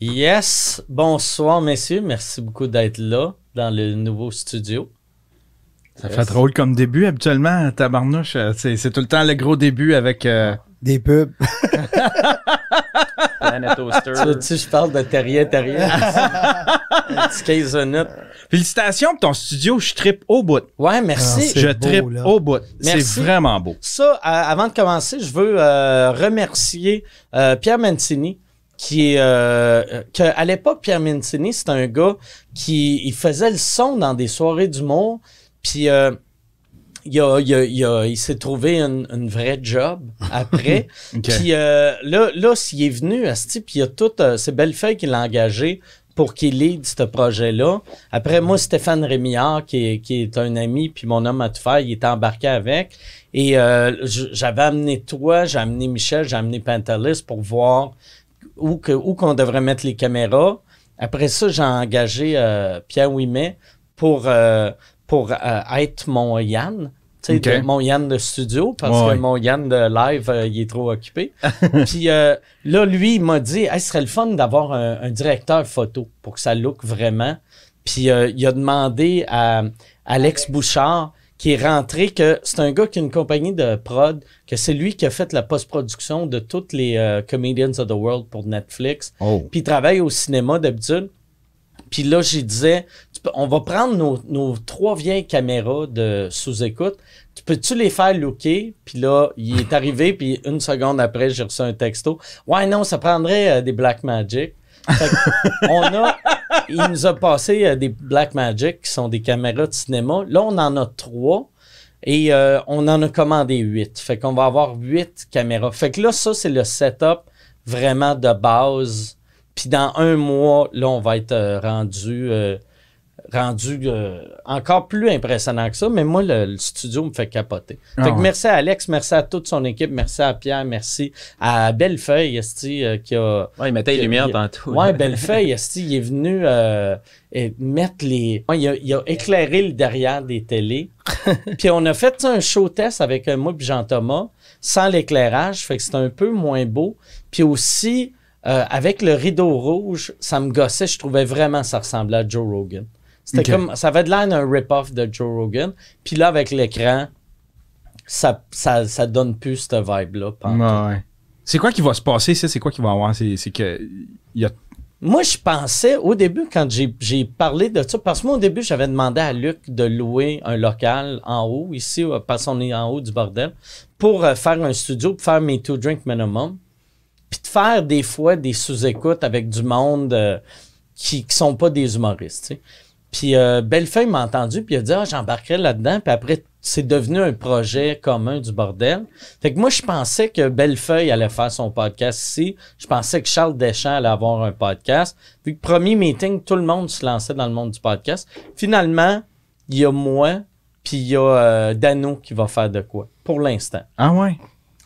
Yes, bonsoir messieurs, merci beaucoup d'être là dans le nouveau studio. Ça fait drôle comme début habituellement, tabarnouche. euh, C'est c'est tout le temps le gros début avec. euh, Des pubs. Planet Tu Toaster. veux-tu je parle de terrier, terrier? Un petit 15 minutes. Félicitations pour ton studio, je trippe au bout. Ouais, merci. Ah, Je là. au bout. C'est vraiment beau. Ça, euh, avant de commencer, je veux euh, remercier euh, Pierre Mancini, qui est euh, euh, que à l'époque Pierre Mancini, c'était un gars qui il faisait le son dans des soirées d'humour, puis euh, il, a, il, a- il, a- il s'est trouvé une, une vraie job après. Puis euh, là, là, s'il est venu, Asti, puis il y a tout, euh, c'est Bellefeuille qui l'a engagé pour qu'il lead ce projet-là. Après, moi, Stéphane Rémillard, qui est, qui est un ami, puis mon homme à tout faire, il était embarqué avec. Et euh, j'avais amené toi, j'ai amené Michel, j'ai amené Pantelis pour voir où, qu'on devrait mettre les caméras. Après ça, j'ai engagé euh, Pierre Ouimet pour, euh, pour euh, être mon Yann. Tu sais, OK. de- mon Yann de studio, parce Ouais. que mon Yann de live, euh, il est trop occupé. Puis euh, là, lui, il m'a dit, hey, ce serait le fun d'avoir un, un directeur photo pour que ça look vraiment. Puis euh, il a demandé à Alex Bouchard, qui est rentré, que c'est un gars qui a une compagnie de prod, que c'est lui qui a fait la post-production de toutes les euh, Comedians of the World pour Netflix. Oh. Puis il travaille au cinéma d'habitude. Puis là, j'y disais, peux- on va prendre nos, nos trois vieilles caméras de sous-écoute. Tu peux-tu les faire looker? Puis là, il est arrivé, puis une seconde après, j'ai reçu un texto. Ouais, non, ça prendrait euh, des Black Magic. On a, il nous a passé euh, des Black Magic qui sont des caméras de cinéma. Là, on en a trois. Et euh, on en a commandé huit. Fait qu'on va avoir huit caméras. Fait que là, ça, c'est le setup vraiment de base. Puis dans un mois, là, on va être euh, rendu, rendu euh, encore plus impressionnant que ça. Mais moi, le, le studio me fait capoter. Ah fait que merci à Alex, merci à toute son équipe, merci à Pierre, merci à Bellefeuille, esti, euh, qui a... Ouais, il mettait les lumières Il- tantôt. Ouais, Bellefeuille, esti, il est venu euh, et mettre les... Ouais, il, a, il a éclairé le derrière des télés. puis on a fait un show test avec moi et Jean-Thomas, sans l'éclairage, fait que c'était un peu moins beau. Puis aussi, euh, avec le rideau rouge, ça me gossait, je trouvais vraiment ça ressemblait à Joe Rogan. C'était comme, ça avait de l'air d'un rip-off de Joe Rogan. Puis là, avec l'écran, ça, ça, ça donne plus cette vibe-là. Ouais. C'est quoi qui va se passer, ça? C'est quoi qui va avoir? C'est que. Y a... Moi, je pensais, au début, quand j'ai j'ai parlé de ça, parce que moi, au début, j'avais demandé à Luc de louer un local en haut, ici, euh, parce qu'on est en haut du bordel, pour euh, faire un studio, pour faire mes two drink minimum, puis de faire des fois des sous-écoutes avec du monde euh, qui, qui sont pas des humoristes, tu sais. Puis euh, Bellefeuille m'a entendu, puis il a dit, ah, j'embarquerai là-dedans, puis après, c'est devenu un projet commun du bordel. Fait que moi, je pensais que Bellefeuille allait faire son podcast ici. Je pensais que Charles Deschamps allait avoir un podcast. Vu que premier meeting, tout le monde se lançait dans le monde du podcast. Finalement, il y a moi, puis il y a euh, Dano qui va faire de quoi, pour l'instant. Ah ouais?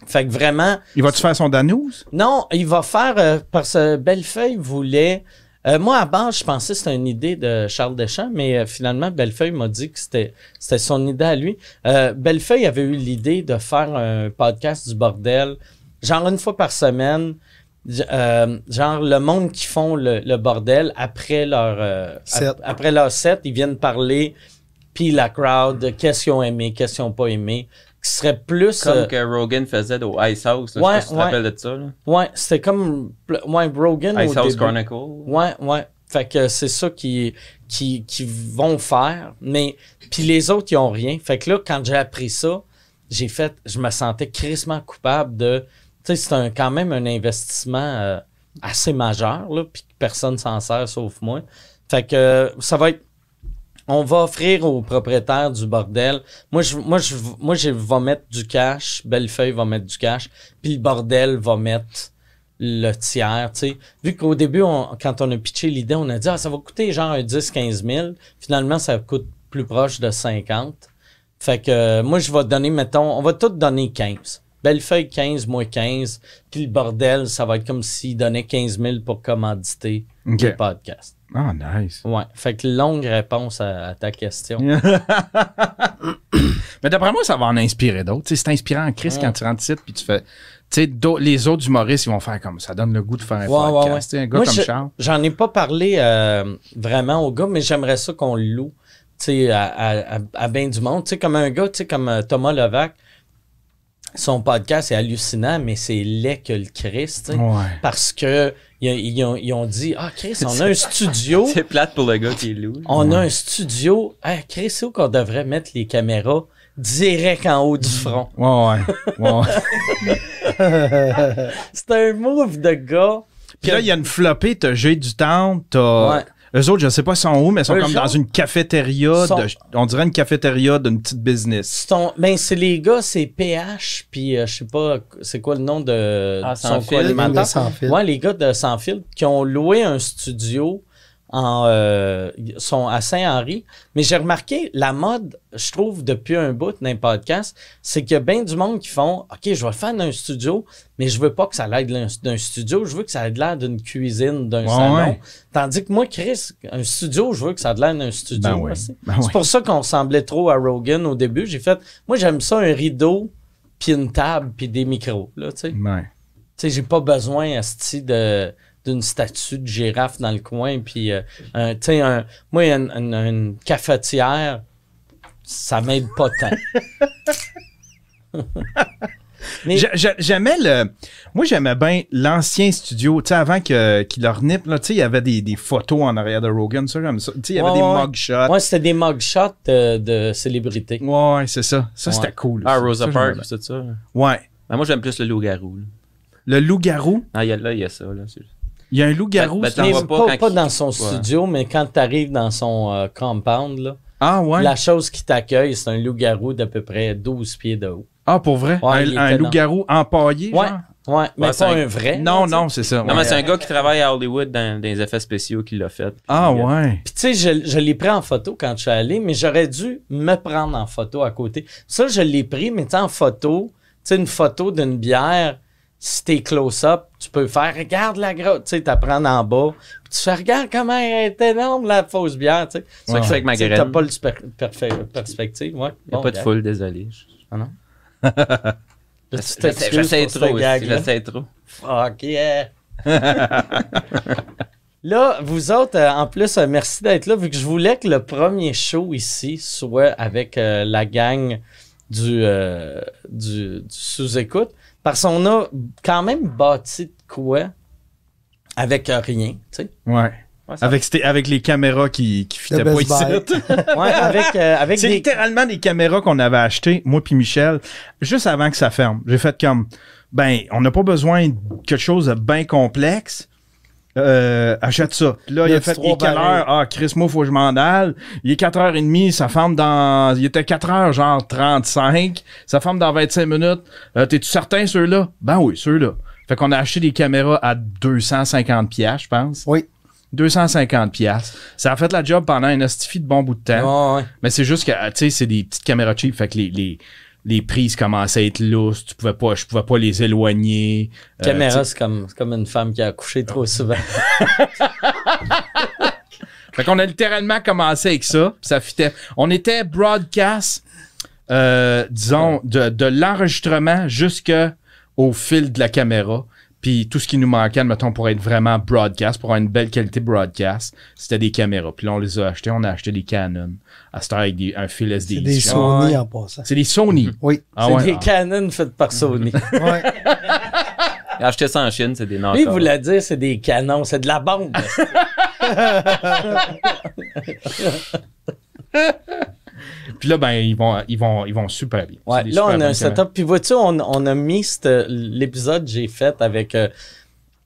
Fait que vraiment, Il va-tu faire son Danouze? non, il va faire euh, parce que Bellefeuille voulait. Euh, moi, à base, je pensais que c'était une idée de Charles Deschamps, mais euh, finalement, Bellefeuille m'a dit que c'était, c'était son idée à lui. Euh, Bellefeuille avait eu l'idée de faire un podcast du bordel, genre une fois par semaine. euh, genre le monde qui font le, le bordel après leur euh, Set. ap- après leur set, ils viennent parler puis la crowd, qu'est-ce qu'ils ont aimé, qu'est-ce qu'ils ont pas aimé, qui serait plus Comme euh, que Rogan faisait au Ice House. Là, Ouais, je sais pas si tu te rappelles de ça. Là. Ouais, c'était comme ouais, Rogan Ice House début. Chronicle. Ouais, ouais. Fait que c'est ça qui, qui, qui vont faire. Mais puis les autres, ils ont rien. Fait que là, quand j'ai appris ça, j'ai fait, je me sentais crissement coupable de. Tu sais, c'est un, quand même un investissement euh, assez majeur, là, puis personne s'en sert sauf moi. Fait que euh, ça va être. On va offrir aux propriétaires du bordel. Moi, je, moi, je, moi, je vais mettre du cash. Bellefeuille va mettre du cash. Puis le bordel va mettre le tiers, tu sais. Vu qu'au début, on- quand on a pitché l'idée, on a dit, ah, ça va coûter genre un 10-15 000. Finalement, ça coûte plus proche de 50. Fait que euh, moi, je vais donner, mettons, on va tout donner 15. Bellefeuille 15, moi 15. Puis le bordel, ça va être comme s'il donnait 15 000 pour commanditer le podcast. Ah, nice. Ouais. Fait que longue réponse à, à ta question. Mais d'après moi, ça va en inspirer d'autres. C'est inspirant en Mm. quand tu rentres ici puis tu fais. tu sais, les autres humoristes, ils vont faire comme ça donne le goût de faire un Ouais, podcast. ouais. Un gars Moi, comme je- Charles. J'en ai pas parlé euh, vraiment au gars, mais j'aimerais ça qu'on le loue à, à, à, à bien du monde. Tu sais, comme un gars, tu sais, comme euh, Thomas Levac, son podcast est hallucinant, mais c'est laid que le Christ. Ouais. Parce que ils, ils ont, ils ont dit Ah, Chris, on a un studio. C'est plate pour le gars qui est loup. On a un studio. Ah, Chris, c'est où qu'on devrait mettre les caméras? Direct en haut du front? Ouais, ouais. ouais. C'est un move de gars. Puis là, il y a une flopée, t'as Jay du Temple, t'as. Eux autres, je sais pas sont où, mais ils sont Eux comme dans une cafétéria. sont- de- on dirait une cafétéria d'une petite business. Ton- ben, c'est les gars, c'est PH, puis euh, je sais pas, c'est quoi le nom de Ah, de Sans son Fil. Les Sans Fil. Ouais, les gars de Sans Fil qui ont loué un studio en euh, sont à Saint-Henri. Mais j'ai remarqué la mode, je trouve, depuis un bout d'un podcast, c'est qu'il y a bien du monde qui font OK, je vais faire un studio, mais je veux pas que ça l'aide d'un studio, je veux que ça ait l'air d'une cuisine, d'un Ouais, salon. ouais. Tandis que moi, Chris, un studio, je veux que ça ait l'air d'un studio. Ben ouais. Ben C'est pour ça qu'on ressemblait trop à Rogan au début. J'ai fait, moi, j'aime ça, un rideau, puis une table, puis des micros. Là, tu sais. J'ai pas besoin, asti, de d'une statue de girafe dans le coin, puis euh, un- tu sais, un, moi, une, une- une cafetière, ça m'aide pas tant. Mais- J'a- j'a- J'aimais le. Moi, j'aimais bien l'ancien studio. Tu sais, avant que- qu'il leur nippe, là, tu sais, il y avait des, des photos en arrière de Rogan. Ça, j'aime ça. Tu sais, il y avait Ouais, des ouais. mugshots. Moi, c'était des mugshots de, de célébrités. Ouais, ouais, c'est ça. Ça, Ouais. c'était cool. Ah, Rosa ça, Parks, c'est ça. Ouais. Ben, moi, j'aime plus le loup-garou. là. Le loup-garou? Ah, il y a, là, il y a ça. Là. Il y a un loup-garou. Ben, ben, pas, pas pas, dans son Ouais. studio, mais quand tu arrives dans son euh, compound, là, Ah, ouais. la chose qui t'accueille, c'est un loup-garou d'à peu près 12 pieds de haut. Ah, pour vrai? Ouais, un loup-garou empaillé, Ouais, genre? ouais, mais Ouais, c'est pas un- un vrai. Non, non, c'est ça. Non, ouais. mais c'est un gars qui travaille à Hollywood dans, dans les effets spéciaux qui l'a fait. Puis, Ah, euh, ouais. Puis tu sais, je, je l'ai pris en photo quand je suis allé, mais j'aurais dû me prendre en photo à côté. Ça, je l'ai pris, mais tu sais, en photo, tu sais, une photo d'une bière, si t'es close-up, tu peux faire, regarde la grotte, tu sais, t'apprends en bas, puis tu fais, regarde comment elle est énorme, la fausse bière, tu sais. C'est ça que je fais avec ma graine. T'as pas le perspective, ouais. Il n'y a Bon, pas de foule, désolé. Tu t'excuses J'essaie trop. J'essaie trop. Fuck yeah! là, vous autres, euh, en plus, euh, merci d'être là, vu que je voulais que le premier show ici soit avec euh, la gang du, du, du sous-écoute. Parce qu'on a quand même bâti de quoi avec euh, rien, tu sais. Ouais. Ouais, Avec, c'était- avec les caméras qui, qui fitaient pas ici. Ouais, avec, euh, avec C'est des... littéralement des caméras qu'on avait achetées, moi puis Michel, juste avant que ça ferme. J'ai fait comme, ben, on n'a pas besoin de quelque chose de bien complexe. Euh, achète ça. Puis là, il a fait, il est quelle heure? Ah, Chris, moi, faut que je m'en aille. Il est 4h30, ça ferme dans, il était 4h, genre 35. Ça ferme dans 25 minutes. Euh, T'es-tu certain, ceux-là? Ben oui, ceux-là. Fait qu'on a acheté des caméras à 250 pièces, je pense. Oui. 250 pièces. Ça a fait la job pendant un astifi de bon bout de temps. Ouais, ouais. Mais c'est juste que, tu sais, c'est des petites caméras cheap, fait que les, les, les prises commençaient à être lousses, tu pouvais pas, je pouvais pas les éloigner. Euh, Caméra, c'est comme, comme une femme qui a accouché trop souvent. fait qu'on a littéralement commencé avec ça, ça fitait. On était broadcast, euh, disons, de, de l'enregistrement jusqu'au fil de la caméra. Puis tout ce qui nous manquait, mettons, pour être vraiment broadcast, pour avoir une belle qualité broadcast, c'était des caméras. Puis là, on les a achetées, on a acheté des Canon. À cette heure, avec des- un fil SD. C'est des. Sony Ouais. en passant. C'est des Sony. Oui. Ah c'est ouais. des Canon faites par Sony. Ouais. Acheter ça en Chine, c'est des Lui, knockouts. il voulait dire c'est des canons, c'est de la bombe. Puis là, ben, ils vont, ils vont, ils vont super bien. Ouais, là, on a un setup. Puis vois-tu, on, on a mis l'épisode que j'ai fait avec, euh,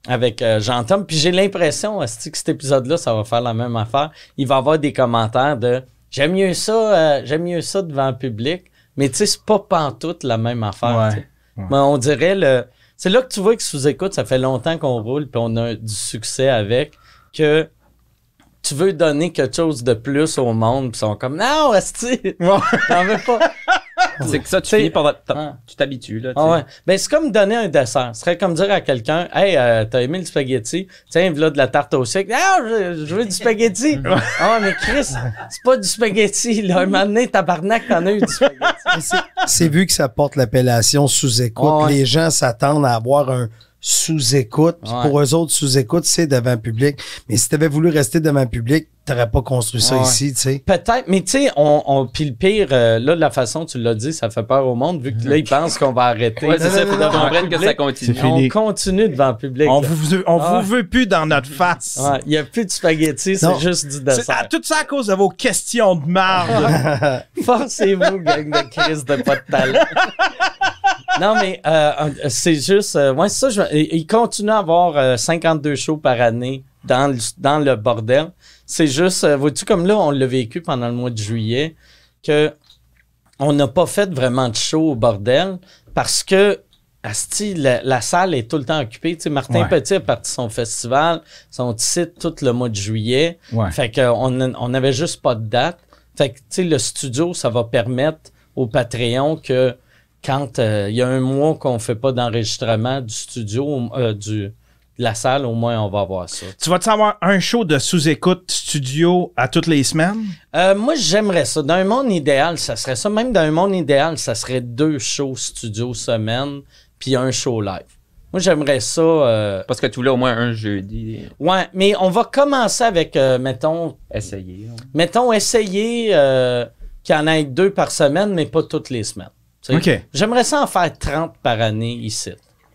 avec euh, Jean-Tom. Puis j'ai l'impression que cet épisode-là, ça va faire la même affaire. Il va y avoir des commentaires de J'aime mieux ça, euh, j'aime mieux ça devant le public. Mais tu sais, c'est pas pantoute la même affaire. Ouais, ouais. Mais on dirait le. C'est là que tu vois que sous-écoute, ça fait longtemps qu'on roule puis on a du succès avec. Que tu veux donner quelque chose de plus au monde, puis ils sont comme Non, Asti, t'en veux pas. C'est que ça, tu finis par. ah. Tu t'habitues, là. Ah ouais. Ben, c'est comme donner un dessert. Ce serait comme dire à quelqu'un, hey, euh, t'as aimé le spaghetti? Tiens, voilà de la tarte au sucre. Ah, je, je veux du spaghetti. ah, mais Chris, c'est pas du spaghetti, là. Un moment donné, tabarnak, t'en as eu du spaghetti. C'est- vu que ça porte l'appellation sous-écoute. Ouais. Les gens s'attendent à avoir un sous-écoute. Puis Ouais. Pour eux autres, sous-écoute, c'est devant le public. Mais si t'avais voulu rester devant le public, t'aurais pas construit ça Ouais. ici, tu sais. Peut-être, mais tu sais, on, on, puis le pire, euh, là, de la façon dont tu l'as dit, ça fait peur au monde, vu que là, ils pensent qu'on va arrêter. Ouais, c'est ça, faut comprennent que ça continue. On continue devant le public. On là. vous, veut- on Ah. vous veut plus dans notre face. Ouais, Il n'y a plus de spaghetti, c'est juste du dessert. à- tout ça à cause de vos questions de marde. Forcez-vous, gang de crise de pas de talent. non, mais euh, euh, c'est juste. Euh, ouais, c'est ça. Je, il il continue à avoir euh, 52 shows par année dans le, dans le bordel. C'est juste, euh, vois-tu, comme là, on l'a vécu pendant le mois de juillet, que on n'a pas fait vraiment de show au bordel parce que. Asti, la, la salle est tout le temps occupée. Tu sais, Martin Ouais. Petit a parti son festival, son site tout le mois de juillet. Ouais. Fait qu'on on avait juste pas de date. Fait que, tu sais, le studio, ça va permettre au Patreon que quand euh, il y a un mois qu'on fait pas d'enregistrement du studio, euh, du, la salle, au moins, on va avoir ça. Tu vas-tu avoir un show de sous-écoute studio à toutes les semaines? Euh, moi, j'aimerais ça. Dans un monde idéal, ça serait ça. Même dans un monde idéal, ça serait deux shows studio semaine, puis un show live. Moi, j'aimerais ça. euh, Parce que tu voulais au moins un jeudi. Ouais, mais on va commencer avec, euh, mettons, Essayer. hein. mettons, essayer euh, qu'il y en ait deux par semaine, mais pas toutes les semaines. OK. J'aimerais ça en faire 30 par année ici.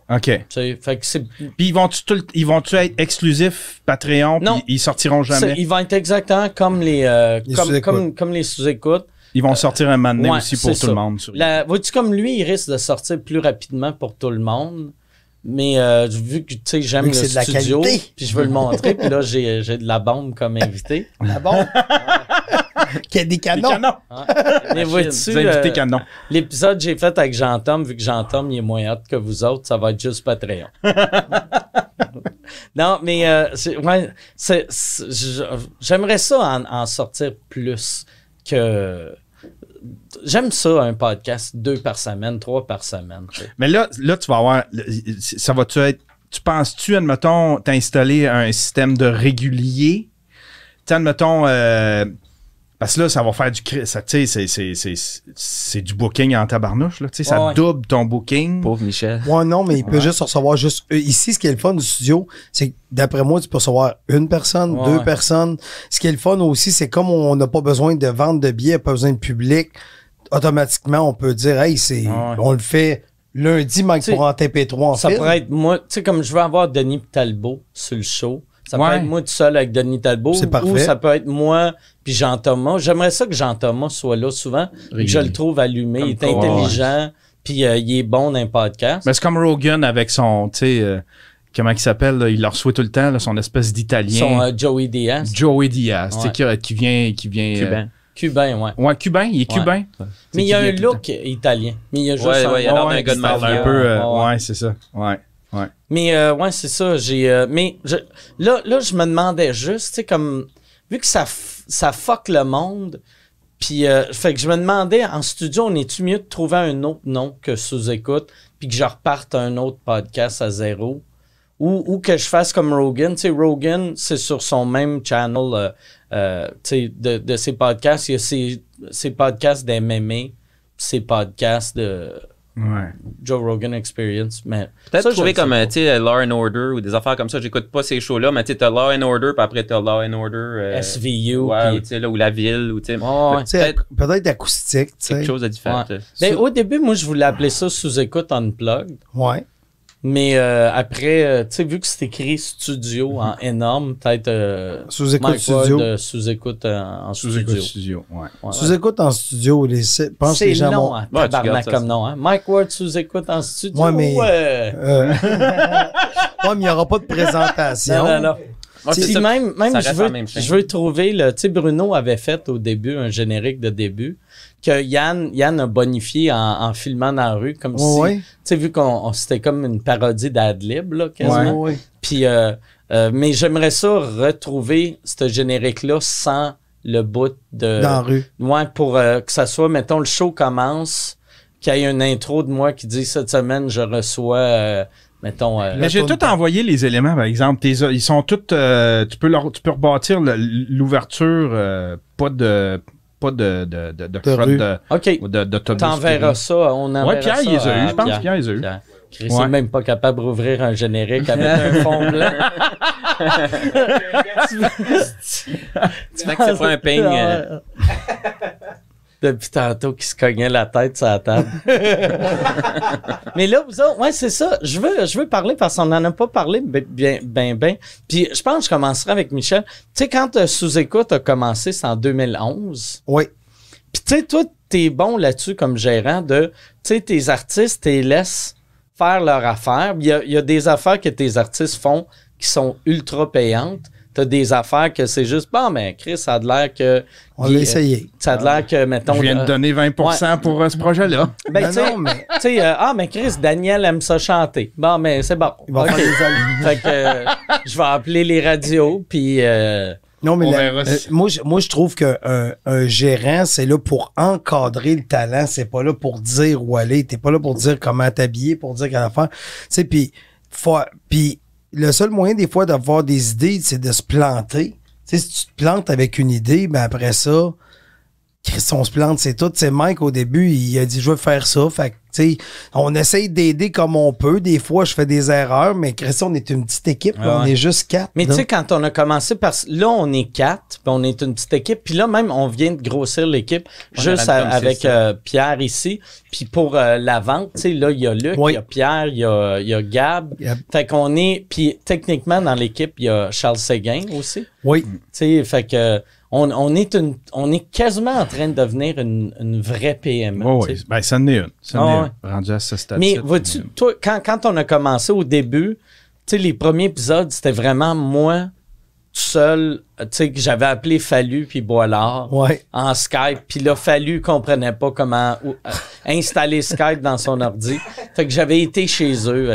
OK. Fait que Puis ils vont-tu tout le- ils vont-tu être exclusifs Patreon? Non. Puis ils sortiront jamais? ils vont être exactement comme les, euh, Les comme, sous-écoutes. comme, comme les sous-écoutes. Ils vont sortir un moment donné ouais, aussi pour tout ça. le monde. sur- La, vois-tu, comme lui, il risque de sortir plus rapidement pour tout le monde. Mais euh, vu que tu sais, j'aime le que c'est de la studio, puis je veux le montrer, puis là j'ai, j'ai de la bombe comme invité. Ah bon? Qu'il y a des canons. canons! Mais vois-tu, euh, canons. L'épisode que j'ai fait avec Jean-Tom, vu que Jean-Tom il est moins hot que vous autres, ça va être juste Patreon. non, mais euh, ouais, c'est- c'est- je- j'aimerais ça en, en sortir plus que. J'aime ça, un podcast, deux par semaine, trois par semaine. Mais là, là, tu vas avoir. Ça va-tu être. Tu penses-tu, admettons, t'installer un système de régulier? Tu sais, admettons. euh, parce que là, ça va faire du. cri- ça, Tu sais, c'est- c'est- c'est- c'est du booking en tabarnouche. Là, tu sais, ça Ouais, double ton booking. Pauvre Michel. Ouais, non, mais il peut juste recevoir juste. euh, Ici, ce qui est le fun du studio, c'est que d'après moi, tu peux recevoir une personne, Ouais, deux ouais. personnes. Ce qui est le fun aussi, c'est comme on n'a pas besoin de vente de billets, pas besoin de public, automatiquement, on peut dire, hey, c'est, Ouais. on le fait lundi, Mike pour en TP3 en Ça pourrait être moi, tu sais, comme je veux avoir Denis Talbot sur le show. Ça Ouais. peut être moi tout seul avec Denis Talbot. C'est Ou ça peut être moi puis Jean-Thomas. J'aimerais ça que Jean-Thomas soit là souvent. que je le trouve allumé. il est quoi, intelligent. Puis euh, il est bon dans un podcast. Mais c'est comme Rogan avec son. Tu sais, euh, comment il s'appelle? Il leur reçoit tout le temps, là, son espèce d'italien. Son euh, Joey Diaz. Joey Diaz, tu sais, Ouais. qui, qui vient. Qui vient euh, Cubain. Cubain, ouais. ouais, cubain, il est Ouais. cubain. Mais il y a un look italien. Mais il y a juste Ouais, un- ouais, il a gars de un peu. euh, ouais, c'est ça. Ouais. Mais euh, ouais, c'est ça. J'ai, euh, mais je- là, là, je me demandais juste, tu sais, comme vu que ça, ça fuck le monde, puis euh, fait que je me demandais en studio, on est-tu mieux de trouver un autre nom que sous-écoute, puis que je reparte un autre podcast à zéro, ou, ou que je fasse comme Rogan. Tu sais, Rogan, c'est sur son même channel, euh, de, de ses podcasts. Il y a ses, ses podcasts d'MMA, ses podcasts de Ouais. Joe Rogan Experience. Mais Peut-être trouver comme, euh, tu sais, Law and Order ou des affaires comme ça. J'écoute pas ces shows-là, mais tu sais, t'as Law and Order, puis après t'as Law and Order. euh, SVU. Ouais, tu sais, là, ou la ville, ou tu sais. Ouais. Tu Peut-être peut-être acoustique, tu sais. quelque chose de différent. Ouais. Ben, Sous- au début, moi, je voulais appeler ça sous-écoute unplugged. Ouais. Mais euh, après, euh, tu sais, vu que c'est écrit studio en énorme, peut-être euh, Sous-écoute Mike Ward, studio. euh, sous-écoute en Sous-écoute studio. studio. Ouais. Ouais. Sous-écoute en studio, les, pense que C'est les gens long, vont- hein, Ouais, tabarnak comme ça. nom. Hein? Mike Ward sous-écoute en studio. Ouais, mais- ouais. Euh... ouais, mais il n'y aura pas de présentation. Non, non, non. C'est Puis ça. même, même ça je, veux, même je veux trouver le. Tu sais, Bruno avait fait au début un générique de début que Yann, Yann a bonifié en, en filmant dans la rue, comme si. Ouais, Tu sais, vu qu'on on- c'était comme une parodie d'Adlib, là, quasiment. ouais. Puis, euh, euh, mais j'aimerais ça retrouver ce générique-là sans le bout de. Dans la rue. Ouais, pour euh, que ça soit, mettons, le show commence. qu'il y ait une intro de moi qui dit cette semaine, je reçois, euh, mettons. euh, Mais j'ai tout envoyé les éléments, par exemple. Tes- ils sont tous. euh, tu peux leur, tu peux rebâtir l'ouverture, euh, pas de, pas de, de, de, de, front de, OK. de-. T'enverras ça. On enverra Ouais, Pierre, ça il les a eu. Je pense que Pierre. Il les a eu. Chris Ouais. est même pas capable d'ouvrir un générique avec un fond blanc. Tu fais que c'est pas un ping. euh, Depuis tantôt qu'il se cognait la tête sur la table. Mais là, vous autres, ouais, c'est ça. Je veux, je veux parler parce qu'on n'en a pas parlé bien, ben, ben. Puis je pense que je commencerai avec Michel. Tu sais, quand euh, Sous-Écoute a commencé, c'est en 2011. Oui. Puis tu sais, toi, t'es bon là-dessus comme gérant de, tu sais, tes artistes, t'es laisses faire leur affaire. Il y a, il y a des affaires que tes artistes font qui sont ultra payantes. T'as des affaires que c'est juste, bon, mais Chris, ça a de l'air que... On l'a essayé. Ça a de l'air que, mettons... Je viens de euh, donner 20% pour euh, ce projet-là. ben, Non, tu sais, non, mais- tu sais, euh, ah, mais Chris, Daniel aime ça chanter. Bon, mais c'est bon. Il va OK. faire fait que euh, je vais appeler les radios, puis euh, Non, mais la- euh, moi, je, moi, je trouve qu'un un gérant, c'est là pour encadrer le talent. C'est pas là pour dire où aller. T'es pas là pour dire comment t'habiller, pour dire qu'à la fin. Tu sais, puis, puis le seul moyen des fois d'avoir des idées, c'est de se planter. Tu sais, si tu te plantes avec une idée, ben après ça, Chris, on se plante, c'est tout. C'est Mike, au début, il a dit, je veux faire ça. Fait que, tu sais, on essaye d'aider comme on peut. Des fois, je fais des erreurs, mais Chris, on est une petite équipe. Ouais, on est juste quatre. Mais tu sais, quand on a commencé, parce que là, on est quatre, puis on est une petite équipe, puis là, même, on vient de grossir l'équipe juste à- avec euh, Pierre ici. Puis pour euh, la vente, tu sais, là, il y a Luc, il Oui. y a Pierre, il y a, il y a Gab. Yep. Fait qu'on est, puis techniquement, dans l'équipe, il y a Charles Séguin aussi. Oui. Tu sais, fait que on, on est une, on est quasiment en train de devenir une, une vraie PME. Ouais. sais. Ben, ça en est une. Ça en Ah est une. Rendu à ce stade Mais vois-tu, toi, quand, quand on a commencé au début, tu sais, les premiers épisodes, c'était vraiment moi tout seul, tu sais, que j'avais appelé Fallu puis Boilard Ouais. en Skype, puis là, Fallu comprenait pas comment ou- euh, installer Skype dans son ordi. Fait que j'avais été chez eux,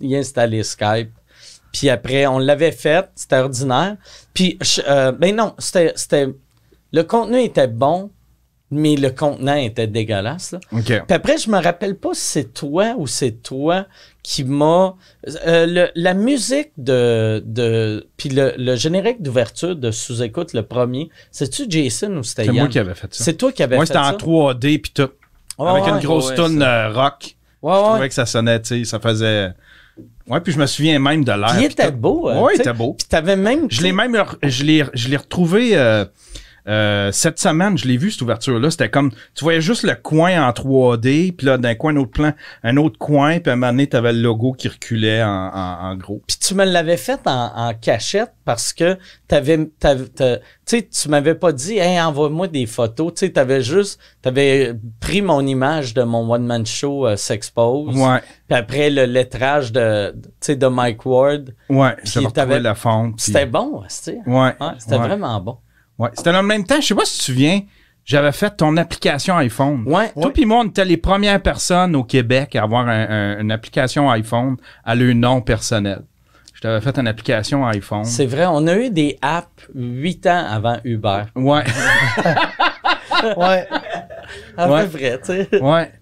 y installer Skype. Puis après, on l'avait fait, c'était ordinaire. Puis, euh, ben non, c'était, c'était, le contenu était bon, mais le contenant était dégueulasse, là. OK. Puis après, je me rappelle pas si c'est toi ou c'est toi qui m'a. euh, la musique de. de puis le, le générique d'ouverture de Sous-Écoute, le premier, c'est-tu Jason ou c'était C'est moi qui avais fait ça. C'est toi qui avais Moi, fait c'était ça? en 3D puis tout. Avec ouais, une grosse ouais, toune euh, rock. Ouais, Je trouvais que ça sonnait, tu sais, ça faisait. Ouais, puis je me souviens même de l'air. Il était beau. Ouais, il était beau. Puis t'avais même. Je l'ai même je l'ai je l'ai retrouvé euh, euh, cette semaine, je l'ai vu cette ouverture là, c'était comme tu voyais juste le coin en 3D, puis là d'un coin un autre plan, un autre coin, puis à un moment donné, t'avais le logo qui reculait en, en, en gros. Puis tu me l'avais fait en, en cachette parce que t'avais, t'avais- tu sais, tu m'avais pas dit, hey, envoie-moi des photos. Tu sais, t'avais juste, t'avais pris mon image de mon one man show euh, S'expose. Ouais, Puis après le lettrage de, tu sais, de Mike Ward. ouais, j'avais la fonte. puis- C'était bon, c'était. Ouais, Ouais, c'était ouais, vraiment bon. Ouais. C'était en même temps, je sais pas si tu te souviens, j'avais fait ton application iPhone. Ouais. Toi puis moi, on était les premières personnes au Québec à avoir un- un- une application iPhone à leur nom personnel. Je t'avais fait une application iPhone. C'est vrai, on a eu des apps huit ans avant Uber. Ouais, Ouais. À Ouais. peu près, tu sais. ouais.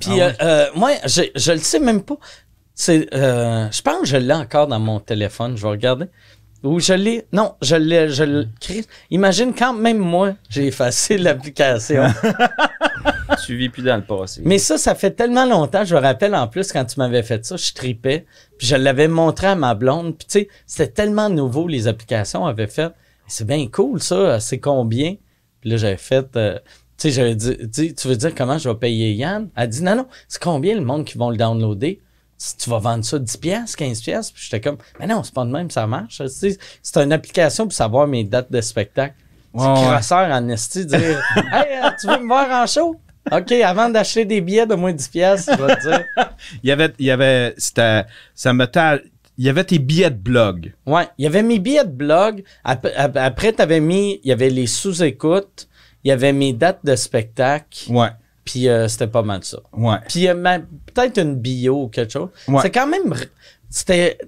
Puis Ah euh, euh, moi, je, je le sais même pas. C'est, euh, je pense que je l'ai encore dans mon téléphone. Je vais regarder. Ou je l'ai. Non, je l'ai. Je l'ai. Imagine quand même moi, j'ai effacé l'application. Tu vis plus dans le passé. Mais ça, ça fait tellement longtemps. Je me rappelle en plus quand tu m'avais fait ça, je tripais. Puis je l'avais montré à ma blonde. Puis tu sais, c'était tellement nouveau les applications avaient fait. C'est bien cool ça. C'est combien? Puis là, j'avais fait. euh, tu sais, j'avais dit, dit, tu veux dire comment je vais payer Yann? Elle dit, non, non, c'est combien le monde qui vont le downloader? Si tu vas vendre ça 10 pièces, 15 pièces, puis j'étais comme, mais non, c'est pas de même, ça marche. C'est une application pour savoir mes dates de spectacle. C'est ouais. crasseur en esti de dire, hey, euh, tu veux me voir en show? OK, avant d'acheter des billets de moins 10 pièces, je vais te dire. Il y avait, il y avait, c'était, ça me il y avait tes billets de blog. Ouais, il y avait mes billets de blog. Ap- ap- Après, tu avais mis, il y avait les sous-écoutes, il y avait mes dates de spectacle, Ouais, puis euh, c'était pas mal ça. ouais. Puis euh, peut-être une bio ou quelque chose. Ouais. C'est quand même, c'était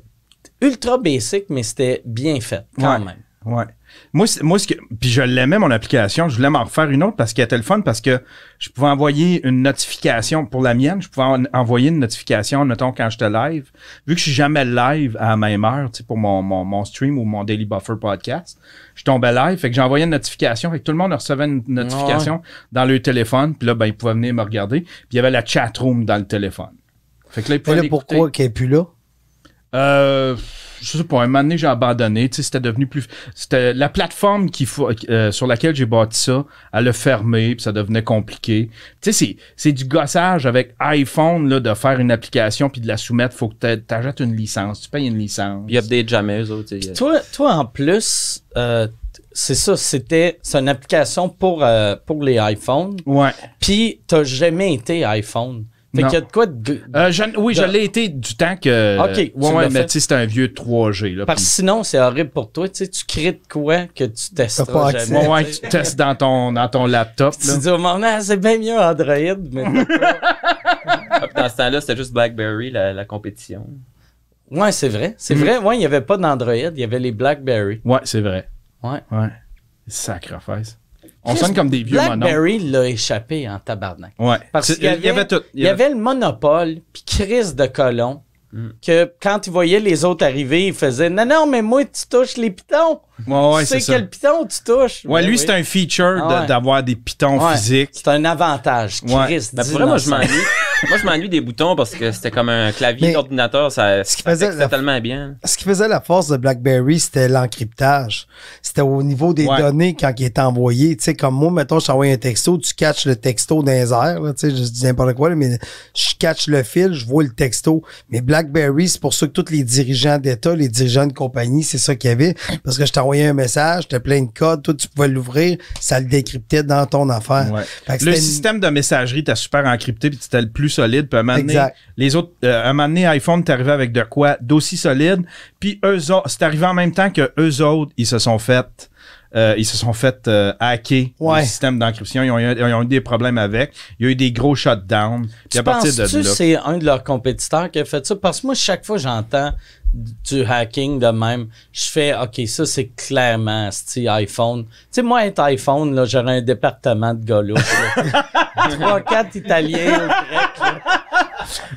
ultra basic, mais c'était bien fait quand Ouais. même. Ouais. Moi, moi ce que, puis je l'aimais, mon application. Je voulais m'en refaire une autre parce qu'elle était le fun, parce que je pouvais envoyer une notification pour la mienne. Je pouvais en- envoyer une notification, mettons, quand j'étais live. Vu que je suis jamais live à la même heure, tu sais, pour mon, mon, mon stream ou mon Daily Buffer podcast, je tombais live. Fait que envoyé une notification. Fait que tout le monde recevait une notification dans le téléphone. Puis là, ben, ils pouvaient venir me regarder. Puis il y avait la chat room dans le téléphone. Fait que là, ils pouvaient là, pourquoi qu'elle est plus là? Euh, je sais pas, un moment donné, j'ai abandonné. Tu sais, c'était devenu plus. C'était la plateforme qu'il faut, euh, sur laquelle j'ai bâti ça, elle a fermé, puis ça devenait compliqué. Tu sais, c'est, c'est du gossage avec iPhone, là, de faire une application puis de la soumettre. Faut que t'a- t'achètes une licence. Tu payes une licence. Ils update jamais, eux autres. tu sais. Toi, toi, en plus, euh, c'est ça, c'était c'est une application pour, euh, pour les iPhones. Ouais. Puis, t'as jamais été iPhone. Fait qu'il y a de quoi de. Euh, je- oui, je De- l'ai été du temps que. Ok, tu ouais, mais tu sais, c'était un vieux 3G, là. Parce que puis- sinon, c'est horrible pour toi. Tu sais, tu crées de quoi que tu testes T'as pas accès. jamais. Ouais, ouais, tu testes dans ton, dans ton laptop, Tu là. te dis au moment, Ah, c'est bien mieux Android, mais. Dans ce temps-là, c'était juste BlackBerry, la, la compétition. ouais, c'est vrai. C'est Mm. vrai. Ouais, il n'y avait pas d'Android, il y avait les Blackberry. Ouais, c'est vrai. Ouais. Ouais. Sacrifice. On sonne comme des vieux mononcles. Blackberry l'a échappé en tabarnak. Ouais. Parce qu'il y avait- il y avait tout. Il y avait le monopole, puis Chris de colon, Mm. que quand il voyait les autres arriver, il faisait Non, non, mais moi, tu touches les pitons. Ouais, ouais, tu c'est sais ça. quel piton tu touches. Ouais, Ben lui, oui. c'est un feature Ah ouais. d'avoir des pitons Ouais. physiques. C'est un avantage. Ouais. Chris, Ben, pour vrai, moi, je m'ennuie. moi, je m'ennuie des boutons parce que c'était comme un clavier d'ordinateur. Ça, ce qui ça faisait la- tellement bien. Ce qui faisait la force de BlackBerry, c'était l'encryptage. C'était au niveau des Ouais. données quand il est envoyé. Tu sais, comme moi, mettons, je t'envoie un texto, tu catches le texto dans les airs. là, Tu sais, je dis n'importe quoi, là, mais je catch le fil, je vois le texto. Mais BlackBerry, c'est pour ça que tous les dirigeants d'État, les dirigeants de compagnie, c'est ça qu'il y avait. Parce que je t'envoyais un message, t'as plein de codes, toi, tu pouvais l'ouvrir, ça le décryptait dans ton affaire. Ouais. Le système de messagerie était super encrypté puis c'était le plus solide. Puis à un moment donné, Exact. les autres, euh, à un moment donné, iPhone t'es arrivé avec de quoi d'aussi solide. Puis eux autres, c'est arrivé en même temps que eux autres, ils se sont fait, euh, ils se sont fait euh, hacker Ouais. le système d'encryption. Ils ont, eu, ils ont eu des problèmes avec. Il y a eu des gros shutdowns. Puis Tu à partir de là. c'est un de leurs compétiteurs qui a fait ça? Parce que moi, chaque fois que j'entends du hacking de même, je fais OK, ça c'est clairement style iPhone. Tu sais, moi, être iPhone, là, j'aurais un département de gars. Trois, quatre Italiens au grec. là.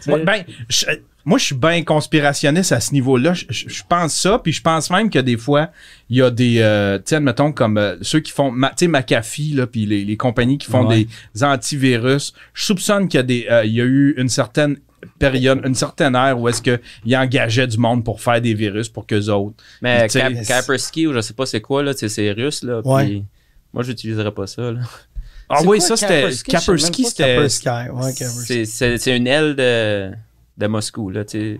Moi, ben, je- moi, je suis bien conspirationniste à ce niveau-là. Je, je- je pense ça, puis je pense même que des fois, il y a des, euh, tu sais, admettons, comme euh, ceux qui font, tu sais, McAfee, là, puis les, les compagnies qui font Ouais. des antivirus. Je soupçonne qu'il y a des, euh, il y a eu une certaine période, une certaine ère où est-ce qu'ils engageaient du monde pour faire des virus pour qu'eux autres. Mais Cap- Kaspersky, ou je sais pas c'est quoi, là, c'est c'est russe, là. puis. Moi, j'utiliserais pas ça, là. Ah oui, quoi ça c'était Kaspersky? C'était c'est une aile de, de Moscou, là, tu sais.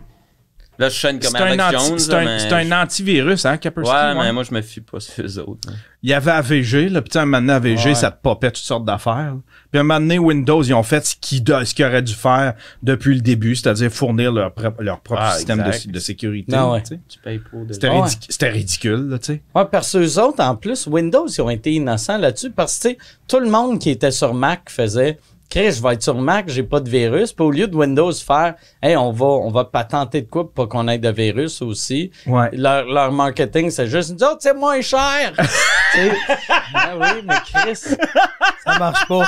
Là, je sonne comme Alex anti- Jones, c'est un- mais un antivirus, hein, Kaspersky. Ouais, ouais. mais moi, je me fie pas sur eux autres. là. Il y avait AVG, là, moment donné, AVG, Ouais. ça te popait toutes sortes d'affaires. Puis un moment donné, Windows, ils ont fait ce qu'ils do- ce qu'ils auraient dû faire depuis le début, c'est-à-dire fournir leur, propre- leur propre Ah, système de, de sécurité. Ah ouais. tu sais. Tu payes pour de C'était, Ah ridic- c'était ridicule, là, tu sais. Ouais, parce que eux autres, en plus, Windows, ils ont été innocents là-dessus parce que, tu sais, tout le monde qui était sur Mac faisait Chris, je vais être sur Mac, j'ai pas de virus. Puis au lieu de Windows faire Hey, on va, on va patenter de quoi pour pas qu'on ait de virus aussi. Ouais. Leur, leur marketing, c'est juste nous autres, c'est moins cher. Tu sais, ah oui, mais Chris, Ça marche pas.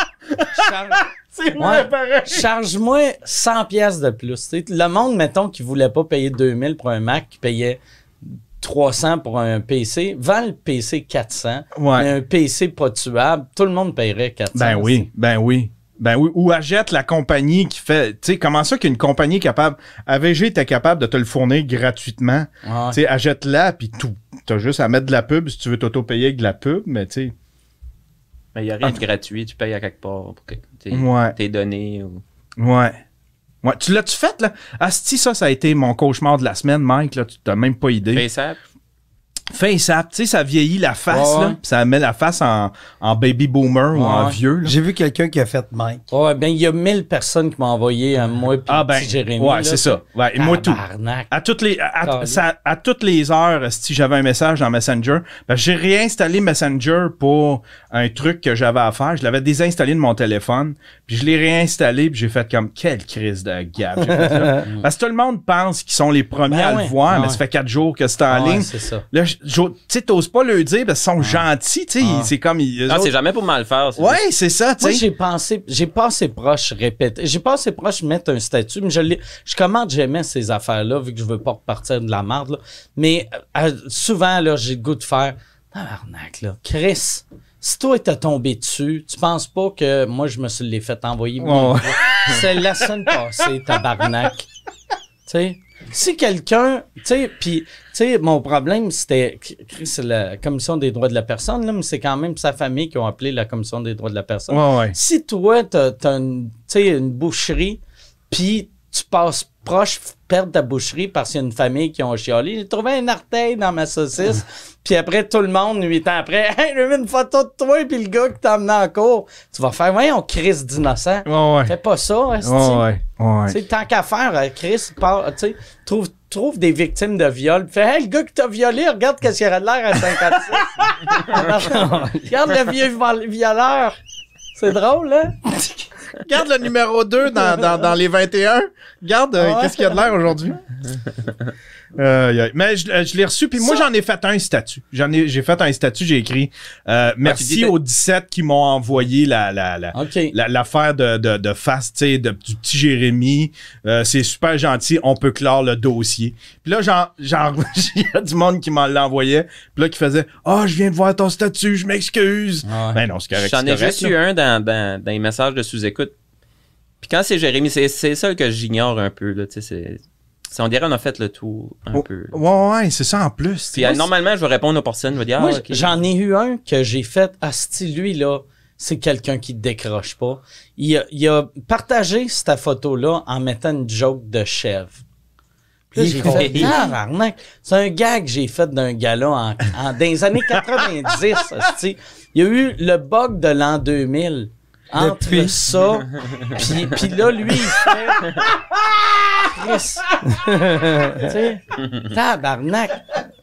charge- Ouais. Charge-moi 100 pièces de plus. Tu sais, le monde, mettons, qui voulait pas payer 2000 pour un Mac, qui payait 300 pour un PC, vend le PC 400. Ouais. Mais un PC pas tuable, tout le monde paierait 400. Ben oui, ben oui. Ben oui, ou achète la compagnie qui fait, tu sais, comment ça qu'une compagnie capable, AVG était capable de te le fournir gratuitement, Ouais. tu sais, achète-la puis tout. T'as juste à mettre de la pub si tu veux t'auto-payer avec de la pub, mais tu sais, Mais il n'y a rien de gratuit, tu payes à quelque part pour que tes, Ouais. tes données. Ou... Ouais. Ouais, tu l'as-tu fait, là? Asti, ça, ça a été mon cauchemar de la semaine, Mike, là. Tu t'as même pas idée. FaceApp, FaceApp, tu sais, ça vieillit la face, Ouais, là. pis ça met la face en, en baby boomer ou en vieux, là. J'ai vu quelqu'un qui a fait Mike. Ouais, ben il y a 1000 personnes qui m'ont envoyé un moi puis Ah, ben, petit Jérémy. ouais, c'est ça. Ouais, et moi, tout. À toutes les, à, à- Calé. ça- à toutes les heures, si j'avais un message dans Messenger, ben, j'ai réinstallé Messenger pour un truc que j'avais à faire. Je l'avais désinstallé de mon téléphone, puis je l'ai réinstallé, puis j'ai fait comme quelle crise de là. Parce que tout le monde pense qu'ils sont les premiers Ben à ouais, le voir, ben mais ça fait quatre jours que c'est en Ouais, ligne. c'est ça. Là, tu sais, t'oses pas le dire parce qu'ils sont gentils, tu sais. Ah. C'est comme. ils- Non, c'est autres- jamais pour mal faire. c'est Ouais, c'est ça, tu Moi, sais. j'ai pensé, j'ai pas assez proche répéter. J'ai pas assez proche mettre un statut, mais je l'ai, je commande jamais ces affaires-là, vu que je veux pas repartir de la merde, là. Mais, euh, souvent, là, j'ai le goût de faire, tabarnak, là. Chris, si toi t'as tombé dessus, tu penses pas que moi, je me suis les fait envoyer. Ouais. C'est la semaine passée, tabarnak. tu sais, si quelqu'un, tu sais, puis, tu sais, mon problème, c'était, c'est la Commission des droits de la personne, là, mais c'est quand même sa famille qui ont appelé la Commission des droits de la personne. Ouais, ouais. Si toi, t'as, t'as une, tu sais, une boucherie, puis tu passes proche, perdre ta boucherie parce qu'il y a une famille qui ont chialé. J'ai trouvé un orteil dans ma saucisse. puis après, tout le monde, huit ans après, hey, j'ai vu une photo de toi puis le gars qui t'a emmené en cours. Tu vas faire, voyons, Chris d'innocent. Ouais, ouais. Fais pas ça, esti. Ouais, ouais. Ouais. Tant qu'à faire, euh, Chris, par- tu sais, trouve, trouve des victimes de viol. puis Fais, hey, le gars qui t'a violé, regarde qu'est-ce qu'il aurait de l'air à 56. regarde le vieux violeur. C'est drôle, hein? Garde le numéro 2 dans, dans, dans les 21. Garde, euh, Ouais. qu'est-ce qu'il y a de l'air aujourd'hui? Mais je, euh, je l'ai reçu, puis moi j'en ai fait un statut. J'en ai, j'ai fait un statut, j'ai écrit euh, merci dis- aux 17 qui m'ont envoyé la, la, la, OK. la- l'affaire de, de, de face, tu sais, de- du petit Jérémy. Euh, c'est super gentil, on peut clore le dossier. Puis là, genre, genre, il y a du monde qui m'en l'envoyait, puis là qui faisait « Ah, je viens de voir ton statut, je m'excuse. Ouais. Ben non, c'est correct. J'en c'est ai correct, juste là. eu un dans, dans, dans les messages de sous-écoute. Puis quand c'est Jérémy, c'est c'est ça que j'ignore un peu. Là, tu sais, c'est- c'est- on dirait qu'on a fait le tour un Oh, peu. là. Ouais, ouais, c'est ça en plus. Puis euh, normalement, je vais répondre aux personnes. Je vais dire, Moi, ah, j'en ai eu un que j'ai fait. Asti, lui, là, c'est quelqu'un qui décroche pas. Il a, il a partagé cette photo-là en mettant une joke de chèvre. Puis j'ai fait, tabarnak. C'est un gag que j'ai fait d'un gars-là en, en- dans les années 90, asti. Il y a eu le bug de l'an 2000. Entre Depuis. ça, puis, puis là, lui, il fait... Chris. tu sais, tabarnak.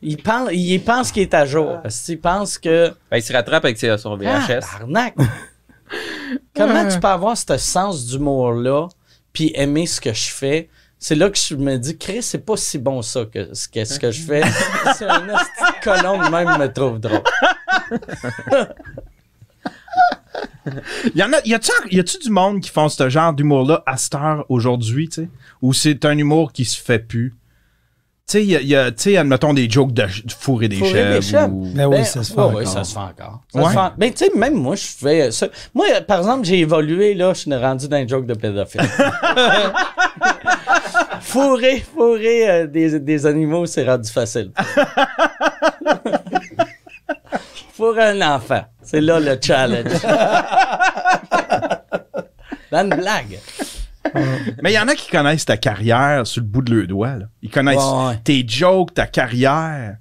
Il pense, il pense qu'il est à jour. Il pense que... Ben, il se rattrape avec ses, son VHS. Tabarnak. Comment tu peux avoir ce sens d'humour-là puis aimer ce que je fais? C'est là que je me dis, Chris, c'est pas si bon ça que ce que, ce que je fais. c'est un de même me trouve drôle. Il y en a, y a-tu, y a-tu du monde qui font ce genre d'humour-là à cette heure aujourd'hui, tu sais? Ou c'est un humour qui se fait plus? Tu sais, il y a, y a, tu sais, admettons des jokes de, de fourrer des Fourrer chèvres. des chèvres. ou- Ben oui, Ben, ça se fait ouais, encore. ouais, ça se fait encore. Ça Ouais. se fait- Ben, tu sais, même moi, je fais ça. Moi, par exemple, j'ai évolué, là, je suis rendu dans un joke de pédophile. fourrer, fourrer euh, des, des animaux, c'est rendu facile. fourrer un enfant, c'est là le challenge. dans une blague. Mais il y en a qui connaissent ta carrière sur le bout de leurs doigts. Là. Ils connaissent Ouais, ouais. tes jokes, ta carrière.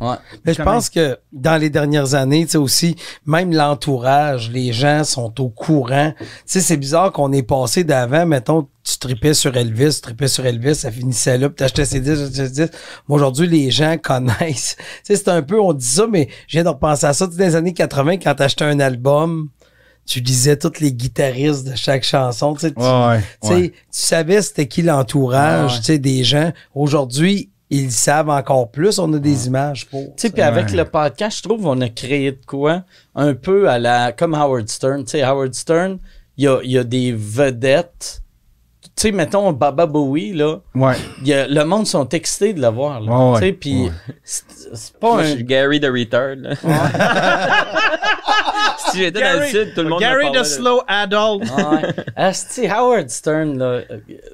Ouais. Mais je pense que dans les dernières années, tu sais aussi, même l'entourage, les gens sont au courant. Tu sais, c'est bizarre qu'on est passé d'avant, mettons, tu tripais sur Elvis, tu tripais sur Elvis, ça finissait là, puis t'achetais ses disques, t'achetais ses disques. Mais aujourd'hui, les gens connaissent. Tu sais, c'est un peu, on dit ça, mais je viens de repenser à ça. Tu sais, dans les années 80, quand t'achetais un album, tu lisais tous les guitaristes de chaque chanson. Tu sais, tu- Ouais, tu sais, ouais. tu savais c'était qui l'entourage, Ouais. tu sais, des gens. Aujourd'hui, ils savent encore plus. On a des images pour. Tu sais, puis avec Ouais. le podcast, je trouve qu'on a créé de quoi un peu à la comme Howard Stern. Tu sais, Howard Stern, il y a, il y a des vedettes. Tu sais, mettons Baba Bowie, là, Ouais. il y a- le monde sont excités de le voir. Là, Ouais, ouais. Tu sais, puis Ouais. c'est pas Moi, un... je suis Gary the Retard. là. si j'étais dans le Gary- sud, tout le monde Gary the Slow Adult. Ouais. Asti, Howard Stern, là, euh,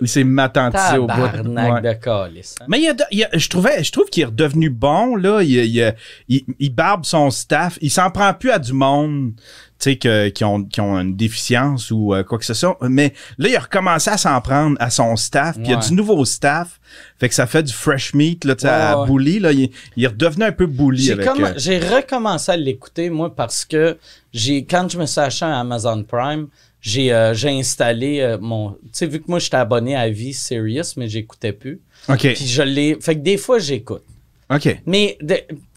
Il s'est matantisé au bout. tabarnak de calice. hein. Mais il y a y je trouvais, je trouve qu'il est redevenu bon là. Il, il, il, il barbe son staff. Il s'en prend plus à du monde, tu sais, que- qui ont qui ont une déficience ou euh, quoi que ce soit. Mais là, il a recommencé à s'en prendre à son staff. Puis il y a du nouveau staff. Fait que ça fait du fresh meat là, tu sais, à Ouais, bully là. Il, il est redevenu un peu bully J'ai avec. comme- euh, j'ai recommencé à l'écouter, moi, parce que j'ai quand je me suis acheté un Amazon Prime, j'ai euh, j'ai installé euh, mon. Tu sais, vu que moi, j'étais abonné à Vie Serious, mais j'écoutais plus. ok. Puis je l'ai. Fait que des fois, j'écoute. OK. Mais il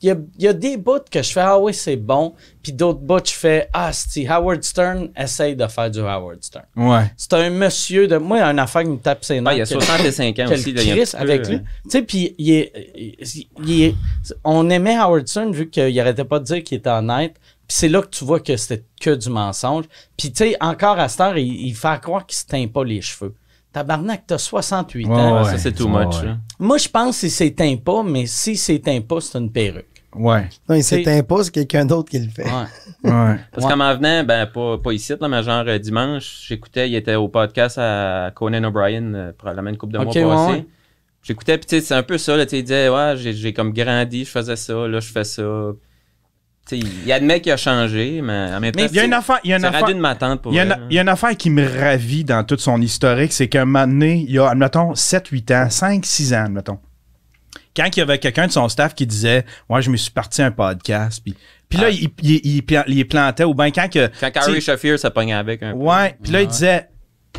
y a, il y a des bouts que je fais Ah oui, c'est bon. Puis d'autres bouts, je fais Ah, si Howard Stern essaye de faire du Howard Stern. Ouais. C'est un monsieur de. Moi, un affaire qui me tape ses Ah, nerfs. il y a que- 65 ans aussi. il y a Chris avec lui. euh, Tu sais, puis il est, il- il est- on aimait Howard Stern vu qu'il arrêtait pas de dire qu'il était honnête. Puis c'est là que tu vois que c'était que du mensonge. Puis tu sais, encore à cette heure, il, il fait croire qu'il se teint pas les cheveux. Tabarnak, t'as 68 Ouais, ans. ouais. Ça, c'est too much. ouais. là. Moi, je pense qu'il s'éteint pas, mais si s'éteint pas, c'est une perruque. Ouais. Non, il C'est- s'éteint pas, c'est quelqu'un d'autre qui le fait. Ouais. Ouais. Parce Ouais. qu'en m'en venant, ben, pas, pas ici, là, mais genre euh, dimanche, j'écoutais, il était au podcast à Conan O'Brien, euh, probablement une couple de Ok, mois. J'écoutais, puis tu sais, c'est un peu ça, là, tu sais, il disait, ouais, j'ai, j'ai comme grandi, je faisais ça, là, je fais ça. Il admet qu'il a changé, mais en même temps, Il y a une affaire, il y a une c'est affaire, rendu une matante pour il y, a une, il y a une affaire qui me ravit dans toute son historique, c'est qu'un moment donné, il y a, admettons, 7, 8 ans, 5, 6 ans, admettons. Quand il y avait quelqu'un de son staff qui disait, ouais, je me suis parti un podcast, puis, puis là, Ah. il, il, il, plan- il plantait, ou bien quand que. Quand Harry Shafir se pognait avec un peu. Ouais, puis là, il disait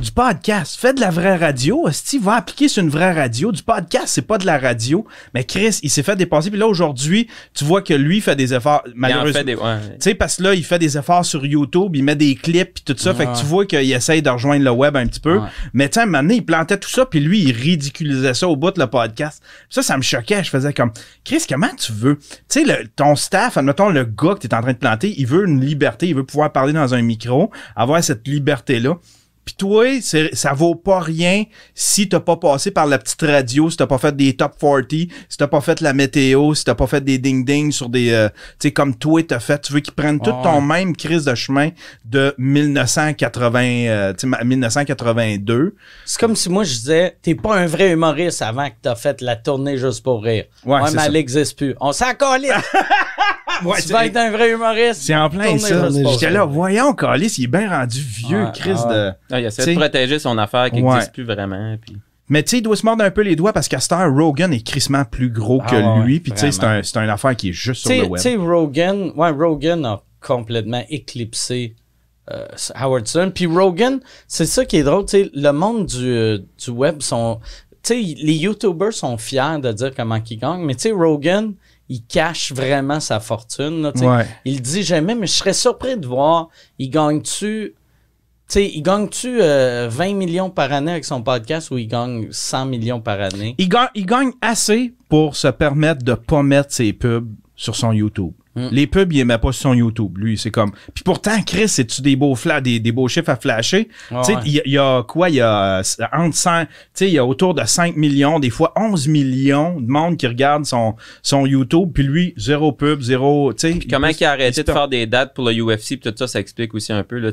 du podcast, fais de la vraie radio. Steve va appliquer sur une vraie radio. Du podcast, c'est pas de la radio. Mais Chris, il s'est fait dépasser. Puis là, aujourd'hui, tu vois que lui fait des efforts. En Malheureusement. fait des. Ouais. Tu sais, parce que là, il fait des efforts sur YouTube, il met des clips, puis tout ça. Fait que tu vois qu'il essaye de rejoindre le web un petit peu. Ouais. Mais tu sais, à un moment donné, il plantait tout ça, puis lui, il ridiculisait ça au bout de le podcast. Ça, ça me choquait. Je faisais comme, Chris, comment tu veux? Tu sais, ton staff, admettons, le gars que tu es en train de planter, il veut une liberté, il veut pouvoir parler dans un micro, avoir cette liberté-là. Puis toi, ça vaut pas rien si t'as pas passé par la petite radio, si t'as pas fait des top 40, si t'as pas fait la météo, si t'as pas fait des ding-ding sur des... euh, tu sais, comme toi t'as fait. Tu veux qu'ils prennent tout ton même crise de chemin de 1980, euh, tu sais, ma- 1982. C'est comme si moi je disais, t'es pas un vrai humoriste avant que t'as fait la tournée juste pour rire. Ouais, Ouais, mais ça. elle n'existe plus. On s'en calisse. Ouais, tu vas être un vrai humoriste. c'est en plein ça. J'étais là, voyons, Calis, il est bien rendu vieux, Ouais, Chris ouais. de... Ah, il essaie T'sais. de protéger son affaire qui Ouais. n'existe plus vraiment. Puis... Mais tu sais, il doit se mordre un peu les doigts parce qu'à cette heure, Rogan est crissement plus gros que Ah ouais, lui. Puis tu sais, c'est un, c'est une affaire qui est juste sur Tu le sais- web. tu sais, Rogan, ouais, Rogan a complètement éclipsé euh, Howard Stern. Puis Rogan, c'est ça qui est drôle, tu sais, le monde du, euh, du web sont... Tu sais, les YouTubers sont fiers de dire comment ils gagnent, mais tu sais, Rogan, il cache vraiment sa fortune. là. Ouais. Il dit jamais, mais je serais surpris de voir, il gagne-tu... Il gagne-tu euh, 20 millions par année avec son podcast ou il gagne 100 millions par année? Il gagne, il gagne assez pour se permettre de pas mettre ses pubs sur son YouTube. Mm. Les pubs, il aimait pas sur son YouTube. Lui, c'est comme. Puis pourtant, Chris, c'est-tu des beaux fla des, des beaux chiffres à flasher? Ouais, tu sais, ouais. il y, a- il y a quoi? Il y a entre 100, tu sais, il y a autour de 5 millions, des fois 11 millions de monde qui regarde son, son YouTube. Puis lui, zéro pub, zéro, tu sais. Comment il, a arrêté de faire des dates pour le UFC, puis tout ça, ça explique aussi un peu. Là,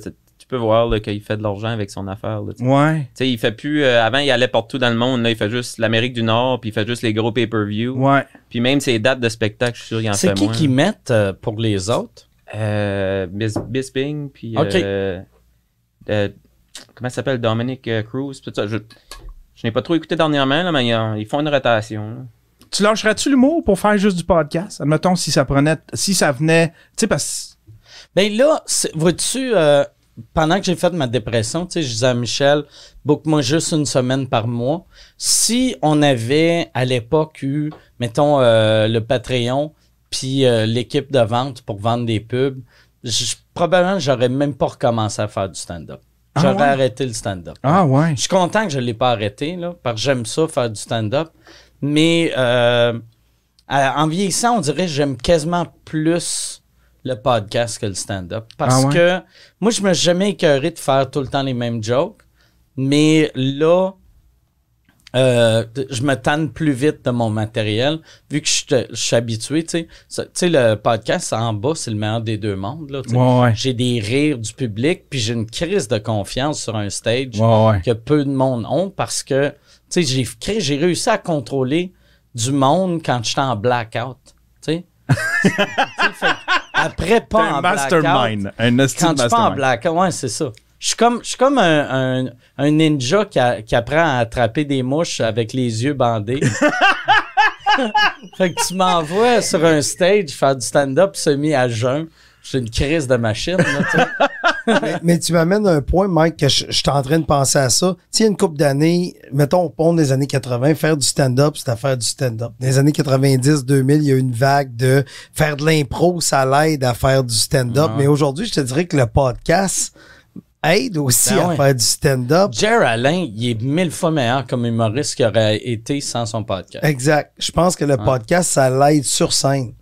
peux voir qu'il fait de l'argent avec son affaire. Là, tu sais. Ouais, Tu sais, il fait plus. euh, avant, il allait partout dans le monde. Là, il fait juste l'Amérique du Nord, puis il fait juste les gros pay-per-view. ouais. Puis même ses dates de spectacle, je suis sûr qu'il en C'est fait qui moins. qui mettent euh, pour les autres? Euh, Bis- Bisping, puis. Ok. euh, euh, comment ça s'appelle? Dominic euh, Cruz, tout ça. Je, je n'ai pas trop écouté dernièrement, là, mais ils, ont- ils font une rotation. là. Tu lâcherais-tu l'humour pour faire juste du podcast? Admettons, si ça prenait, si ça venait, tu sais, parce Ben là, c'est- vois-tu, euh, pendant que j'ai fait ma dépression, tu sais, je disais à Michel, book-moi juste une semaine par mois. Si on avait à l'époque eu, mettons, euh, le Patreon, puis euh, l'équipe de vente pour vendre des pubs, je- probablement j'aurais même pas recommencé à faire du stand-up. Ah J'aurais ouais? arrêté le stand-up. Ah ouais. Je suis content que je ne l'ai pas arrêté, là, parce que j'aime ça, faire du stand-up. Mais euh, en vieillissant, on dirait que j'aime quasiment plus le podcast que le stand-up. Parce Ah ouais? que moi, je me suis jamais écœuré de faire tout le temps les mêmes jokes. Mais là, euh, je me tanne plus vite de mon matériel, vu que je, suis habitué, tu sais. Le podcast en bas, c'est le meilleur des deux mondes, là. Ouais, ouais. J'ai des rires du public, puis j'ai une crise de confiance sur un stage Ouais, que peu de monde ont parce que, tu sais, j'ai j'ai réussi à contrôler du monde quand j'étais en blackout, tu sais. Après, pas en mastermind. Un Quand tu pas en blackout, ouais, c'est ça. Je suis comme, je suis comme un, un- un ninja qui, a- qui apprend à attraper des mouches avec les yeux bandés. fait que tu m'envoies sur un stage faire du stand-up semi à jeun. J'ai une crise de machine, là. Mais, mais tu m'amènes un point, Mike, que je, je suis en train de penser à ça. Tu sais, une couple d'années, mettons, au pont des années 80, faire du stand-up, c'est à faire du stand-up. Dans les années 90, 2000, il y a eu une vague de faire de l'impro, ça l'aide à faire du stand-up. Ouais. Mais aujourd'hui, je te dirais que le podcast aide aussi Ben à ouais. faire du stand-up. Jer Alain, il est mille fois meilleur comme humoriste qu'il aurait été sans son podcast. Exact. Je pense que le podcast, ça l'aide sur scène.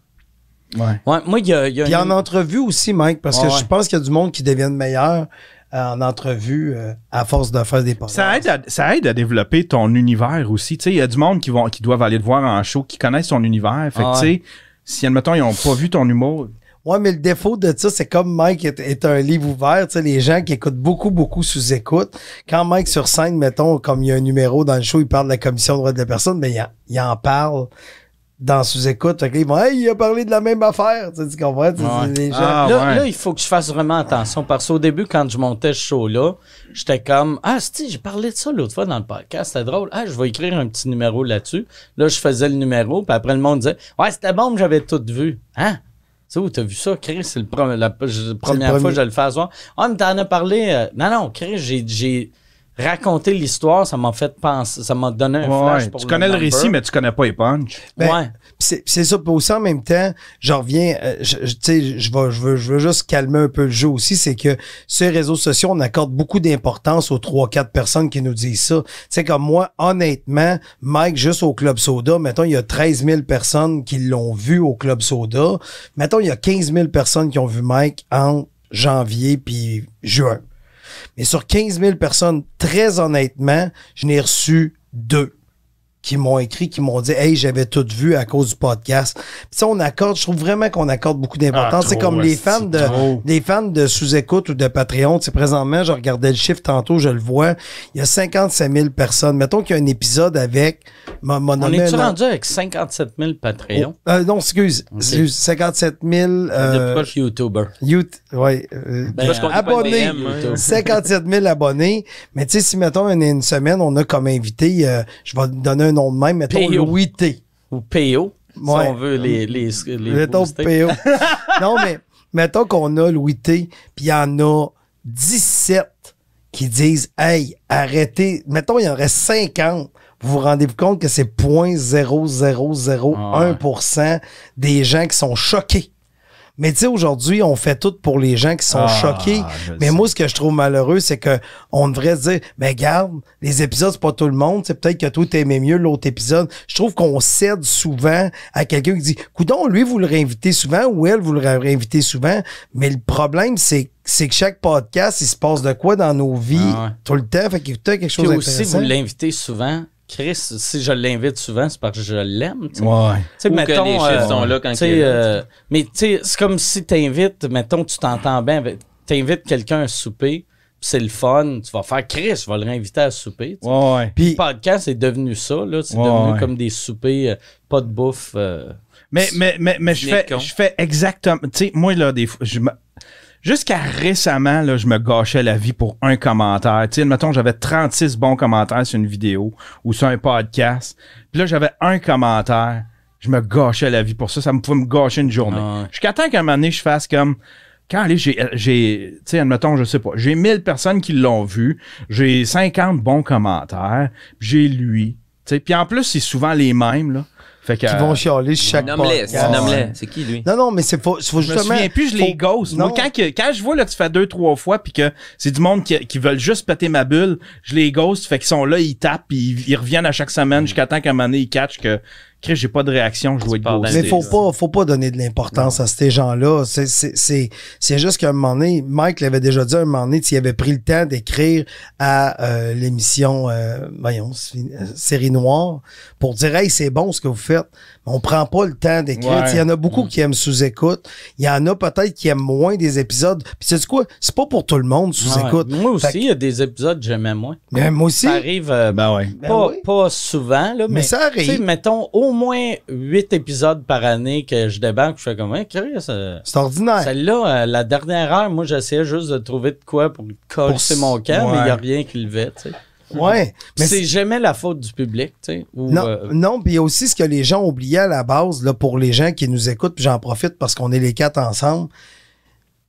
Ouais. Ouais, moi, il y a, il y a Puis une- en entrevue aussi, Mike, parce que Ouais, je ouais. pense qu'il y a du monde qui deviennent meilleur euh, en entrevue euh, à force de faire des podcasts. Ça aide, à, ça aide à développer ton univers aussi. Tu sais, il y a du monde qui, vont, qui doivent aller te voir en show, qui connaissent ton univers. Fait que, Ah tu sais, si, admettons, ils n'ont pas vu ton humour, Ouais, mais le défaut de ça, c'est comme Mike est, est un livre ouvert, tu sais, les gens qui écoutent beaucoup, beaucoup sous écoute. Quand Mike sur scène, mettons, comme il y a un numéro dans le show, il parle de la commission de droits de la personne, mais il en, il en parle dans sous-écoute. Fait que là, ils vont, hey, il a parlé de la même affaire. Tu, sais, tu comprends? Tu sais, Ouais. Les gens, Ah, là, ouais. là, il faut que je fasse vraiment attention parce qu'au début, quand je montais ce show-là, j'étais comme Ah, si, j'ai parlé de ça l'autre fois dans le podcast, c'était drôle. Ah, je vais écrire un petit numéro là-dessus. Là, je faisais le numéro, puis après, le monde disait Ouais, c'était bon, mais j'avais tout vu. Hein? Tu sais où t'as vu ça, Chris? C'est la, première premier. fois que je le fais à soir. Ah, mais t'en as parlé. euh, Non, non, Chris, j'ai, j'ai raconté l'histoire, ça m'a fait penser, ça m'a donné un flash ouais, pour tu connais le récit, mais tu connais pas les punch. Ben, ouais. Pis c'est c'est ça. Puis aussi, en même temps, je reviens, euh, je, je- tu sais, je vais- je veux, je veux juste calmer un peu le jeu aussi. C'est que sur les réseaux sociaux, on accorde beaucoup d'importance aux trois, quatre personnes qui nous disent ça. Tu sais, comme moi, honnêtement, Mike, juste au Club Soda, mettons, il y a 13 000 personnes qui l'ont vu au Club Soda. Mettons, il y a 15 000 personnes qui ont vu Mike en janvier puis juin. Mais sur 15 000 personnes, très honnêtement, je n'ai reçu deux qui m'ont écrit, qui m'ont dit Hey, j'avais tout vu à cause du podcast. Puis ça, on accorde, je trouve vraiment qu'on accorde beaucoup d'importance. Ah, c'est comme les fans de trop. les fans de sous-écoute ou de Patreon. Tu sais, présentement, je regardais le chiffre tantôt, je le vois. Il y a 55 000 personnes. Mettons qu'il y a un épisode avec. m'a- m'a On est-tu rendu avec 57 000 Patreons? Oh, euh, non, excuse. excuse, 57 000 de euh, YouTubers. youth, ouais, euh, Ben, pas abonnés. Hein. YouTube. 57 000 abonnés. Mais tu sais, si, mettons, une, une semaine, on a comme invité, euh, je vais donner un nom de même, mettons, P.O. Louis T. Ou PO, si Ouais. on veut les, les, les. PO. non, mais mettons qu'on a Louis T, puis il y en a 17 qui disent Hey, arrêtez. Mettons, il y en reste 50. Vous vous rendez-vous compte que c'est 0.0001% des gens qui sont choqués? Mais tu sais, aujourd'hui, on fait tout pour les gens qui sont Ah, choqués. Mais sais. moi, ce que je trouve malheureux, c'est que on devrait se dire, mais garde, les épisodes, c'est pas tout le monde. C'est peut-être que toi, t'aimais mieux l'autre épisode. Je trouve qu'on cède souvent à quelqu'un qui dit, coudon, lui, vous le réinvitez souvent ou elle, vous le réinvitez souvent. Mais le problème, c'est c'est que chaque podcast, il se passe de quoi dans nos vies Ah ouais. tout le temps. Fait qu'il y a quelque chose Puis aussi, vous l'invitez souvent. Chris, si je l'invite souvent, c'est parce que je l'aime. tu sais. Ouais. Tu sais, Ou que mettons, les chiffres euh, sont là quand tu sais, il est là, euh, Mais tu sais, c'est comme si t'invites, mettons, tu t'entends bien, avec- t'invites quelqu'un à souper, puis c'est le fun, tu vas faire Chris, je vais le réinviter à souper. tu sais. Ouais, ouais. Puis, Le podcast est devenu ça, là. C'est Ouais, devenu ouais. comme des soupers, euh, pas de bouffe. euh, Mais, mais, mais, mais je, fais, je fais exactement. Tu sais, moi, là, des fois, je me- Jusqu'à récemment, là, je me gâchais la vie pour un commentaire. Tu sais, mettons, j'avais 36 bons commentaires sur une vidéo ou sur un podcast. Puis là, j'avais un commentaire. Je me gâchais la vie pour ça. Ça me pouvait me gâcher une journée. Ah ouais. Jusqu'à temps qu'à un moment donné, je fasse comme... Quand allez, j'ai, j'ai, tu sais, admettons, je sais pas, j'ai 1000 personnes qui l'ont vu, j'ai 50 bons commentaires, j'ai lui. Tu sais, puis en plus, c'est souvent les mêmes, là. Fait que, qui vont chialer sur chaque Nomme-les, podcast. nomme-les. C'est qui, lui? Non, non, mais c'est faut, faut Je me justement. souviens plus, je les faut- ghost. Moi, Non. quand, que- quand je vois là, que tu fais deux, trois fois, puis que c'est du monde qui, qui veulent juste péter ma bulle, je les ghost, fait qu'ils sont là, ils tapent, puis ils, ils reviennent à chaque semaine jusqu'à temps qu'à un moment donné, ils catchent que, Chris, j'ai pas de réaction, je dois être ghosté. Mais faut pas, faut pas donner de l'importance à ces gens-là. C'est, c'est, c'est, c'est juste qu'à un moment donné, Mike l'avait déjà dit à un moment donné, tu avait pris le temps d'écrire à euh, l'émission, euh, voyons, euh, série noire, pour dire, hey, c'est bon ce que vous faites. On prend pas le temps d'écrire. Ouais. Il y en a beaucoup qui aiment sous-écoute. Il y en a peut-être qui aiment moins des épisodes. Puis c'est quoi? C'est pas pour tout le monde sous-écoute. ouais. Moi aussi, il y a des épisodes que j'aimais moins. Mais moi aussi. Ça arrive euh, Ben ouais. Ben pas, oui. pas souvent, là, mais, Mais ça tu sais, arrive. mettons au moins huit épisodes par année que je débarque, je fais comme, ouais, Chris, euh, C'est ordinaire. celle-là, euh, la dernière heure, moi, j'essayais juste de trouver de quoi pour coller mon camp, mais il n'y a rien qui levait, tu sais. Ouais. Mais c'est jamais la faute du public, tu sais. ou, Non, euh, non, puis il y a aussi ce que les gens oubliaient à la base, là, pour les gens qui nous écoutent, puis j'en profite parce qu'on est les quatre ensemble.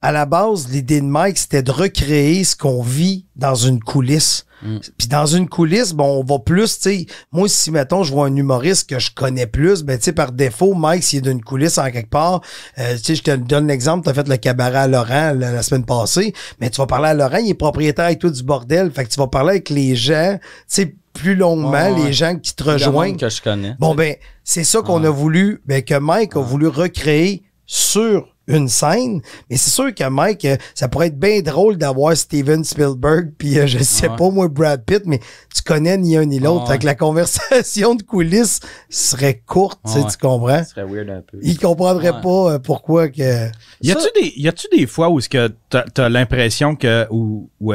À la base, l'idée de Mike, c'était de recréer ce qu'on vit dans une coulisse. Mm. Puis dans une coulisse, bon, on va plus, tu sais, moi, si, mettons, je vois un humoriste que je connais plus, ben, tu sais, par défaut, Mike, s'il est d'une coulisse en quelque part, euh, tu sais, je te donne l'exemple, t'as fait le cabaret à Laurent la, la semaine passée, mais tu vas parler à Laurent, il est propriétaire avec toi du bordel, fait que tu vas parler avec les gens, tu sais, plus longuement, les gens qui te rejoignent. que je connais. Bon, ben, c'est ça qu'on a voulu, ben, que Mike a voulu recréer sur une scène. Mais c'est sûr que Mike, euh, ça pourrait être bien drôle d'avoir Steven Spielberg, puis euh, je sais Ouais. pas, moi, Brad Pitt, mais tu connais ni un ni l'autre. Ouais. Fait que la conversation de coulisses serait courte, tu sais, Ouais. tu comprends? Ce serait weird un peu. Il comprendrait Ouais. pas euh, pourquoi que... Y a-tu des, y a-tu des fois où est-ce que t'as, t'as l'impression que, ou, ou,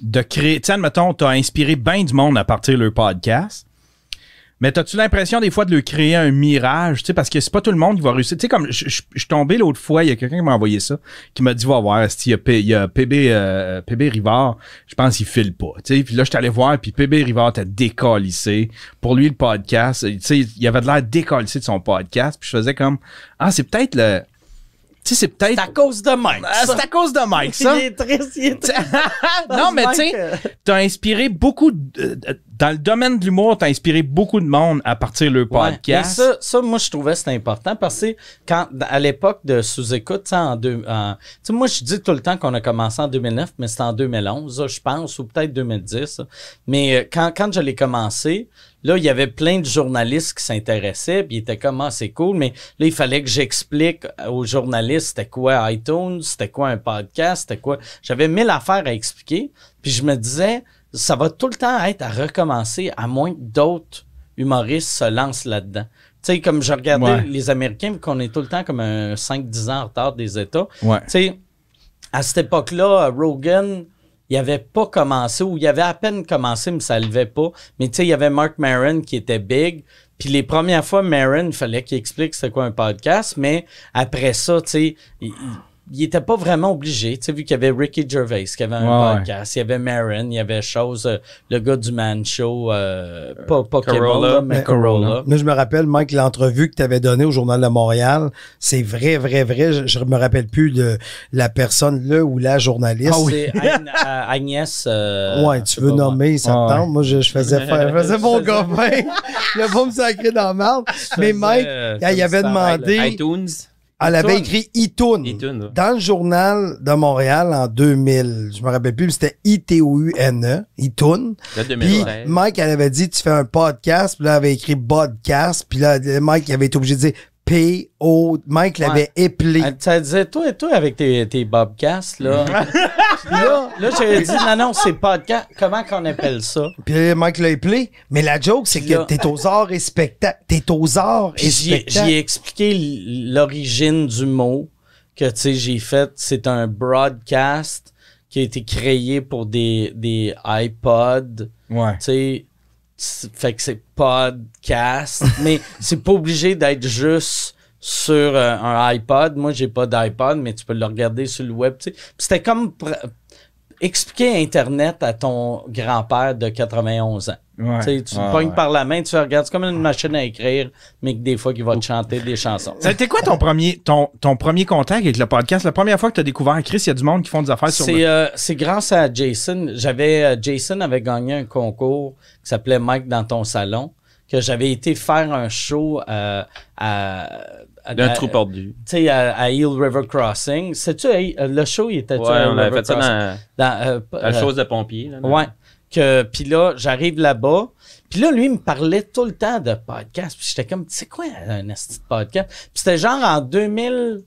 de créer, tu sais, admettons, t'as inspiré bien du monde à partir de leur podcast. Mais t'as-tu l'impression des fois de leur créer un mirage, tu sais, parce que c'est pas tout le monde qui va réussir. Tu sais, comme je je- je suis tombé l'autre fois, il y a quelqu'un qui m'a envoyé ça, qui m'a dit va voir, il y a, P- il y a PB, euh, PB Rivard, je pense qu'il file pas. Tu sais, puis là, je allé voir, puis PB Rivard t'a décalissé. Pour lui, le podcast, tu sais, il avait de l'air décalissé de son podcast, puis je faisais comme ah, c'est peut-être le. Tu sais, c'est peut-être. C'est à cause de Mike. Ah, c'est à cause de Mike, ça. Il est triste, il est triste. non, mais tu sais, euh, t'as inspiré beaucoup de- euh, dans le domaine de l'humour, t'as inspiré beaucoup de monde à partir de leur podcast. ça, ça, moi, je trouvais que c'était important parce que quand, à l'époque de sous-écoute, tu sais, en deux, tu sais, moi, je dis tout le temps qu'on a commencé en 2009, mais c'était en 2011, là, je pense, ou peut-être 2010. là. Mais euh, quand, quand je l'ai commencé, là, il y avait plein de journalistes qui s'intéressaient, puis ils étaient comme, ah, c'est cool, mais là, il fallait que j'explique aux journalistes c'était quoi iTunes, c'était quoi un podcast, c'était quoi. J'avais mille affaires à expliquer, puis je me disais, ça va tout le temps être à recommencer, à moins que d'autres humoristes se lancent là-dedans. Tu sais, comme je regardais Ouais. les Américains, vu qu'on est tout le temps comme un 5-10 ans en retard des États, Ouais. tu sais, à cette époque-là, Rogan, il avait pas commencé, ou il avait à peine commencé, mais ça levait pas. Mais tu sais, il y avait Mark Maron qui était big. Puis les premières fois, Maron, il fallait qu'il explique c'était quoi un podcast. Mais après ça, tu sais, il, était pas vraiment obligé. Tu sais, vu qu'il y avait Ricky Gervais qui avait un Ouais, podcast, il y avait Maron, il y avait chose, euh, le gars du Man Show, euh, pas, pas Corolla. Mais Mais- Corolla. Moi, je me rappelle, Mike, l'entrevue que tu avais donnée au Journal de Montréal, c'est vrai, vrai, vrai. Je, je me rappelle plus de la personne, le ou la journaliste. C'est Agn- euh, Agnès. euh, Ouais, tu veux nommer, ça Ouais. te tente. Moi, je, je faisais faire, je faisais mon copain. Le pas me sacrer dans la marde. Mais Mike, il avait demandé, iTunes. Elle avait écrit ouais. Dans le journal de Montréal en 2000, je me rappelle plus, mais c'était I-T-O-U-N-E. Le Puis 2013. Mike, elle avait dit, tu fais un podcast, puis là, elle avait écrit podcast, puis là, Mike, il avait été obligé de dire P-O. Mike l'avait éplé. Elle, ça disait, toi et toi, avec tes, tes bobcasts, là. Puis là, là j'avais dit, non, non, c'est podcast. Comment qu'on appelle ça? Puis là, Mike l'a éplé. Mais la joke, c'est que t'es aux arts et spectacles. T'es aux arts et j'y ai- spectacles. j'y ai expliqué l'origine du mot que, tu sais, j'ai fait. C'est un broadcast qui a été créé pour des, des iPods. Ouais. Tu sais, fait que c'est podcast, mais c'est pas obligé d'être juste sur euh, un iPod. Moi, j'ai pas d'iPod, mais tu peux le regarder sur le web. tu sais. Puis C'était comme pr- expliquer Internet à ton grand-père de 91 ans. Ouais. Tu Ouais, le pognes ouais. par la main, tu regardes, c'est comme une machine à écrire, mais que des fois, qui va te chanter des chansons. Été quoi ton premier, ton, ton premier contact avec le podcast? La première fois que tu as découvert Chris, il y a du monde qui font des affaires sur C'est le... euh, c'est grâce à Jason. J'avais euh, Jason avait gagné un concours qui s'appelait Mike dans ton salon que j'avais été faire un show euh, à, D'un trou perdu. tu sais à, à Eel River Crossing. Sais-tu le show il était Ouais, on avait fait ça dans dans euh, la euh, chose de pompier. Là, Ouais. Que, puis là, j'arrive là-bas. Puis là, lui, il me parlait tout le temps de podcast. Puis j'étais comme, c'est quoi un esti de podcast? Puis c'était genre en 2000...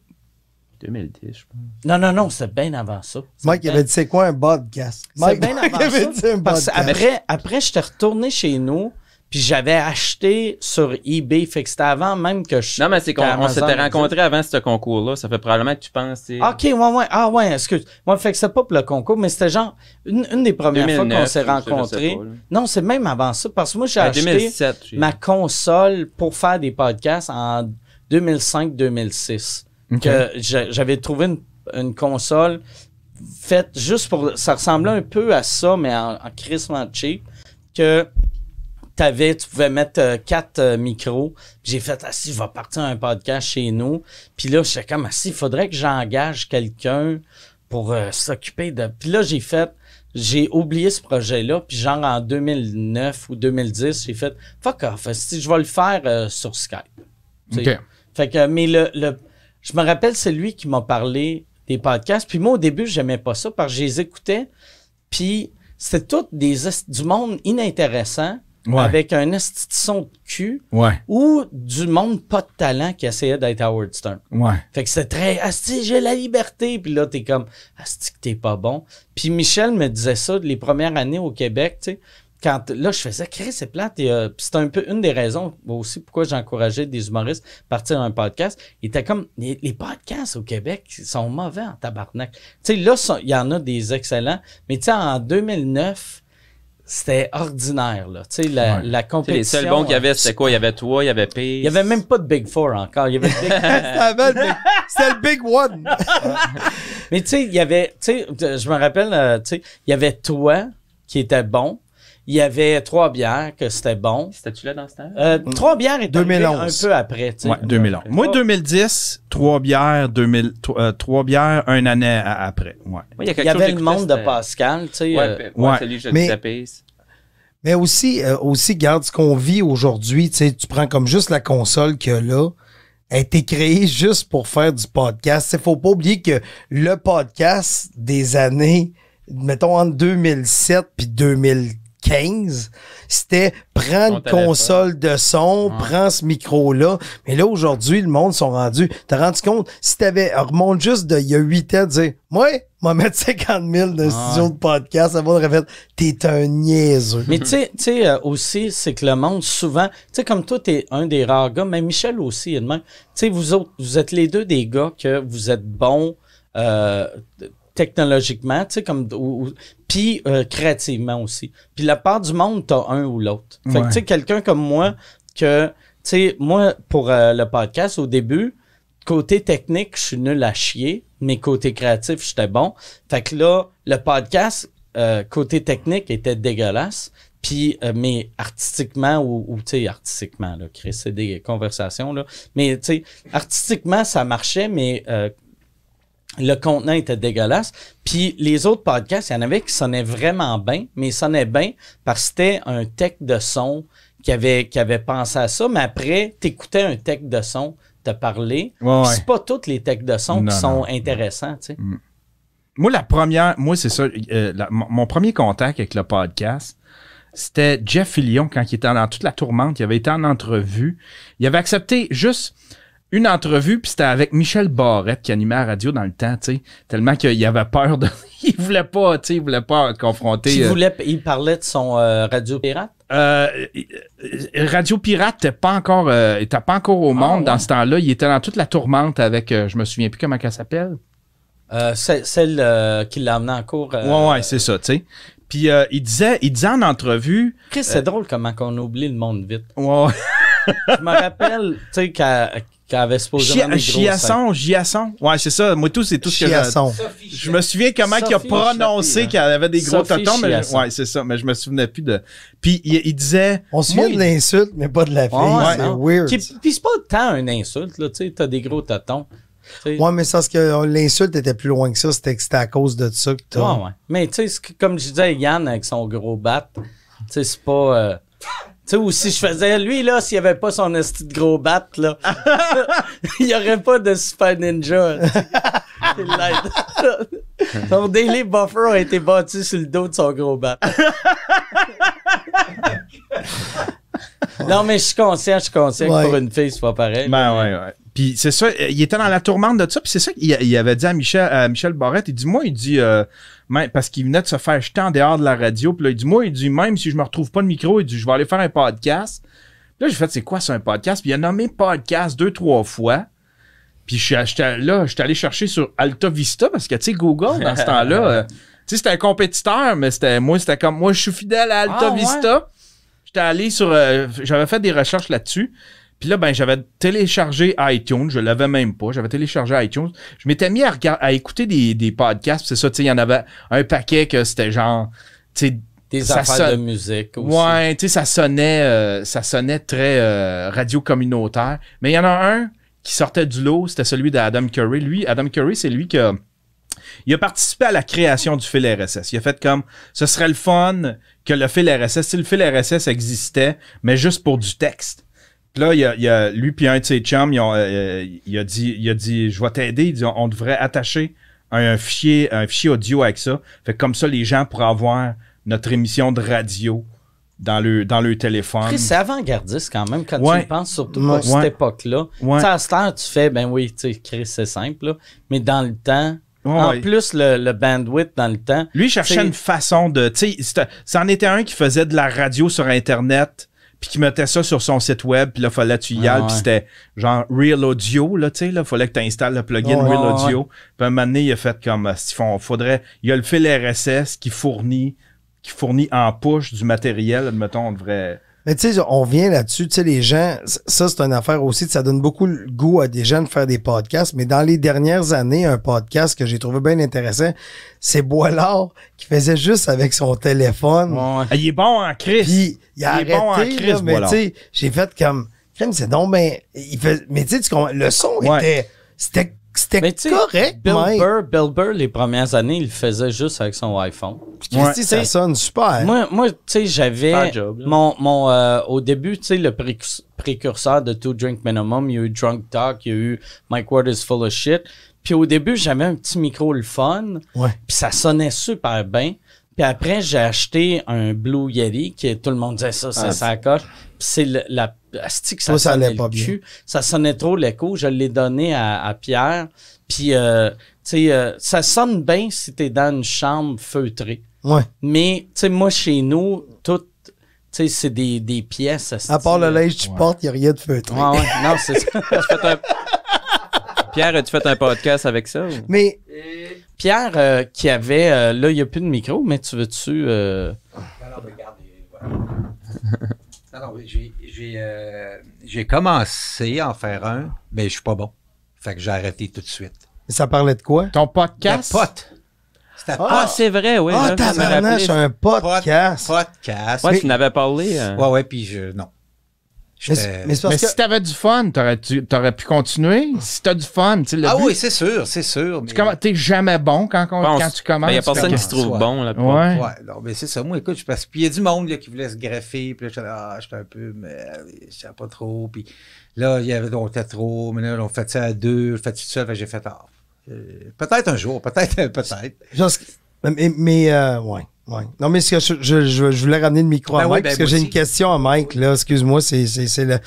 2010, je pense. Non, non, non, c'était bien avant ça. Mike, il avait dit, c'est quoi un podcast? C'est Mike, bien Mike avant avait ça. dit un Parce podcast. après, après j'étais retourné chez nous, puis j'avais acheté sur eBay. Fait que c'était avant même que je. Non, mais c'est qu'on s'était rencontrés avant ce concours-là. Ça fait probablement que tu penses. tu sais, dise. Ok, ouais, ouais. Ah, ouais, excuse. Moi, fait que c'était pas pour le concours, mais c'était genre une, une des premières 2009, fois qu'on s'est rencontrés. pas. Non, c'est même avant ça, parce que moi, j'ai Ben, acheté 2007. j'ai- ma console pour faire des podcasts en 2005-2006. Ok. Que j'a- j'avais trouvé une, une console faite juste pour. Ça ressemblait un peu à ça, mais en, en cheap. Que t'avais, tu pouvais mettre euh, quatre euh, micros. J'ai fait, ah si, je vais partir un podcast chez nous. Puis là, j'étais comme, ah si, il faudrait que j'engage quelqu'un pour euh, s'occuper de... Puis là, j'ai fait, j'ai oublié ce projet-là. Puis genre en 2009 ou 2010, j'ai fait, fuck off, si je vais le faire sur Skype. Fait que, mais le, le- je me rappelle, c'est lui qui m'a parlé des podcasts. Puis moi, au début, j'aimais pas ça parce que je les écoutais. Puis c'était tout des, du monde inintéressant Ouais. avec un son de cul Ouais. ou du monde pas de talent qui essayait d'être Howard Stern. Ouais. Fait que c'était très Asti, j'ai la liberté. Puis là, t'es comme Asti, que t'es pas bon. Puis Michel me disait ça les premières années au Québec, tu sais. Quand là, je faisais Chris, c'est plate. Et, euh, c'était un peu une des raisons aussi pourquoi j'encourageais des humoristes à partir d'un podcast. Il était comme les, les podcasts au Québec sont mauvais en tabarnak. Tu sais, là, il y en a des excellents. Mais tu sais, en 2009, c'était ordinaire, là. Tu sais, la, Ouais. la sais, les compétition. seuls bons qu'il y avait, c'était quoi? Il y avait toi, il y avait P. Il y avait même pas de Big Four encore. Il y avait le Big C'était le big- one. Mais tu sais, il y avait, tu sais, je me rappelle, euh, tu sais, il y avait toi qui était bon. Il y avait trois bières que c'était bon. C'était-tu là dans ce temps? Euh, trois bières est arrivé 2011. un peu après, tu sais. Ouais, 2011. Moi, 2010, trois bières, 2000, tro- euh, trois bières, un année à- après. Ouais. Il y a Il y avait le monde de Pascal, tu sais. euh, Ouais, je Mais-. Mais aussi, euh, aussi, garde ce qu'on vit aujourd'hui. Tu sais, tu prends comme juste la console que là a été créée juste pour faire du podcast. Il faut pas oublier que le podcast des années, mettons entre 2007 puis 2015, c'était prends Ton une console de son, prends ce micro-là. Mais là, aujourd'hui, le monde sont rendus. T'as rendu compte, si t'avais, remonte juste d'il y a 8 ans, de dire, ouais, m'a mettre 50 000 dans un Ah. studio de podcast, ça va le répéter, t'es un niaiseux. Mais tu sais, euh, aussi, c'est que le monde, souvent, tu sais, comme toi, t'es un des rares gars, mais Michel aussi, il est de même. Tu sais, vous autres, vous êtes les deux des gars que vous êtes bons euh, technologiquement, tu sais, comme, puis euh, créativement aussi. Puis la part du monde, t'as un ou l'autre. Fait que, tu sais, quelqu'un comme moi, que, tu sais, moi, pour euh, le podcast, au début, côté technique, je suis nul à chier, mais côté créatif, j'étais bon. Fait que là, le podcast, euh, côté technique, était dégueulasse. Puis, euh, mais artistiquement, ou, ou, tu sais, artistiquement, là, Chris, c'est des conversations, là. Mais, tu sais, artistiquement, ça marchait, mais euh, le contenant était dégueulasse. Puis les autres podcasts, il y en avait qui sonnaient vraiment bien, mais ils sonnaient bien parce que c'était un tech de son qui avait, qui avait pensé à ça. Mais après, t'écoutais un tech de son te parler. Ouais, ouais. C'est pas toutes les techs de son Non, qui sont non. intéressants, tu sais. Moi, la première, moi, c'est ça, euh, la- mon premier contact avec le podcast, c'était Jeff Fillion quand il était dans toute la tourmente. Il avait été en entrevue. Il avait accepté juste une entrevue, puis c'était avec Michel Barrette qui animait la radio dans le temps, tu sais. Tellement qu'il avait peur de. il voulait pas, tu sais, il voulait pas confronter. Puis il, euh, voulait, il parlait de son euh, radio pirate? euh, euh, Radio Pirate était pas encore, euh, était pas encore au monde ouais. dans ce temps-là. Il était dans toute la tourmente avec, euh, je me souviens plus comment elle s'appelle. Euh, celle euh, qui l'a amené en cours. euh, Ouais, ouais, c'est ça, tu sais. Puis euh, il disait, il disait en entrevue, Chris, c'est drôle comment on oublie le monde vite. ouais, Je me rappelle, tu sais, qu'elle avait supposément des Chi- gros seins. Chiasson, Giasson. Ouais, c'est ça. Moi, tout, c'est tout ce que j'ai. Chiasson. Je me souviens comment il a prononcé Sophie, qu'elle avait des gros totons, mais ouais, c'est ça. Mais je me souvenais plus de. Puis il, il disait. On se souvient de l'insulte, mais pas de la fille. Ouais, c'est weird. Qui- Puis c'est pas tant une insulte, là, tu sais, t'as des gros sais. Ouais, mais c'est parce que euh, l'insulte était plus loin que ça. C'était que c'était à cause de ça que t'as. Ouais, ouais. Mais tu sais, comme je disais à Yann avec son gros bat, tu sais, c'est pas. euh, sais, ou si je faisais, lui, là, s'il avait pas son esti de gros bat, là, il y aurait pas de Super Ninja. L'aide. son Daily Buffer a été battu sur le dos de son gros bat. non, mais je suis conscient, je suis conscient Ouais. que pour une fille, c'est pas pareil. Ben ouais, ouais. Puis c'est ça, euh, il était dans la tourmente de ça, puis c'est ça qu'il il avait dit à Michel, à Michel Barrette, il dit, moi, il dit, euh, parce qu'il venait de se faire jeter en dehors de la radio, puis là, il dit, moi, il dit, même si je me retrouve pas de micro, il dit, je vais aller faire un podcast. Puis là, j'ai fait, c'est quoi, c'est un podcast? Puis il a nommé podcast deux, trois fois. Puis je suis- là, j'étais allé chercher sur Alta Vista, parce que, tu sais, Google, dans ce temps-là, euh, tu sais, c'était un compétiteur, mais c'était, moi, c'était comme, moi, je suis fidèle à Alta Ah, ouais? J'étais allé sur. euh, j'avais fait des recherches là-dessus. Puis là, ben, j'avais téléchargé iTunes. Je l'avais même pas. J'avais téléchargé iTunes. Je m'étais mis à, écouter des, des podcasts. C'est ça, tu sais, il y en avait un paquet que c'était genre. Tu sais, des Ça affaires de musique aussi. Ouais, tu sais, ça sonnait, euh, ça sonnait très euh, radio communautaire. Mais il y en a un qui sortait du lot, c'était celui d'Adam Curry. Lui, Adam Curry, c'est lui qui a, il a participé à la création du fil RSS. Il a fait comme, ce serait le fun que le fil RSS, si le fil RSS existait, mais juste pour du texte. Puis là, il y a, il y a- lui puis un de ses chums, ils ont, euh, il a dit, il a dit, je vais t'aider. Il dit, on devrait attacher un, fichier, un fichier audio avec ça. Fait que comme ça, les gens pourraient avoir notre émission de radio dans le, dans le téléphone. C'est avant-gardiste quand même quand Ouais. tu y penses, surtout Ouais. pour cette époque-là. Ouais. Tu sais, à cette heure, tu fais, ben oui, tu sais, c'est simple, là. mais dans le temps, En plus, le, le bandwidth dans le temps, Lui, il cherchait T'sais- une façon de. Tu sais, c'en était un qui faisait de la radio sur Internet, puis qui mettait ça sur son site web, puis là, fallait que tu y ailles, puis c'était genre Real Audio, là, tu sais, là, fallait que tu installes le plugin Real ouais, Audio. Puis un moment donné, il a fait comme, euh, font- faudrait, il y a le fil RSS qui fournit, qui fournit en push du matériel, admettons, on devrait. Mais tu sais, on vient là-dessus, tu sais, les gens, ça, c'est une affaire aussi, ça donne beaucoup le goût à des gens de faire des podcasts, mais dans les dernières années, un podcast que j'ai trouvé bien intéressant, c'est Boilard qui faisait juste avec son téléphone. ouais. Ah, il est bon en Chris. Puis il a Il est arrêté, bon en là, crise, mais Boilard. tu sais, j'ai fait comme, c'est donc ben, il fait, mais tu sais, le son Ouais. était, c'était, c'était Mais tu sais, correct, Bill. Burr, Bill Burr, les premières années, il le faisait juste avec son iPhone. Ouais. ça T'sais, sonne super. Moi, moi tu sais, j'avais. Mon, mon, euh, au début, tu sais, le précurs- précurseur de Two Drink Minimum, il y a eu Drunk Talk, il y a eu Mike Ward is full of shit. Puis au début, j'avais un petit micro le fun. Ouais. Puis ça sonnait super bien. Puis après, j'ai acheté un Blue Yeti, qui tout le monde disait ça, c'est Ah, ça coche. Puis c'est le- la asti que ça ça sonnait pas le bien. Ça sonnait trop l'écho. Je l'ai donné à, à Pierre. Puis, euh, tu sais, euh, ça sonne bien si t'es dans une chambre feutrée. Ouais. Mais, tu sais, moi, chez nous, tout, tu sais, c'est des, des pièces. À part le linge que tu portes, il n'y a rien de feutré. Ouais, ouais. Non, c'est ça. Un- Pierre, as-tu fait un podcast avec ça? ou? Mais, Pierre, euh, qui avait, euh, là, il n'y a plus de micro, mais tu veux-tu. euh, Alors, regardez, voilà. J'ai- j'ai euh, j'ai commencé à en faire un, mais je suis pas bon. Fait que j'ai arrêté tout de suite. ça parlait de quoi? Ton podcast? Le pot. C'était Ah, c'est vrai, oui. Ah, là, je me tabarnache, rappelais. un podcast. podcast. Ouais, Mais- tu n'avais parlé. euh. Ouais, ouais, puis je. Non. Mais, mais Mais que. si t'avais du fun, t'aurais, tu aurais pu continuer. Si t'as du fun, tu sais, le ah but, oui, c'est sûr, c'est sûr. tu commen- t'es jamais bon quand, on- quand tu commences. Il n'y a personne qui se trouve Ouais. bon là Ouais. Ouais, non, mais c'est ça. Moi, écoute, je passe. Puis il y a du monde là, qui voulait se greffer. Puis là, j'étais ah, j'étais un peu, mais je sais pas trop. Puis là, il y avait, on était trop. Mais là, on fait ça à deux, on fait ça? Tout seul. Fait que j'ai fait, ah, euh, peut-être un jour, peut-être, peut-être. Mais, mais, euh, ouais, ouais. Non, mais ce que je, je, je- je voulais ramener le micro à Ben Mike oui, ben parce que j'ai une question à Mike, là. Excuse-moi, c'est, c'est, c'est le.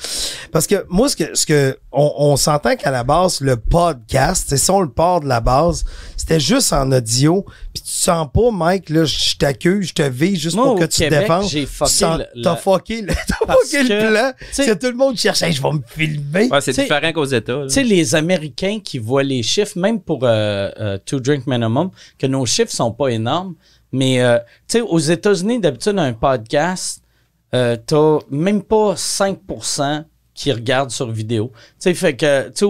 Parce que moi, ce que, ce que, on, on s'entend qu'à la base, le podcast, c'est ça, on le part de la base. C'était juste en audio. Puis tu sens pas, Mike, là, je t'accuse, je te vise juste Moi, pour au que tu te défendes. j'ai Tu fucké sens- le- T'as fucké, le- t'as Parce fucké le que, plan. que tout le monde cherche, Hey, je vais me filmer. Ouais, c'est T'sais- différent qu'aux États. Tu sais, les Américains qui voient les chiffres, même pour euh, euh, Two Drink Minimum, que nos chiffres sont pas énormes, mais euh, tu sais, aux États-Unis, d'habitude, un podcast, euh, t'as même pas 5% qui regardent sur vidéo. Tu sais, fait que, tu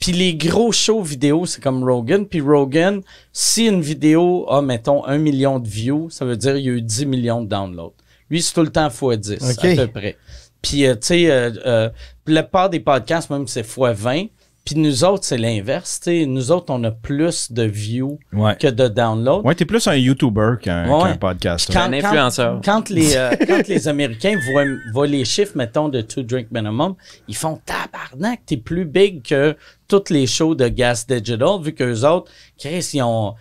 puis les gros shows vidéo, c'est comme Rogan, puis Rogan, si une vidéo a, mettons, un million de views, ça veut dire qu'il y a eu 10 millions de downloads. Lui, c'est tout le temps x 10, OK. à peu près. Puis, euh, tu sais, euh, euh, la plupart des podcasts, même, c'est x 20. Puis nous autres, c'est l'inverse. tu sais. Nous autres, on a plus de views Ouais. que de downloads. Ouais, t'es plus un YouTuber qu'un Ouais. qu'un podcaster. Quand- un influenceur. Quand, les, euh, quand les Américains voient, voient les chiffres, mettons, de Two Drink Minimum, ils font tabarnak, t'es plus big que toutes les shows de Gas Digital, vu qu'eux autres, Chris, ils ont,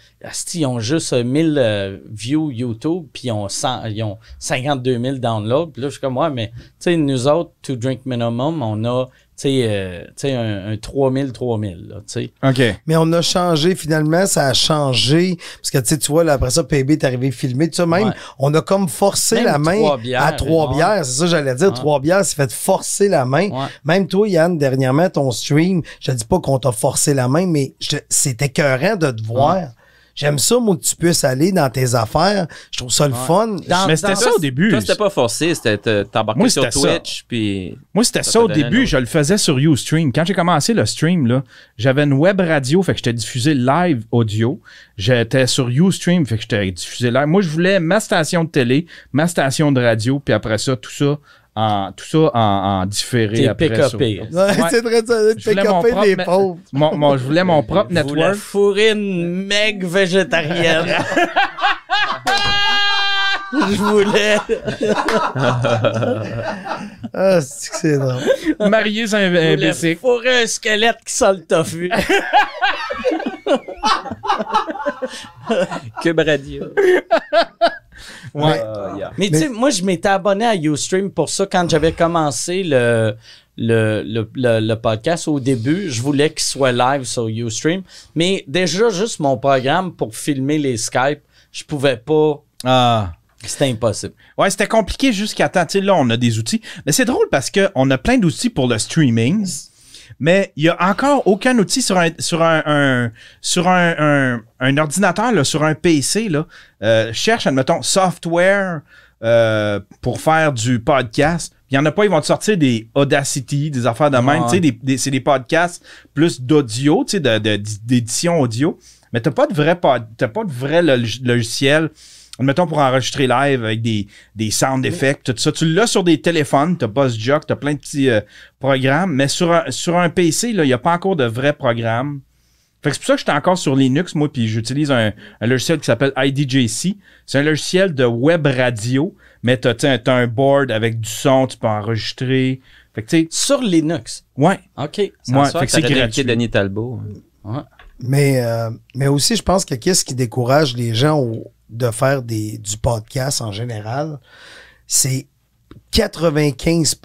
ils ont juste euh, 1000 euh, views YouTube, puis ils ont, 100 ils ont 52 000 downloads. Puis là, je suis comme, ouais, mais, tu sais, nous autres, Two Drink Minimum, on a, sais, euh, tu sais, un, un 3000, 3000, là, tu sais. OK. Mais on a changé, finalement, ça a changé. Parce que, tu sais, tu vois, là, après ça, PB est arrivé filmer. Tu sais, même, Ouais. on a comme forcé Même la main trois bières, à trois ouais. bières. C'est ça que j'allais dire. Ouais. Trois bières, c'est fait forcer la main. Ouais. Même toi, Yann, dernièrement, ton stream, je te dis pas qu'on t'a forcé la main, mais c'était écœurant de te voir. J'aime ça, moi, que tu puisses aller dans tes affaires. Je trouve ça le fun. Dans- Mais c'était ça au début. Toi, c'était pas forcé, c'était te- t'embarquer Moi, sur c'était ça. Twitch, puis... Moi, c'était Ça ça au début. Je le faisais sur Ustream. Quand j'ai commencé le stream, là, j'avais une web radio, fait que j'étais diffusé live audio. J'étais sur Ustream, fait que j'étais diffusé live. Moi, je voulais ma station de télé, ma station de radio, puis après ça, tout ça en, tout ça en, en différé après. PKP. sur- Ouais, Ouais. c'est très ça. Je voulais propre des pauvres. Mon, mon- je voulais mon propre voulez network. fourrer une meg végétarienne. Je voulais. Ah, c'est que c'est drôle. Marié sans un Je voulais imbécile. fourrer un squelette qui sent le tofu. Cube Radio. Ouais. Ah, yeah. Mais, tu sais, moi, je m'étais abonné à Ustream pour ça quand j'avais commencé le, le, le, le- le podcast au début. Je voulais qu'il soit live sur Ustream. Mais déjà, juste mon programme pour filmer les Skype, je pouvais pas. Ah. C'était impossible. Ouais, c'était compliqué jusqu'à temps. Tu sais, là, on a des outils. Mais c'est drôle parce qu'on a plein d'outils pour le streaming. Mais il y a encore aucun outil sur un sur un, un- sur un, un, un ordinateur, là, sur un PC. Là. Euh, cherche, admettons, software euh, pour faire du podcast. Il n'y en a pas, ils vont te sortir des Audacity, des affaires de même. Ouais. Tu sais, des, des- c'est des podcasts plus d'audio, tu sais, de, de- d'édition audio. Mais t'as pas de vrai pod, t'as pas de vrai log- logiciel. Admettons pour enregistrer live avec des, des sound effects, tout ça. Tu l'as sur des téléphones, t'as BuzzJock, t'as plein de petits euh, programmes, mais sur un, sur un PC, il n'y a pas encore de vrais programmes. Fait que c'est pour ça que j'étais encore sur Linux, moi, puis j'utilise un, un logiciel qui s'appelle IDJC. C'est un logiciel de web radio, mais t'as, t'as, t'as un board avec du son, tu peux enregistrer. Fait que Sur Linux? ouais. OK. Sans Ouais, ça, fait que c'est gratuit. Denis Talbot. Mais, euh, mais aussi, je pense que qu'est-ce qui décourage les gens au- de faire des, du podcast en général, c'est 95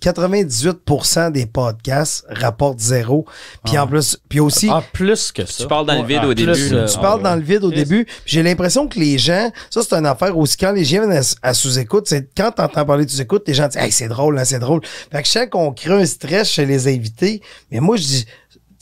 98% des podcasts rapportent zéro. Puis en plus, puis aussi, Ah, plus que ça. Tu parles dans le vide Ah, au plus, début. euh, là. tu Ah, parles ouais. dans le vide au début. J'ai l'impression que les gens, ça c'est une affaire aussi, quand les gens viennent à, à sous-écoute, c'est quand t'entends parler de sous-écoute, les gens disent, hey, c'est drôle, hein, c'est drôle. Fait que je sens qu'on crée un stress chez les invités, mais moi je dis,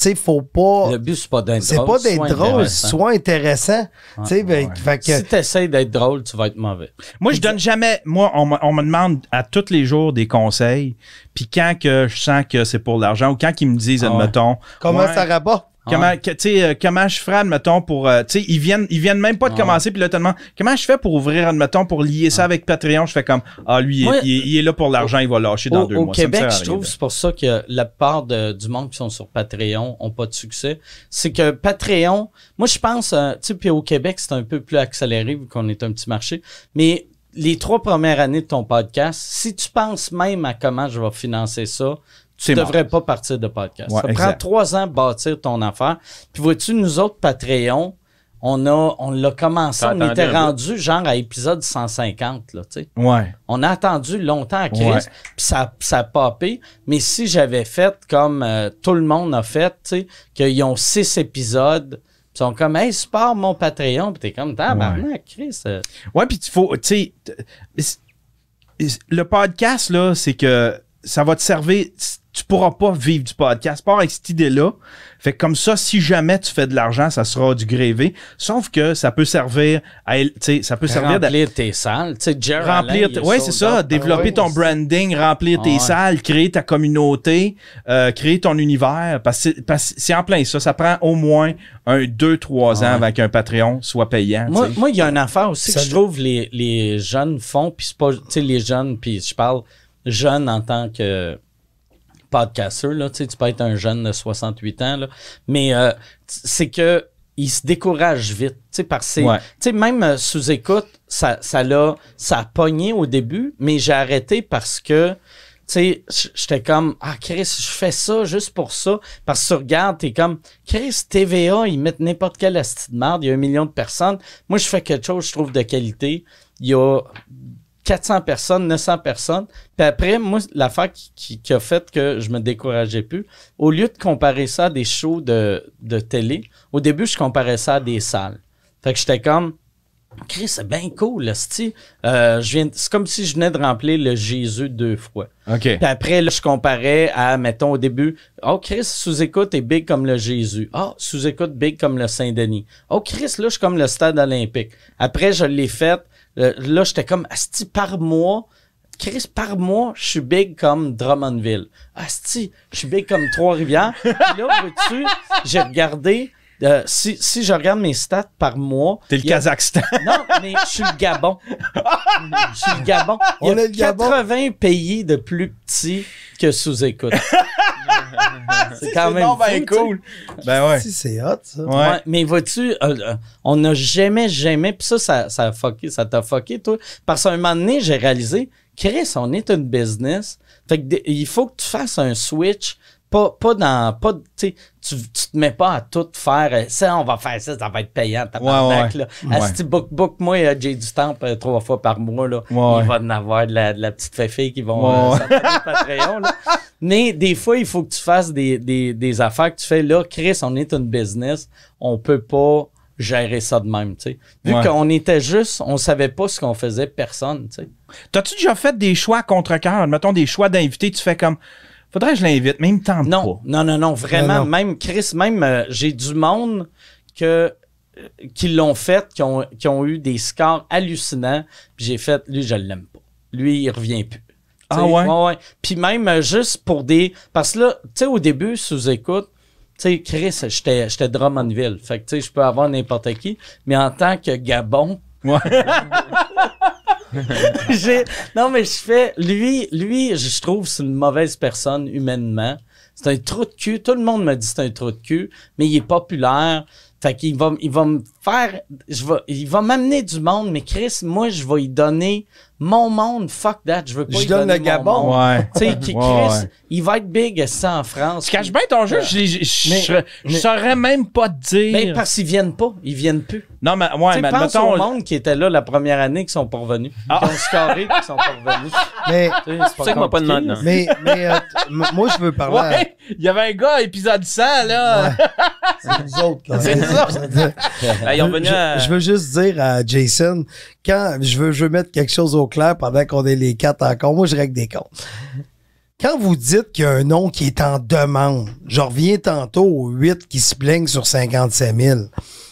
sais, faut pas, Le but, c'est pas d'être c'est drôle. pas d'être sois drôle, intéressant. soit intéressant. Tu sais, ben, fait que, Si t'essayes d'être drôle, tu vas être mauvais. Moi, je donne jamais. Moi, on, me- on me demande à tous les jours des conseils. Puis quand que je sens que c'est pour l'argent ou quand ils me disent, Ah admettons. comment ouais, ça rabat? Comment, que- tu sais, euh, comment je ferais, admettons, pour. euh, tu sais, ils viennent, ils viennent même pas de commencer, puis là, te demandent, comment je fais pour ouvrir, admettons, pour lier ça avec Patreon? Je fais comme, ah, lui, il est- Ouais. il, est, il est là pour l'argent, il va lâcher dans Au, deux au mois. Me Québec, je trouve c'est pour ça que la part de- du monde qui sont sur Patreon ont pas de succès. C'est que Patreon, moi je pense, euh, tu sais, puis au Québec, c'est un peu plus accéléré vu qu'on est un petit marché. Mais les trois premières années de ton podcast, si tu penses même à comment je vais financer ça, tu ne devrais pas partir de podcast. Ouais, ça exact. prend trois ans de bâtir ton affaire. Puis vois-tu, nous autres, Patreon, on a on l'a commencé, on était rendu genre à épisode 150, là, tu sais. Ouais. On a attendu longtemps à Chris, Ouais. puis ça, ça a popé. Mais si j'avais fait comme euh, tout le monde a fait, tu sais, qu'ils ont six épisodes, puis ils sont comme, hey, support mon Patreon, puis t'es comme, tabarnak, Chris. euh, Ouais, puis il faut, tu sais, c'est- le podcast, là, c'est que ça va te servir. Tu pourras pas vivre du podcast. Pas avec cette idée-là. Fait que comme ça, si jamais tu fais de l'argent, ça sera du grévé. Sauf que ça peut servir à, tu sais, ça peut servir de remplir tes salles. Tu sais, remplir, ouais, c'est ça, développer ton branding, remplir Ah tes ouais. salles, créer ta communauté, euh, créer ton univers, parce que c'est- parce que c'est en plein ça. Ça prend au moins un, deux, trois Ah ans ouais. avant qu'un Patreon soit payant. Moi, il y a une affaire aussi Ça que je trouve les, les jeunes font, puis c'est pas, tu sais, les jeunes, puis je parle jeune en tant que podcaster, là, tu sais, tu peux être un jeune de 68 ans, là, mais euh, c'est que ils se découragent vite, tu sais, parce que Ouais. tu sais, même euh, sous écoute, ça, ça l'a, ça a pogné au début, mais j'ai arrêté parce que, tu sais, j'étais comme, ah, Chris, je fais ça juste pour ça. Parce que tu regardes, t'es comme, Chris, TVA, ils mettent n'importe quelle astuce de merde, il y a un million de personnes. Moi, je fais quelque chose, je trouve, de qualité. Il y a 400 personnes, 900 personnes. Puis après, moi, l'affaire qui, qui, qui a fait que je me décourageais plus, au lieu de comparer ça à des shows de, de télé, au début, je comparais ça à des salles. Fait que j'étais comme, Chris, c'est bien cool, là. Euh, je viens, c'est comme si je venais de remplir le Jésus deux fois. OK. Puis après, là, je comparais à, mettons, au début, oh, Chris, sous-écoute est big comme le Jésus. Ah, sous-écoute big comme le Saint-Denis. Oh, Chris, là, je suis comme le stade olympique. Après, je l'ai fait. Euh, là, j'étais comme, asti, par mois, Chris, par mois, je suis big comme Drummondville. Asti, je suis big comme Trois-Rivières. Là, vois-tu, j'ai regardé, euh, si, si je regarde mes stats par mois. T'es le a- Kazakhstan. non, mais je suis le Gabon. Je suis le Gabon. Il y a On est le Gabon. 80 pays de plus petits que sous-écoute. c'est quand même ben fou, cool. Ben ouais. Si, c'est hot, ça. Ouais. Ouais, mais vois-tu, euh, euh, on n'a jamais, jamais, puis ça, ça, ça a fucké, ça t'a fucké, toi. Parce qu'à un moment donné, j'ai réalisé, Chris, on est une business. Fait que il faut que tu fasses un switch. Pas, pas dans. Pas, tu tu te mets pas à tout faire. euh, Ça, on va faire ça, ça va être payant. tabarnak, Ouais, là. Ouais. Asti, book, book, moi, Jay du euh, trois fois par mois, là. Ouais. Il va en avoir de la, de la petite fée qui vont Ouais, euh, ouais. Patreon, là. Mais des fois, il faut que tu fasses des, des, des affaires que tu fais. Là, Chris, on est une business. On peut pas gérer ça de même, tu sais. Vu Ouais. qu'on était juste, on savait pas ce qu'on faisait, personne, tu sais. T'as-tu déjà fait des choix à contre-cœur? Mettons des choix d'invités, tu fais comme. Faudrait que je l'invite, mais il me tente Non, pas. non, non, non, vraiment, Non, non. même Chris, même euh, j'ai du monde que euh, qui l'ont fait, qui ont, qui ont eu des scores hallucinants, puis j'ai fait, lui, je l'aime pas. Lui, il revient plus. Ah ouais? ouais. Puis même euh, juste pour des... Parce que là, tu sais, au début, sous-écoute, tu sais, Chris, j'étais j'étais Drummondville. Fait que, tu sais, je peux avoir n'importe qui. Mais en tant que Gabon, Ouais. j'ai... Non, mais je fais... Lui, lui, je trouve c'est une mauvaise personne humainement. C'est un trou de cul. Tout le monde me dit que c'est un trou de cul, mais il est populaire. Fait qu'il va, il va me faire... Je vais, il va m'amener du monde, mais Chris, moi, je vais y donner mon monde. Fuck that. Je veux pas Je y donne le Gabon. monde. Ouais. Tu sais, qui- Ouais, Chris, ouais. il va être big ça en France. Tu caches bien ton jeu, je, je, je, Mais- je- je mais- saurais même pas te dire. Mais parce qu'ils viennent pas, ils viennent plus. Non, mais ouais, mais pense mettons. au monde qui était là la première année qui sont pas revenus. Ah. Qui ont scoré qui sont pas revenus. Mais, C'est ça qu'il m'a pas demandé. mais, mais euh, moi, je veux parler à- il y avait un gars, épisode 100, là. C'est nous autres. quand C'est ont revenu je, je veux juste dire à Jason, quand je veux, je veux mettre quelque chose au clair pendant qu'on est les quatre encore, moi je règle des comptes. Quand vous dites qu'il y a un nom qui est en demande, je reviens tantôt aux 8 qui se plaignent sur 55 000.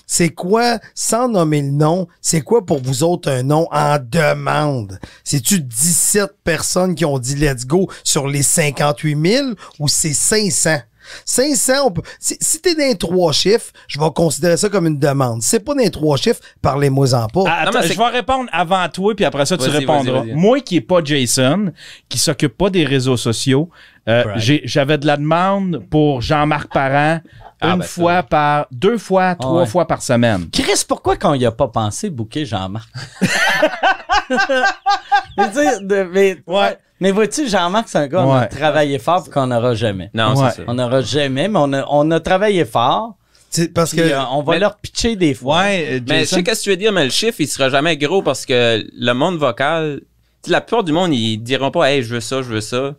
C'est quoi, sans nommer le nom, c'est quoi pour vous autres un nom en demande? C'est-tu 17 personnes qui ont dit let's go sur les 58 000 ou c'est 500? 500, on peut, si, si t'es dans les trois chiffres, je vais considérer ça comme une demande. Si c'est pas dans les trois chiffres, parlez-moi-en pas. Ah, attends, je vais répondre avant toi, puis après ça, tu répondras. Moi qui est pas Jason, qui s'occupe pas des réseaux sociaux, euh, Right. j'avais de la demande pour Jean-Marc Parent Ah, une ben, ça. fois par, deux fois, trois ouais. fois par semaine. Chris, pourquoi quand il a pas pensé bouquer Jean-Marc? Mais, Ouais. Mais vois-tu, Jean-Marc, c'est un gars, on a travaillé fort pour qu'on n'aura jamais. Non, Ouais. c'est ça. On n'aura jamais, mais on a, on a travaillé fort. C'est parce puis, que euh, on va mais- leur pitcher des fois. Ouais, euh, Mais je sais qu'est-ce que tu veux dire, mais le chiffre, il sera jamais gros parce que le monde vocal, la plupart du monde, ils diront pas, hey, je veux ça, je veux ça.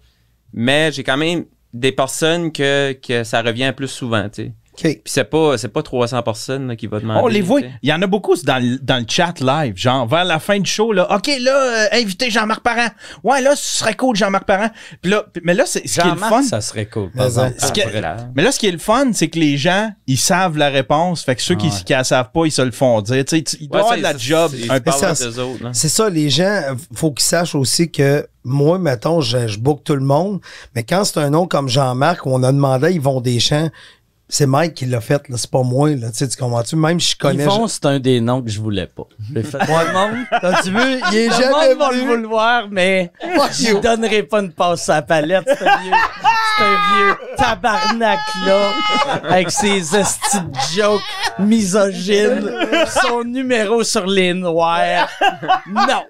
Mais j'ai quand même des personnes que, que ça revient plus souvent, tu sais. OK. Puis c'est pas, c'est pas 300 personnes là, qui va demander. On les voit. Il y en a beaucoup c'est dans le, dans le chat live. Genre, vers la fin du show, là. OK, là, euh, invitez Jean-Marc Parent. Ouais, là, ce serait cool, Jean-Marc Parent. Puis là, mais là, c'est, ce qui est le fun. ça serait cool. par Mais exemple. Ce qui- Après, là. Mais là, ce qui est le fun, c'est que les gens, ils savent la réponse. Fait que ceux qui, Ouais. qui la savent pas, ils se le font dire. Tu sais, tu- il doit y Ouais, avoir de la job. c'est- un Ils peu. parlent ça, entre eux autres, là. c'est ça, les gens, faut qu'ils sachent aussi que moi, mettons, je, je book tout le monde, mais quand c'est un nom comme Jean-Marc, où on a demandé à Yvon Deschamps, c'est Mike qui l'a fait, c'est pas moi, là, tu sais, tu comprends-tu? Même je connais... Yvon, c'est un des noms que je voulais pas. J'ai fait le monde. T'as-tu vu? Il est Le jamais monde va le vouloir, mais je lui donnerai pas une passe à la palette. C'est un vieux, c'est un vieux tabarnak, là, avec ses de jokes misogynes, son numéro sur les noirs. Non.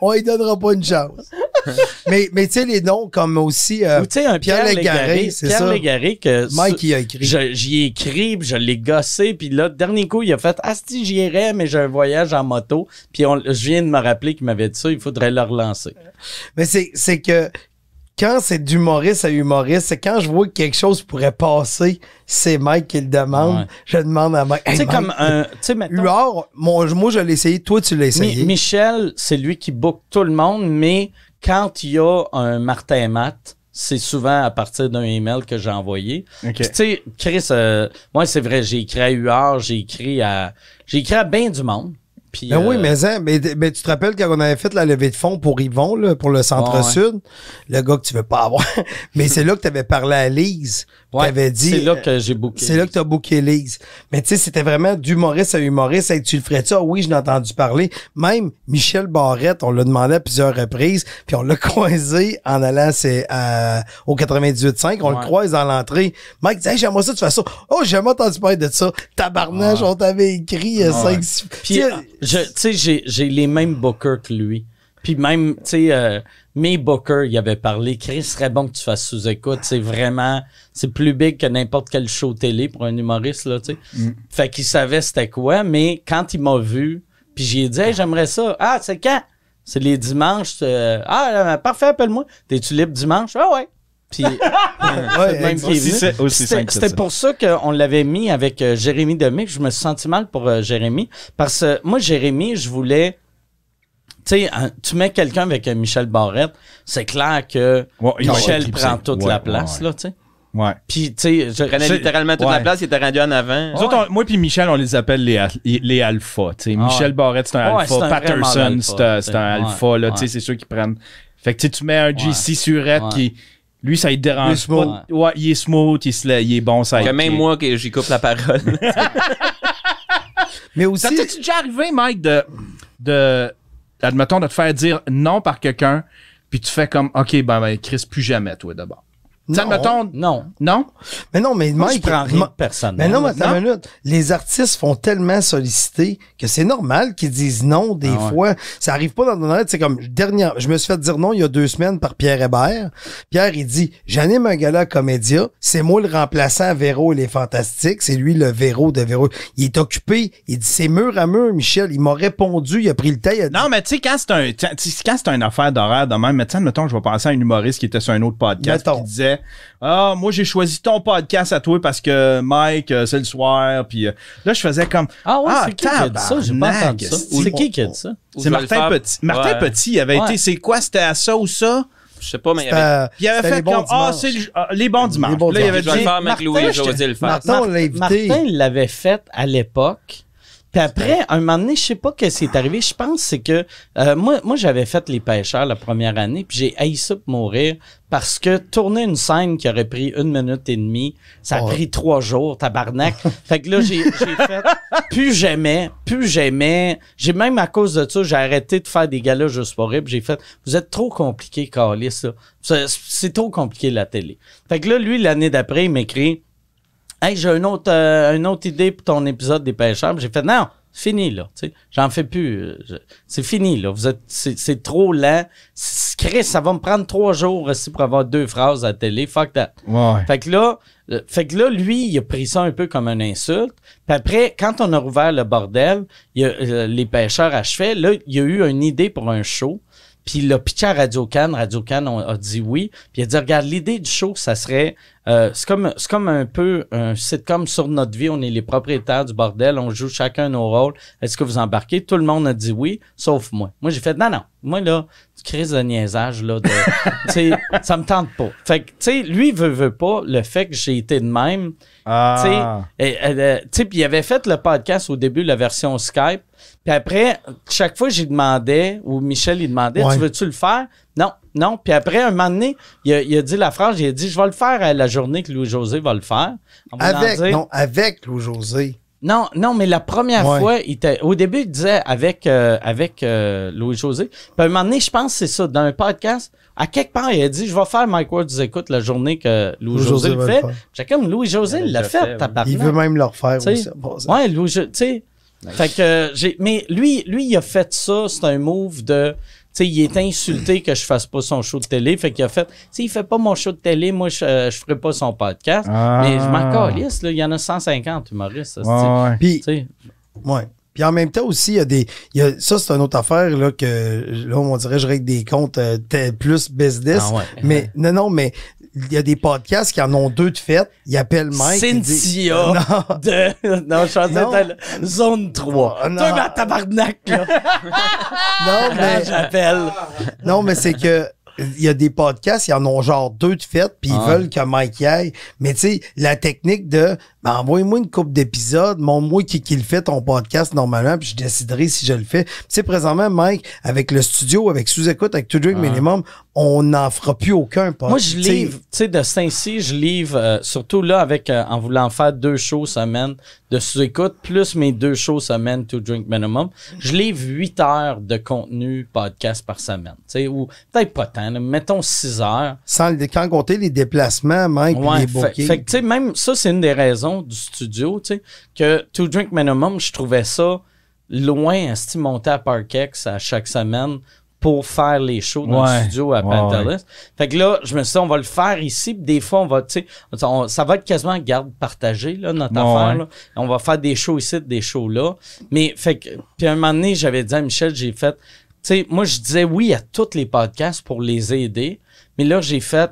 On lui donnera pas une chance. mais, mais tu sais, les noms comme aussi... euh, Ou tu sais, un Pierre, Pierre Légaré, c'est Pierre ça. Légaré que Mike, il a écrit. Je- J'y ai écrit, puis je l'ai gossé, puis là, dernier coup, il a fait Ah, si j'irais, mais j'ai un voyage en moto. Puis on- je viens de me rappeler qu'il m'avait dit ça, il faudrait le relancer. Mais c'est, c'est que quand c'est d'humoriste à humoriste, c'est quand je vois que quelque chose pourrait passer, c'est Mike qui le demande. Ouais. Je demande à Mike. Tu sais, Mike, comme un. Tu sais, mettons, Huard, moi, je- moi, je l'ai essayé, toi, tu l'as Mi- essayé. Michel, c'est lui qui book tout le monde, mais quand il y a un Martin Matt, c'est souvent à partir d'un email que j'ai envoyé. Tu sais, Chris, euh, moi, c'est vrai, j'ai écrit à UR, j'ai écrit à. J'ai écrit à bien du monde. Ben oui, euh, mais, hein, mais, mais tu te rappelles quand on avait fait la levée de fonds pour Yvon, là, pour le Centre-Sud, le gars que tu veux pas avoir. mais c'est là que tu avais parlé à Lise. Ouais, tu avais dit. C'est là que j'ai booké. C'est là que tu as booké Lise. Mais tu sais, c'était vraiment d'humoriste à humoriste. Hey, tu le ferais-tu? Ah oui, je l'ai entendu parler. Même Michel Barrette, on l'a demandé à plusieurs reprises, puis on l'a croisé en allant c'est, à- au 98.5. On Ouais. le croise dans l'entrée. Mike dit, hey, j'aimerais ça, tu fais ça. Oh, j'ai jamais entendu parler de ça. Tabarnage, on t'avait écrit euh, cinq, six- Puis, Tu sais, euh, je- tu sais, j'ai, j'ai les mêmes bookers que lui. Puis même, tu sais, euh, mes bookers, il avait parlé, Chris, serait bon que tu fasses sous-écoute. C'est vraiment, c'est plus big que n'importe quel show télé pour un humoriste, là, tu sais. Mm. Fait qu'il savait c'était quoi, mais quand il m'a vu, puis j'ai dit, hey, j'aimerais ça. Ah, c'est quand? C'est les dimanches. euh, ah, parfait, appelle-moi. T'es-tu libre dimanche? Ah ouais. Puis, ouais, même C'était- pour ça qu'on l'avait mis avec euh, Jérémy Demick. Je me suis senti mal pour euh, Jérémy. Parce que moi, Jérémy, je voulais. Tu sais, tu mets quelqu'un avec Michel Barrette, c'est clair que Ouais, il Michel prend toute Ouais, la place, ouais. là, tu sais. Ouais. Puis, tu sais, je- Il prenait je- littéralement toute ouais. la place, il était rendu en avant. Nous autres, on- moi puis Michel, on les appelle les, les alphas. tu sais. Ah Michel. Barrette, c'est un Ouais, alpha. Patterson, c'est un, tu c'est sais. un Ouais, alpha. Là, tu sais. C'est ceux qui prennent. Fait que tu sais, tu mets un JC surette Ouais. qui. Lui, ça ne Il est dérange smooth. pas. Ouais, il est smooth, il, se la- il est bon, ça Que même moi, que j'y coupe la parole. Mais Ça aussi, t'est déjà arrivé, Mike, de, de. Admettons, de te faire dire non par quelqu'un, puis tu fais comme, OK, ben, ben Chris, plus jamais, toi, d'abord. Non. Non. Non? mais non, mais Moi, je Mike, prends rien Ma- de personnel. Mais non, mais attends Non? une minute. Les artistes font tellement solliciter que c'est normal qu'ils disent non des Ah ouais. fois. Ça arrive pas dans ton oreille. C'est comme, dernière, je me suis fait dire non il y a deux semaines par Pierre Hébert. Pierre, il dit, j'anime un gala à Comédia. C'est moi le remplaçant à Véro et les Fantastiques. C'est lui le Véro de Véro. Il est occupé. Il dit, c'est mur à mur, Michel. Il m'a répondu. Il a pris le temps. Il a dit, Non, mais tu sais, quand c'est un, tu sais, quand c'est une affaire d'horaire de même, mais tu sais, mettons, je vais penser à un humoriste qui était sur un autre podcast Mettons. qui disait Ah, moi, j'ai choisi ton podcast à toi parce que Mike, euh, c'est le soir. Puis euh, là, je faisais comme Ah ouais, Ah, c'est qui qui a dit ça? J'ai pas entendu ça. C'est qui qui a dit ça? C'est Martin faire- Petit. Martin Ouais. Petit, il avait Ouais. été, c'est quoi, c'était à ça ou ça? Je sais pas, mais il avait. il fait les bons comme Ah, c'est le- ah, les bons dimanches. Les bons Puis là, il avait Je vais le dit faire avec Martin, Louis José le faire. Martin l'avait fait à l'époque. Puis après, un moment donné, je sais pas ce qui est arrivé. Je pense c'est que euh, moi, moi j'avais fait les pêcheurs la première année, puis j'ai haï ça pour mourir parce que tourner une scène qui aurait pris une minute et demie, ça a Ouais. pris trois jours, tabarnak. fait que là, j'ai fait plus jamais, plus jamais. J'ai même à cause de ça, j'ai arrêté de faire des galas juste pour rire. puis J'ai fait, vous êtes trop compliqué, là. C'est- C'est trop compliqué la télé. Fait que là, lui, l'année d'après, il m'écrit. Hey, j'ai une autre, euh, une autre idée pour ton épisode des pêcheurs. J'ai fait non, fini là. tu sais. J'en fais plus. euh, je- c'est fini là. Vous êtes, c'est, c'est trop lent. C'est- Chris, ça va me prendre trois jours aussi pour avoir deux phrases à la télé. Fuck that. Ouais. Fait que là, euh, fait que là, lui, il a pris ça un peu comme une insulte. Puis après, quand on a rouvert le bordel, il a, euh, les pêcheurs achevaient. Là, il y a eu une idée pour un show. Puis il l'a pitché à Radio Cannes. Radio Cannes a, dit oui. Puis il a dit, regarde, l'idée du show, ça serait... euh, c'est comme, comme un peu un sitcom sur notre vie. On est les propriétaires du bordel. On joue chacun nos rôles. Est-ce que vous embarquez? Tout le monde a dit oui, sauf moi. Moi, j'ai fait, non, non. Moi, là, tu crise de niaisage, là. De, ça me tente pas. Fait que, tu sais, lui, veut, veut pas. Le fait que j'ai été de même, Ah. et, et, euh, tu sais, puis il avait fait le podcast au début, la version Skype. Puis après, chaque fois, j'y demandais, ou Michel, il demandait, Ouais. tu veux-tu le faire? Non, non. Puis après, un moment donné, il a, il a dit la phrase, il a dit, je vais le faire à la journée que Louis-José va le faire. Avec, non, avec Louis-José. Non, non, mais la première Ouais. fois, il était, au début, il disait avec, euh, avec euh, Louis-José. Puis à un moment donné, je pense que c'est ça, dans un podcast, à quelque part, il a dit, je vais faire Mike Ward écoute la journée que Louis-José Louis-José le fait. J'ai comme Louis-José Il l'a fait, fait, oui. tabarnak. Il veut même le refaire Tu sais, aussi. Bon, Ouais, Louis, tu sais. Fait que euh, j'ai. Mais lui, lui, il a fait ça. C'est un move de. Tu sais, il est insulté que je fasse pas son show de télé. Fait qu'il a fait. Tu il fait pas mon show de télé. Moi, je, euh, je ferai pas son podcast. Ah. Mais je m'en calisse, là. Il y en a 150 humoristes. ouais. Puis, ouais. Puis en même temps aussi, il y a des. il y a, ça, c'est une autre affaire là, que là, on dirait je règle des comptes euh, plus business. Ah ouais. Mais non, non, mais il y a des podcasts qui en ont deux de fait. Ils appellent Mike. Cynthia Non. de. Non, je pensais Non. la zone 3. Oh, non. Toi, ma tabarnak, là. Non, mais, j'appelle. non, mais c'est que il y a des podcasts, ils en ont genre deux de fait, puis ils Ah. veulent que Mike y aille. Mais tu sais, la technique de ben, envoie-moi une coupe d'épisodes, montre-moi qui, qui le fait ton podcast normalement, puis je déciderai si je le fais. Tu sais, présentement, Mike, avec le studio, avec sous-écoute, avec To Drink Minimum, on n'en fera plus aucun podcast. Moi, je livre, tu sais, de Saint-Cy, je livre, euh, surtout là, avec, euh, en voulant faire deux shows semaine de sous-écoute, plus mes deux shows semaine to drink minimum, je livre 8 heures de contenu podcast par semaine. Tu sais, ou peut-être pas tant, là, mettons 6 heures. Sans le, quand compter les déplacements, Mike, Ouais, les fait, bookings. fait que, tu sais, même ça, c'est une des raisons du studio, tu sais, que To Drink Minimum, je trouvais ça loin à ce monter à Parkex à chaque semaine pour faire les shows dans Ouais. le studio à Ouais, Pantelis. Fait que là, je me suis dit, on va le faire ici, puis des fois, on va, tu sais, ça va être quasiment garde partagée, là, notre affaire, là. On va faire des shows ici, des shows là. Mais, fait que, puis à un moment donné, j'avais dit à Michel, j'ai fait, tu sais, moi, je disais oui à tous les podcasts pour les aider, mais là, j'ai fait,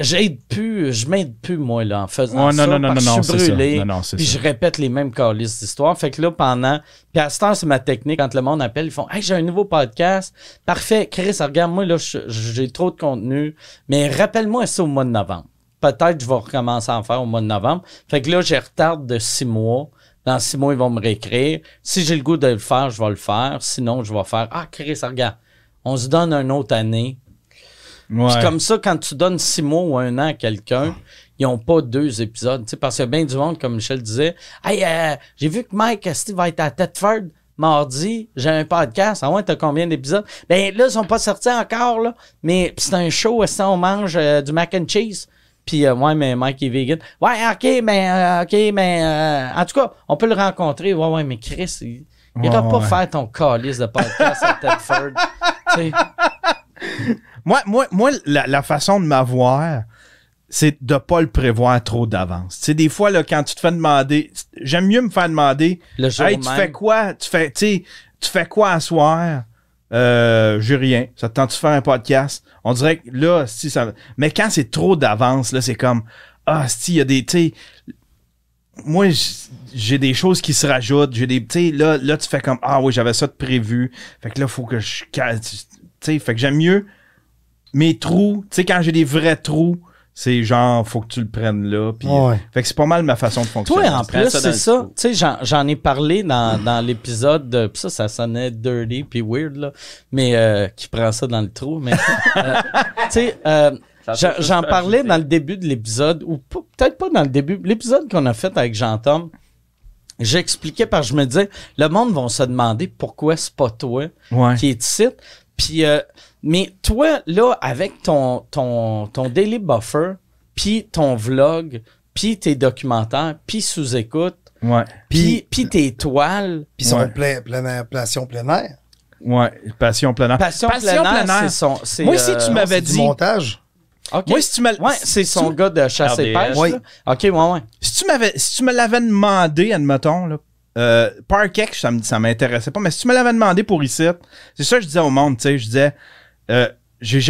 j'aide plus, je m'aide plus, moi, là, en faisant Ouais, non, ça. non, non, parce non, je suis ça. brûlé. Non, non, c'est Puis ça. je répète les mêmes calices d'histoire. Fait que là, pendant. Puis à ce temps, c'est ma technique. Quand le monde appelle, ils font Hey, j'ai un nouveau podcast. Parfait. Chris, regarde-moi, là, je- j'ai trop de contenu. Mais rappelle-moi ça au mois de novembre. Peut-être que je vais recommencer à en faire au mois de novembre. Fait que là, j'ai retard de six mois. Dans six mois, ils vont me réécrire. Si j'ai le goût de le faire, je vais le faire. Sinon, je vais faire Ah, Chris, regarde. On se donne une autre année. Ouais. Puis comme ça, quand tu donnes six mois ou un an à quelqu'un, ils n'ont pas deux épisodes. Parce qu'il y a bien du monde, comme Michel disait. Hey, euh, j'ai vu que Mike Steve va être à Thetford mardi. J'ai un podcast. Ah ouais, t'as combien d'épisodes? Ben là, ils sont pas sortis encore, là. Mais c'est un show, est on mange euh, du mac and cheese? Puis, euh, ouais, mais Mike est vegan. Ouais, OK, mais, euh, OK, mais, euh, en tout cas, on peut le rencontrer. Ouais, ouais, mais Chris, il il Ouais, pas ouais. faire ton calice de podcast à Thetford. Moi, moi, moi la, la façon de m'avoir, c'est de pas le prévoir trop d'avance. Tu sais, des fois, là, quand tu te fais demander, j'aime mieux me faire demander, Le jour hey, tu fais quoi? Tu fais, tu fais quoi à soir? Euh, j'ai rien. Ça te tente de faire un podcast? On dirait que là, si ça, mais quand c'est trop d'avance, là, c'est comme, ah, si, il y a des, tu moi, j'ai des choses qui se rajoutent. J'ai des, tu sais, là, là, tu fais comme, ah oui, j'avais ça de prévu. Fait que là, faut que je, tu sais, fait que j'aime mieux mes trous. Tu sais, quand j'ai des vrais trous, c'est genre, faut que tu le prennes là. Puis, Ouais. fait que c'est pas mal ma façon de fonctionner. Toi, en plus, c'est ça. Tu sais, j'en, ai parlé dans, dans l'épisode, de- pis ça, ça sonnait dirty puis weird, là, mais euh, qui prend ça dans le trou. Mais, euh, tu sais, euh, j'en, parlais ajouter. dans le début de l'épisode, ou peut-être pas dans le début, l'épisode qu'on a fait avec Jean-Tom. J'expliquais parce que je me disais, le monde va se demander pourquoi c'est pas toi Ouais. qui est ici. Puis, euh, mais toi, là, avec ton, ton, ton daily buffer, puis ton vlog, puis tes documentaires, puis sous-écoute, Ouais. puis, puis tes toiles. Puis son Ouais. plein, plein air, passion plein air. Ouais. Passion plein air. Passion, Passion plein air, air. c'est son... c'est, Moi, si euh, tu m'avais C'est du dit, montage. Moi, si tu me, Ouais, c'est son tu- gars de chasse et RDS. pêche. Oui. là. OK, ouais, ouais. si tu m'avais, si tu me l'avais demandé, admettons, là, euh, Parkex, ça, ça m'intéressait pas, mais si tu me l'avais demandé pour ici, c'est ça que je disais au monde, tu sais, je disais, euh, j'ai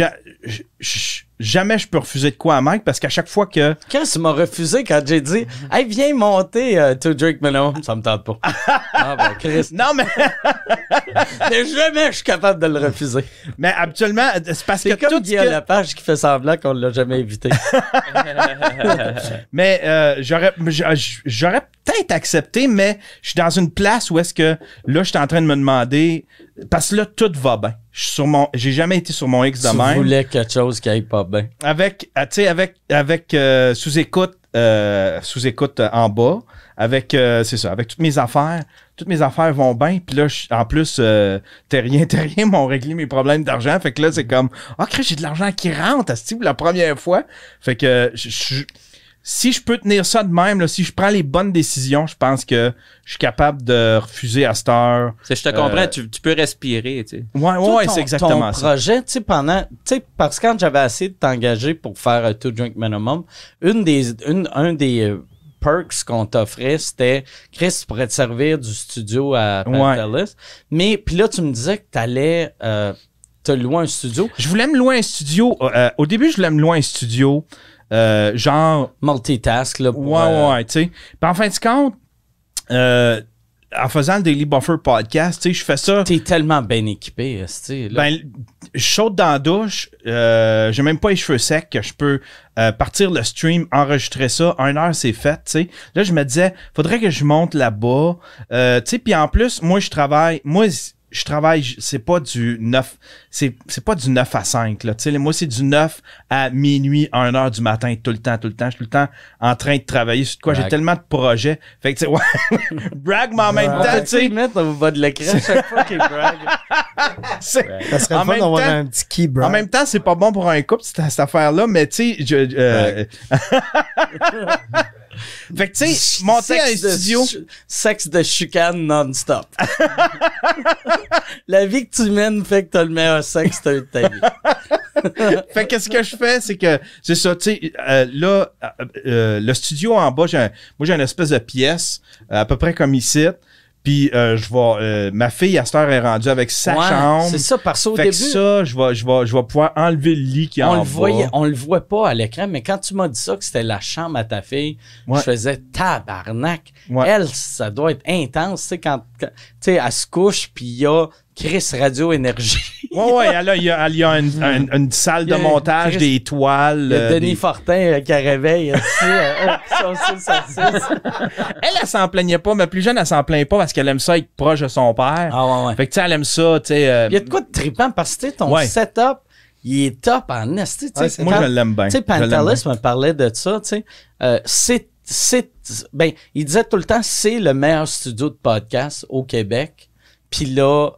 jamais je peux refuser de quoi à Mike parce qu'à chaque fois que Quand tu m'as refusé, quand j'ai dit « Hey, viens monter euh, To Drake Minimum », ça me tente pas. ah ben, Chris. non mais Mais jamais je suis capable de le refuser. mais habituellement c'est parce que C'est comme Guillaume que- Lepage qui fait semblant qu'on l'a jamais invité. mais euh, j'aurais j'a- j'aurais peut-être accepté mais je suis dans une place où est-ce que là je suis en train de me demander parce que là tout va bien. Je suis sur mon j'ai jamais été sur mon X de tu même. voulais quelque chose qui aille pas bien. avec ah, tu sais avec avec euh, sous écoute sous écoute en bas. Avec euh, c'est ça avec toutes mes affaires. Toutes mes affaires vont bien. Puis là je- en plus euh, Terrien Terrien m'ont réglé mes problèmes d'argent. Fait que là c'est comme ah Chris, j'ai de l'argent qui rentre asti, pour la première fois fait que je- je- si je peux tenir ça de même là, si je prends les bonnes décisions je pense que je suis capable de refuser à cette heure C'est- Je te comprends, Euh, tu, tu peux respirer, tu sais. ouais ouais, ouais, c'est exactement ton ça projet, tu sais, pendant, tu sais, parce que quand j'avais essayé de t'engager pour faire un To Drink Minimum, une des, une, un des euh, perks qu'on t'offrait, c'était Chris, tu pourrais te servir du studio à Pantelis. Mais puis là, tu me disais que t'allais euh, te louer un studio. Je voulais me louer un studio. euh, au début, je voulais me louer un studio. Euh, genre Multitask, là. Pour, ouais, euh, ouais, tu sais. Puis en fin de compte, euh, en faisant le Daily Buffer podcast, tu sais, je fais ça. T'es tellement bien équipé, là. Ben, je saute dans la douche, euh, j'ai même pas les cheveux secs, que je peux euh, partir le stream, enregistrer ça, une heure c'est fait, tu sais. Là, je me disais, faudrait que je monte là-bas, euh, tu sais, puis en plus, moi, je travaille, moi, je travaille, c'est pas du 9, c'est, c'est pas du 9 à 5, là, tu sais, moi, c'est du 9 à minuit, 1 heure du matin, tout le temps, tout le temps, je suis tout le temps en train de travailler sur quoi, j'ai Brag. tellement de projets, fait que, tu sais, ouais, brag, mais en même temps, tu sais, le mettre au bas de l'écran chaque fois qu'il brag? c'est- Ça serait En fun d'avoir un petit key, bro. En même temps, c'est pas bon pour un couple, cette, cette affaire-là, mais tu sais, je. euh, fait que tu sais, monter à un studio. Sexe de chicane non-stop. La vie que tu mènes fait que t'as le meilleur sexe de ta vie. Fait que ce que je fais, c'est que c'est ça, tu sais, euh, là, euh, euh, le studio en bas, j'ai moi j'ai une espèce de pièce, à peu près comme ici. Puis euh, je vais. euh, ma fille à cette heure est rendue avec sa Ouais, chambre. C'est ça, parce qu'au Fait début, que ça, je vais, je vais, je vais pouvoir enlever le lit qui est on en le voyait, on le voit pas à l'écran, mais quand tu m'as dit ça, que c'était la chambre à ta fille, Ouais. je faisais tabarnak. Ouais. Elle, ça doit être intense, tu sais, quand, quand- tu sais, elle se couche, puis il y a Chris Radio Énergie. Ouais, ouais, elle a, il y a, y a une, une- une salle de montage, Chris- des toiles. Il y a euh, Denis des- Fortin euh, qui réveille, euh, saucisse. Elle, elle s'en plaignait pas, mais plus jeune, elle s'en plaint pas parce qu'elle aime ça être proche de son père. Ah ouais, ouais. Fait que, tu sais, elle aime ça, tu sais. euh, Il y a de quoi de trippant parce que tu sais, ton Ouais. setup, il est top en esti. Ouais, moi, quand- je l'aime bien. Tu sais, Pantelis me parlait de ça, tu sais. Euh, c'est, c'est, ben, il disait tout le temps, c'est le meilleur studio de podcast au Québec. Puis là,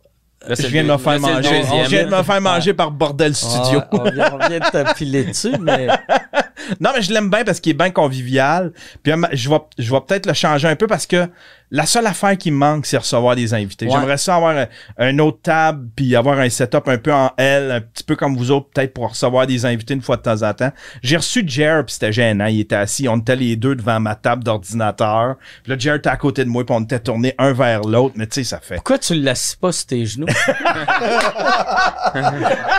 Là, Je viens de me faire là, manger. Je viens de me faire manger par Bordel Studio. on, on vient, on vient de te piler dessus, mais Non, mais je l'aime bien parce qu'il est bien convivial. Puis euh, je vais, je vais peut-être le changer un peu parce que la seule affaire qui me manque, c'est recevoir des invités. Ouais. J'aimerais ça avoir un, un autre table puis avoir un setup un peu en L, un petit peu comme vous autres, peut-être pour recevoir des invités une fois de temps en temps. J'ai reçu Jer puis c'était gênant. Il était assis, on était les deux devant ma table d'ordinateur. Puis là, Jer était à côté de moi puis on était tournés un vers l'autre. Mais tu sais, ça fait. pourquoi tu ne l'assis pas sur tes genoux?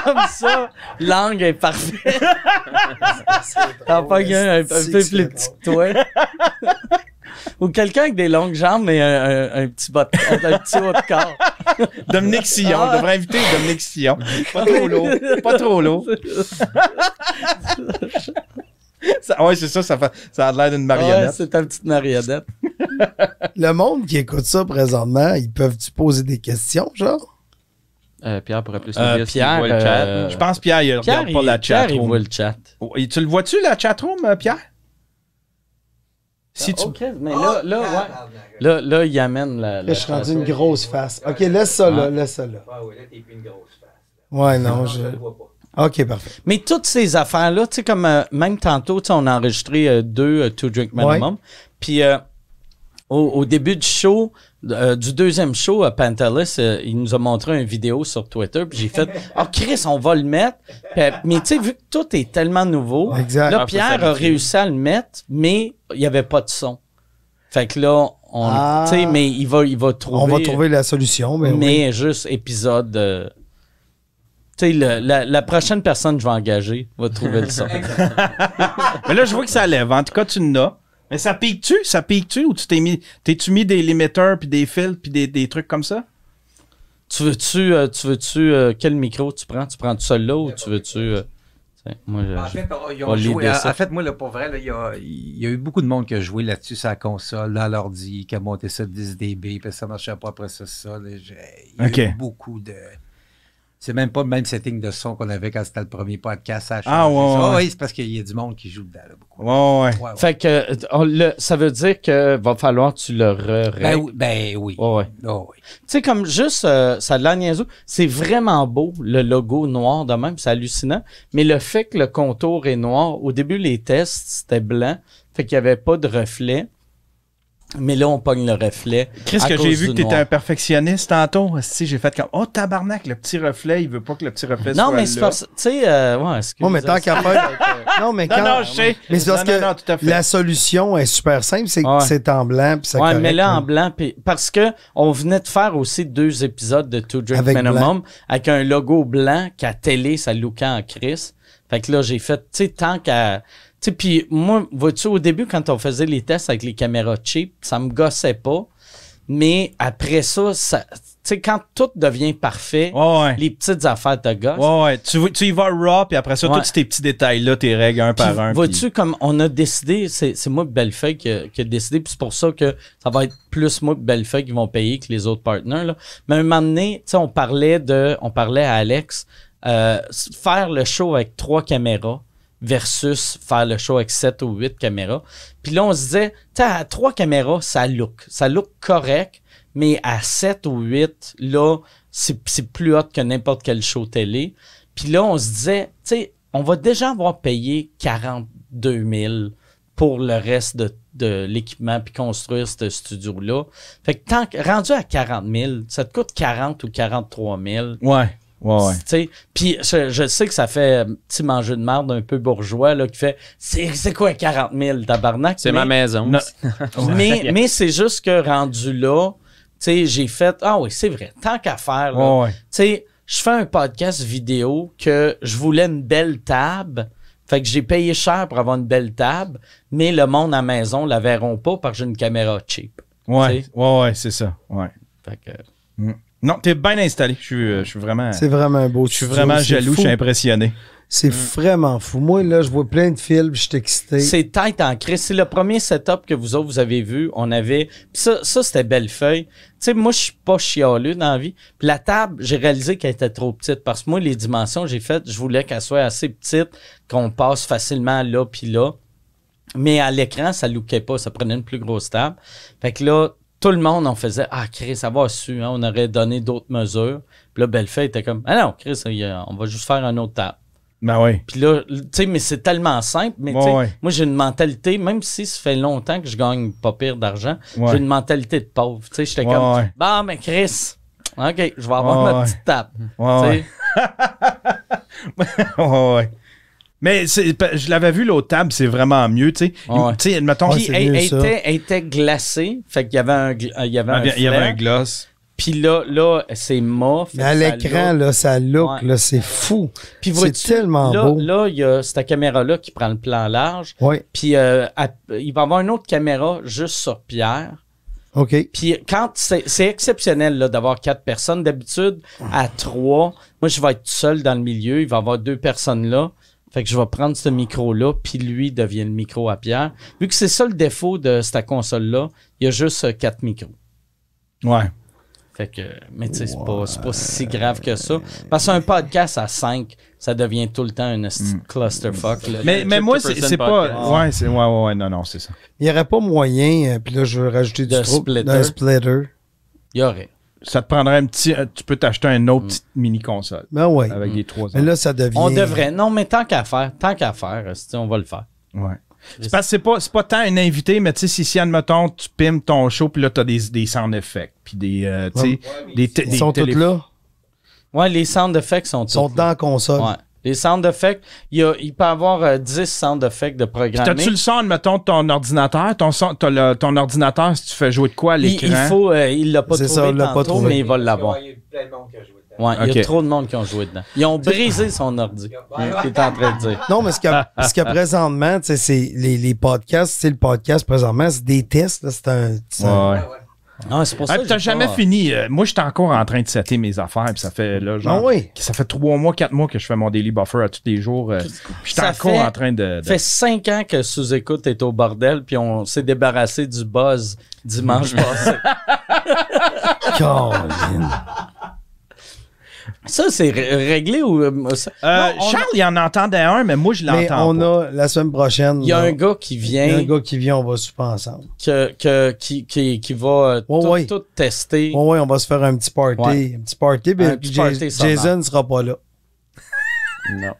Comme ça, l'angle est parfait. T'as pas un, un peu plus petit que toi. Ou quelqu'un avec des longues jambes mais un, un- un petit bas de- un petit haut de corps. Dominique Sillon. Ah. On devrait inviter Dominique Sillon. Pas trop lourd. Pas trop lourd. Ça- ouais, c'est ça, ça, fait, ça a l'air d'une Ouais, marionnette. c'est ta petite marionnette. Le monde qui écoute ça présentement, ils peuvent-tu poser des questions, genre? Euh, Pierre pourrait plus Euh, dire Pierre, voit le chat. euh, Je pense Pierre, il Pierre, regarde pas il, la Pierre, il chatroom. voit le chat. Oh, tu le vois-tu, la chatroom, euh, Pierre? Si tu... OK, mais là, là, ouais. Là, là, il amène la... Là, je suis rendu une grosse face. OK, laisse ça là, laisse ça là. Ah oui, là, t'es plus une grosse face. Ouais, non, je... vois pas. OK, parfait. Mais toutes ces affaires-là, tu sais, comme euh, même tantôt, on a enregistré euh, deux euh, Two Drink Minimum. Puis euh, au, au début du show, euh, du deuxième show, à Pantelis, euh, il nous a montré une vidéo sur Twitter. Puis j'ai fait « Oh, Chris, on va le mettre. Mais tu sais, vu que tout est tellement nouveau, Exact. là, Ah, Pierre a réussi à le mettre, mais il n'y avait pas de son. Fait que là, on, Ah. tu sais, mais il va, il va trouver... On va trouver la solution, mais, oui. mais juste épisode... euh, tu sais, la, la prochaine personne que je vais engager va trouver le son. Mais là, je vois que ça lève. En tout cas, tu l'as. Mais ça pique-tu? Ça pique-tu? Ou tu t'es mis... T'es-tu mis des limiteurs, puis des fils, puis des, des trucs comme ça? Tu veux-tu, euh, tu veux-tu, euh, quel micro tu prends? Tu prends tout seul là ou tu veux-tu. euh, tiens, moi, je- En fait, on- ils on ont joué. En, fait, moi, là, pour vrai, là, il, y a, il y a eu beaucoup de monde qui a joué là-dessus, sur la console, dans l'ordi, qui a monté ça 10 dB, puis ça marchait pas après ça, ça. là, il y a eu beaucoup de. C'est même pas le même setting de son qu'on avait quand c'était le premier podcast. A Ah, ouais, Ça, ouais. oui, c'est parce qu'il y a du monde qui joue dedans, là, beaucoup. Ouais, ouais. Fait que on le- ça veut dire que va falloir que tu le re Ben oui. Ben oui. Ouais, ouais. Oh, oui. Tu sais, comme juste, euh, ça a de la. C'est vraiment beau, le logo noir de même, c'est hallucinant. Mais le fait que le contour est noir, au début, les tests, c'était blanc. Fait qu'il n'y avait pas de reflet. Mais là, on pogne le reflet. Chris, à que j'ai vu que t'étais noir. un perfectionniste tantôt. Si j'ai fait comme, oh tabarnak, le petit reflet, il veut pas que le petit reflet soit Non, mais c'est parce tu sais, euh, ouais, excuse, Oh, mais tant qu'à faire, Non, mais Non, quand. non, je sais. Mais c'est parce Non, non, que non, tout à fait. la solution est super simple, c'est que c'est en blanc. Puis c'est Ouais, correct, mais là en là. blanc, puis- parce que on venait de faire aussi deux épisodes de Two Drink Avec Minimum avec un logo blanc qu'à télé, ça lookait en crise. Fait que là, j'ai fait, tu sais, tant qu'à. Sais, puis moi, vois-tu, au début, quand on faisait les tests avec les caméras cheap, ça me gossait pas. Mais après ça, ça tu sais, quand tout devient parfait, Ouais, ouais. les petites affaires te gossent. Ouais, ouais. Tu, tu y vas raw, puis après ça, tous tes petits détails-là, tes règles un par un. Vois-tu, comme on a décidé, c'est c'est moi Bellefeuille qui, a- qui a décidé, puis c'est pour ça que ça va être plus moi Bellefeuille qui vont payer que les autres partenaires. Là. Mais à un moment donné, tu sais, on parlait de, on parlait à Alex, euh, faire le show avec trois caméras versus faire le show avec sept ou huit caméras. Puis là, on se disait, à trois caméras, ça look. Ça look correct, mais à sept ou huit, là, c'est plus hot que n'importe quel show télé. Puis là, on se disait, tu sais, on va déjà avoir payé 42 000 pour le reste de, de l'équipement puis construire ce studio-là. Fait que tant que, rendu à 40 000, ça te coûte 40 ou 43 000. Ouais, ouais, ouais. Tu sais, Puis je, je sais que ça fait un petit manger de merde un peu bourgeois là, qui fait c'est c'est quoi 40 000 tabarnak? C'est Mais- ma maison. Non. mais, mais c'est juste que rendu là, tu sais, j'ai fait Ah oui, c'est vrai, tant qu'à faire. là, Ouais, ouais. tu sais, je fais un podcast vidéo que je voulais une belle table. Fait que j'ai payé cher pour avoir une belle table, mais le monde à la maison la verront pas parce que j'ai une caméra cheap. Ouais, ouais, ouais, c'est ça. Ouais. Fait que, Non, t'es bien installé. Je suis, euh, je suis vraiment. C'est vraiment un beau Je suis vraiment jaloux, je suis impressionné. C'est vraiment fou. Moi, là, je vois plein de films, je suis excité. c'est tête en crise. C'est le premier setup que vous autres, vous avez vu. On avait. Puis ça, ça c'était belle feuille. Tu sais, moi, je suis pas chialeux dans la vie. Puis la table, j'ai réalisé qu'elle était trop petite. Parce que moi, les dimensions que j'ai faites, je voulais qu'elle soit assez petite, qu'on passe facilement là puis là. Mais à l'écran, ça lookait pas. Ça prenait une plus grosse table. Fait que là, tout le monde, on faisait Ah, Chris, ça va su. Hein? On aurait donné d'autres mesures. Puis là, Bellefeuille était comme Ah non, Chris, on va juste faire un autre table. Ben oui. Puis là, tu sais, mais c'est tellement simple. Mais Ouais, ouais. moi, j'ai une mentalité, même si ça fait longtemps que je gagne pas pire d'argent, Ouais. j'ai une mentalité de pauvre. Tu sais, j'étais comme, bah, mais Chris, OK, je vais avoir ma petite table. Ouais, ouais. Mais je l'avais vu l'autre table, c'est vraiment mieux, tu sais. Ouais. Tu sais, mettons, Ouais, elle, mieux, était, elle était glacée, fait qu'il y avait un, gl- euh, il y avait un, il y avait un gloss. Puis là, là, c'est mort. Mais à l'écran, là, ça look, Ouais. là, c'est fou. Puis c'est tellement là, beau. Là, il y a cette caméra-là qui prend le plan large. Oui, Puis euh, à- il va y avoir une autre caméra juste sur Pierre. OK. Puis quand c'est c'est exceptionnel là, d'avoir quatre personnes, d'habitude à trois, moi je vais être seul dans le milieu, il va y avoir deux personnes là. Fait que je vais prendre ce micro-là, puis lui devient le micro à Pierre. Vu que c'est ça le défaut de cette console-là, il y a juste euh, quatre micros. Ouais. Fait que, mais tu sais, c'est pas, c'est pas si grave que ça. Parce qu'un podcast à cinq, ça devient tout le temps une esti de clusterfuck. là. Mais, mais moi, c'est pas. Ouais, c'est. Ouais, ouais, ouais, non, non, c'est ça. Il n'y aurait pas moyen, euh, puis là, je veux rajouter du De splitter. d'un splitter. Il y aurait. Ça te prendrait un petit. euh, Tu peux t'acheter un autre petite mini-console Ben oui. avec des trois Mais là, ça devient... On devrait. Non, mais tant qu'à faire, tant qu'à faire, on va le faire. Ouais. C'est parce que c'est pas, c'est pas tant un invité, mais tu sais, si, si, admettons, tu pimes ton show, puis là, t'as des, des sound effects, puis des, euh, tu sais, des, Ils des sont tous là. Ouais, les sound effects sont Ils sont tous dans la console. Ouais. Les sound effects, il, y a, il peut y avoir euh, 10 sound effects de Puis programmés. T'as-tu le son, admettons, de ton ordinateur? Ton, son, t'as le- ton ordinateur, si tu fais jouer de quoi à il, l'écran? il faut, euh, il l'a pas C'est trouvé ça, il l'a pas trouvé. mais il va l'avoir. Il y a plein de monde qui a joué dedans. Ouais, il y a trop de monde qui ont joué dedans. Ils ont brisé son ordi. Est en train de dire. Non, mais ce que, ce que présentement, tu sais, c'est les, les podcasts, tu sais, le podcast présentement, c'est des tests, là, c'est un... c'est un- Ouais. Ah, c'est pour ça Ah, que puis t'as jamais pas- fini. Euh, moi, j'étais encore en train de setter mes affaires, puis ça fait là, genre. Ah oui? Ça fait trois mois, quatre mois que je fais mon daily buffer à tous les jours. euh, j'étais Ça encore fait- en train de. de- Ça fait cinq ans que sous-écoute est au bordel, puis on s'est débarrassé du buzz dimanche passé. Ça, c'est ré- réglé ou. euh, ça- Euh, Non, on- Charles, il en entendait un, mais moi, je Mais l'entends. on pas. a, la semaine prochaine, Il y a là, un gars qui il y a un vient, gars qui vient, on va souper ensemble. que, que- qui, qui, qui va euh, Ouais, tout, ouais. tout tester. Ouais, ouais, on va se faire un petit party. Ouais. Un petit party, mais Un petit party. Jason ne sera pas là. Non.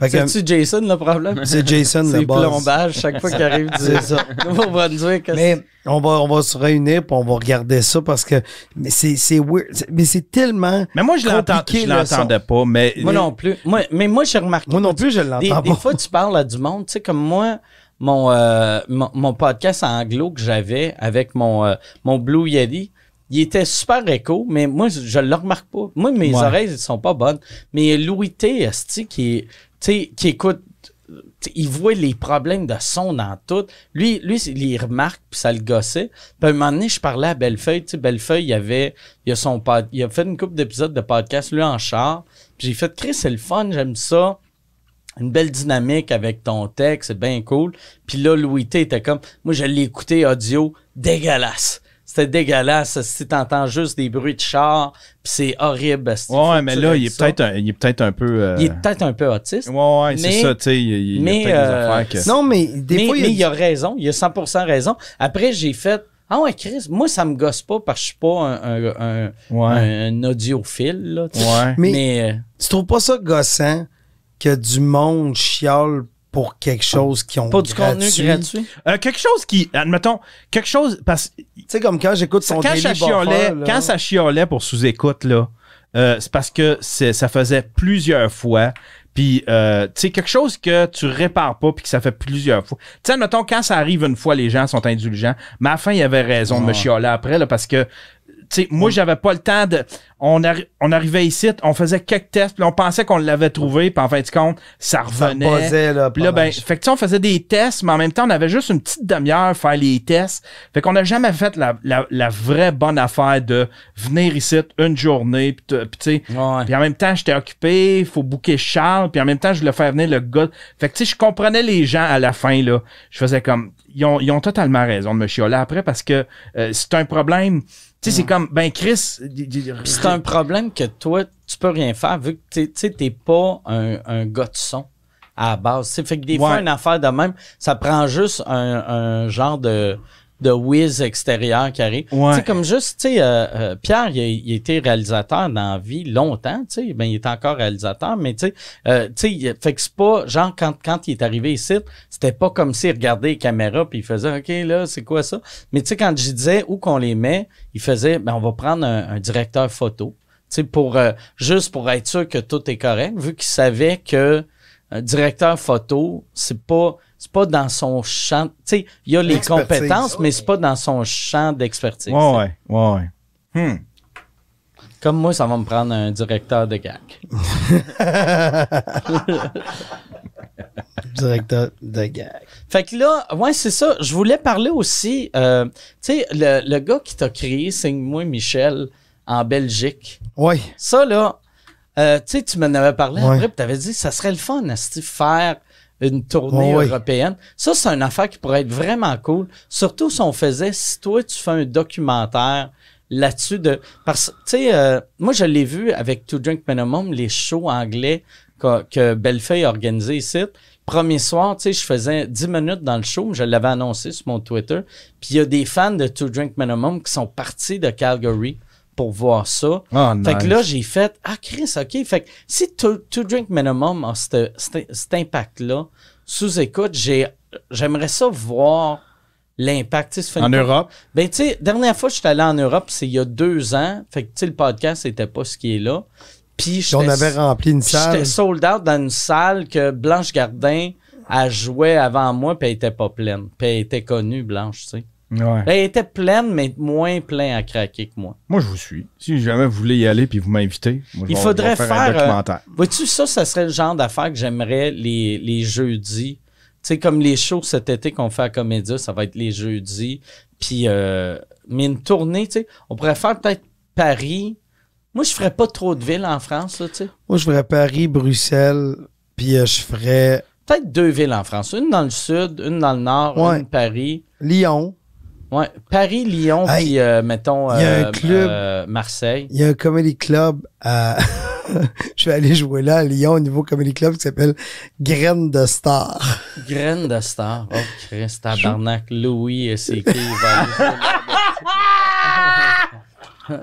Fait que, C'est-tu Jason le problème? c'est Jason C'est le boss. plombage chaque fois qu'il arrive du C'est ça. Nouveau-Brunswick. Mais on va, on va se réunir puis on va regarder ça parce que mais c'est c'est weird. C'est- Mais c'est tellement. Mais moi, je l'entendais pas, mais. Moi non plus. Moi, mais moi, j'ai remarqué. Moi non plus, je Des, l'entends des pas. fois, tu parles à du monde, tu sais, comme moi, mon, euh, mon, mon podcast anglo que j'avais avec mon, euh, mon Blue Yeti, il était super écho, mais moi, je, je le remarque pas. Moi, mes Ouais. oreilles, elles sont pas bonnes. Mais Louis T, qui, est- sais, qui écoute, il voit les problèmes de son dans tout. Lui, lui, il remarque, puis ça le gossait. Puis à un moment donné, je parlais à Bellefeuille. Tu sais, Bellefeuille, il avait, il a son pod- il a fait une couple d'épisodes de podcast, lui, en char. Puis j'ai fait, Chris, c'est le fun, j'aime ça une belle dynamique avec ton texte, c'est bien cool. Puis là, Louis T était comme, moi, je l'ai écouté audio, dégueulasse. C'était dégueulasse. Si t'entends juste des bruits de char, puis c'est horrible. Ouais, mais là, il est peut-être un, il est peut-être un peu. euh, Il est peut-être un peu autiste. Ouais, ouais, c'est ça, tu sais. Il, il y a mais, des euh, affaires que. Non, mais des mais fois, mais il y a, a raison, il a 100% raison. Après, j'ai fait, ah ouais, Chris, moi, ça me gosse pas parce que je suis pas un, un, un, Ouais. un audiophile, là. Ouais. Mais- Mais, euh, tu trouves pas ça gossant que du monde chiale pour quelque chose qui ont pas du contenu gratuit? gratuit. Euh, quelque chose qui. Admettons, quelque chose. Parce Tu sais, comme quand j'écoute Ça, son quand, ça chiolait, quand ça chiolait pour sous-écoute, là, euh, c'est parce que c'est- ça faisait plusieurs fois. Puis, euh, tu sais, quelque chose que tu répares pas puis que ça fait plusieurs fois. Tu sais, admettons, quand ça arrive une fois, les gens sont indulgents. Mais à la fin, il y avait raison de me chioler après, là, parce que, sais, moi, j'avais pas le temps de... On, arri- on arrivait ici, on faisait quelques tests, puis on pensait qu'on l'avait trouvé, puis en fin de compte, ça ça revenait. buzzait, là. Puis là, ben, fait que on faisait des tests, mais en même temps, on avait juste une petite demi-heure faire les tests. Fait qu'on n'a jamais fait la, la, la vraie bonne affaire de venir ici une journée, puis tu sais, Ouais. puis en même temps, j'étais occupé, il faut booker Charles, puis en même temps, je voulais faire venir le gars. Fait que tu sais, je comprenais les gens à la fin, là. Je faisais comme, ils ont, ils ont totalement raison de me chioler après parce que euh, c'est un problème. Tu sais, c'est comme, ben Chris... C'est un problème que toi, tu peux rien faire vu que t'es- tu sais, t'es pas un, un gars de son à la base. Tu sais, fait que des fois, une affaire de même, ça prend juste un, un genre de, de whiz extérieur qui arrive. Ouais. Tu sais, comme juste, tu sais, euh, euh, Pierre, il a, il a été réalisateur dans la vie longtemps, tu sais, ben, il est encore réalisateur, mais tu sais, euh, tu sais, fait que c'est pas, genre, quand, quand il est arrivé ici, c'était pas comme s'il regardait les caméras puis il faisait, OK, là, c'est quoi ça? Mais tu sais, quand je disais où qu'on les met, il faisait, ben, on va prendre un, un directeur photo, tu sais, pour, euh, juste pour être sûr que tout est correct, vu qu'il savait que un directeur photo, c'est pas, c'est pas dans son champ, tu sais, il y a les compétences, mais c'est pas dans son champ d'expertise. Ouais, ouais, ouais, ouais. Hmm. Comme moi, ça va me prendre un directeur de gag. Directeur de gag. Fait que là, ouais, c'est ça. Je voulais parler aussi, euh, tu sais, le, le gars qui t'a créé Signe-moi Michel en Belgique. Oui. Ça, là, euh, tu sais, tu m'en avais parlé Ouais. après, puis t'avais dit, ça serait le fun, Asti, faire une tournée ouais. européenne. Ça, c'est une affaire qui pourrait être vraiment cool. Surtout si on faisait, si toi, tu fais un documentaire là-dessus de... Parce tu sais, euh, moi, je l'ai vu avec To Drink Minimum, les shows anglais que, que Bellefeuille a organisé ici. Premier soir, tu sais, je faisais 10 minutes dans le show, je l'avais annoncé sur mon Twitter. Puis il y a des fans de To Drink Minimum qui sont partis de Calgary pour voir ça. Ah, Fait que là, j'ai fait Ah, Chris, OK. Fait que si To, To Drink Minimum a cet cet impact-là, sous écoute, j'ai- j'aimerais ça voir l'impact. En Europe? Ben, tu sais, dernière fois que je suis allé en Europe, c'est il y a deux ans. Fait que, tu sais, le podcast n'était pas ce qui est là. Puis, On j'étais- avait rempli une salle. J'étais sold out dans une salle que Blanche Gardin a joué avant moi, puis elle était pas pleine. Puis elle était connue, Blanche, tu sais. Ouais. Elle était pleine, mais moins plein à craquer que moi. Moi, je vous suis. Si jamais vous voulez y aller puis vous m'invitez, moi, je Il vais- faudrait je vais faire, un euh, documentaire. Vois-tu, ça, ça serait le genre d'affaire que j'aimerais les, les jeudis. Tu sais, comme les shows cet été qu'on fait à Comédia, ça va être les jeudis. Puis, euh, mais une tournée, tu sais, on pourrait faire peut-être Paris. Moi, je ferais pas trop de villes en France, là, tu sais. Moi, je ferais Paris, Bruxelles, puis euh, je ferais Peut-être deux villes en France. Une dans le sud, une dans le nord, Ouais. une Paris. Lyon. Ouais, Paris, Lyon, Hey, puis euh, mettons il y a un euh, club. euh, Marseille. Il y a un comedy club à. je vais aller jouer là à Lyon au niveau comedy club qui s'appelle Graines de Star. Graine de star. Oh, Christ, tabarnak. Louis va aller jouer là.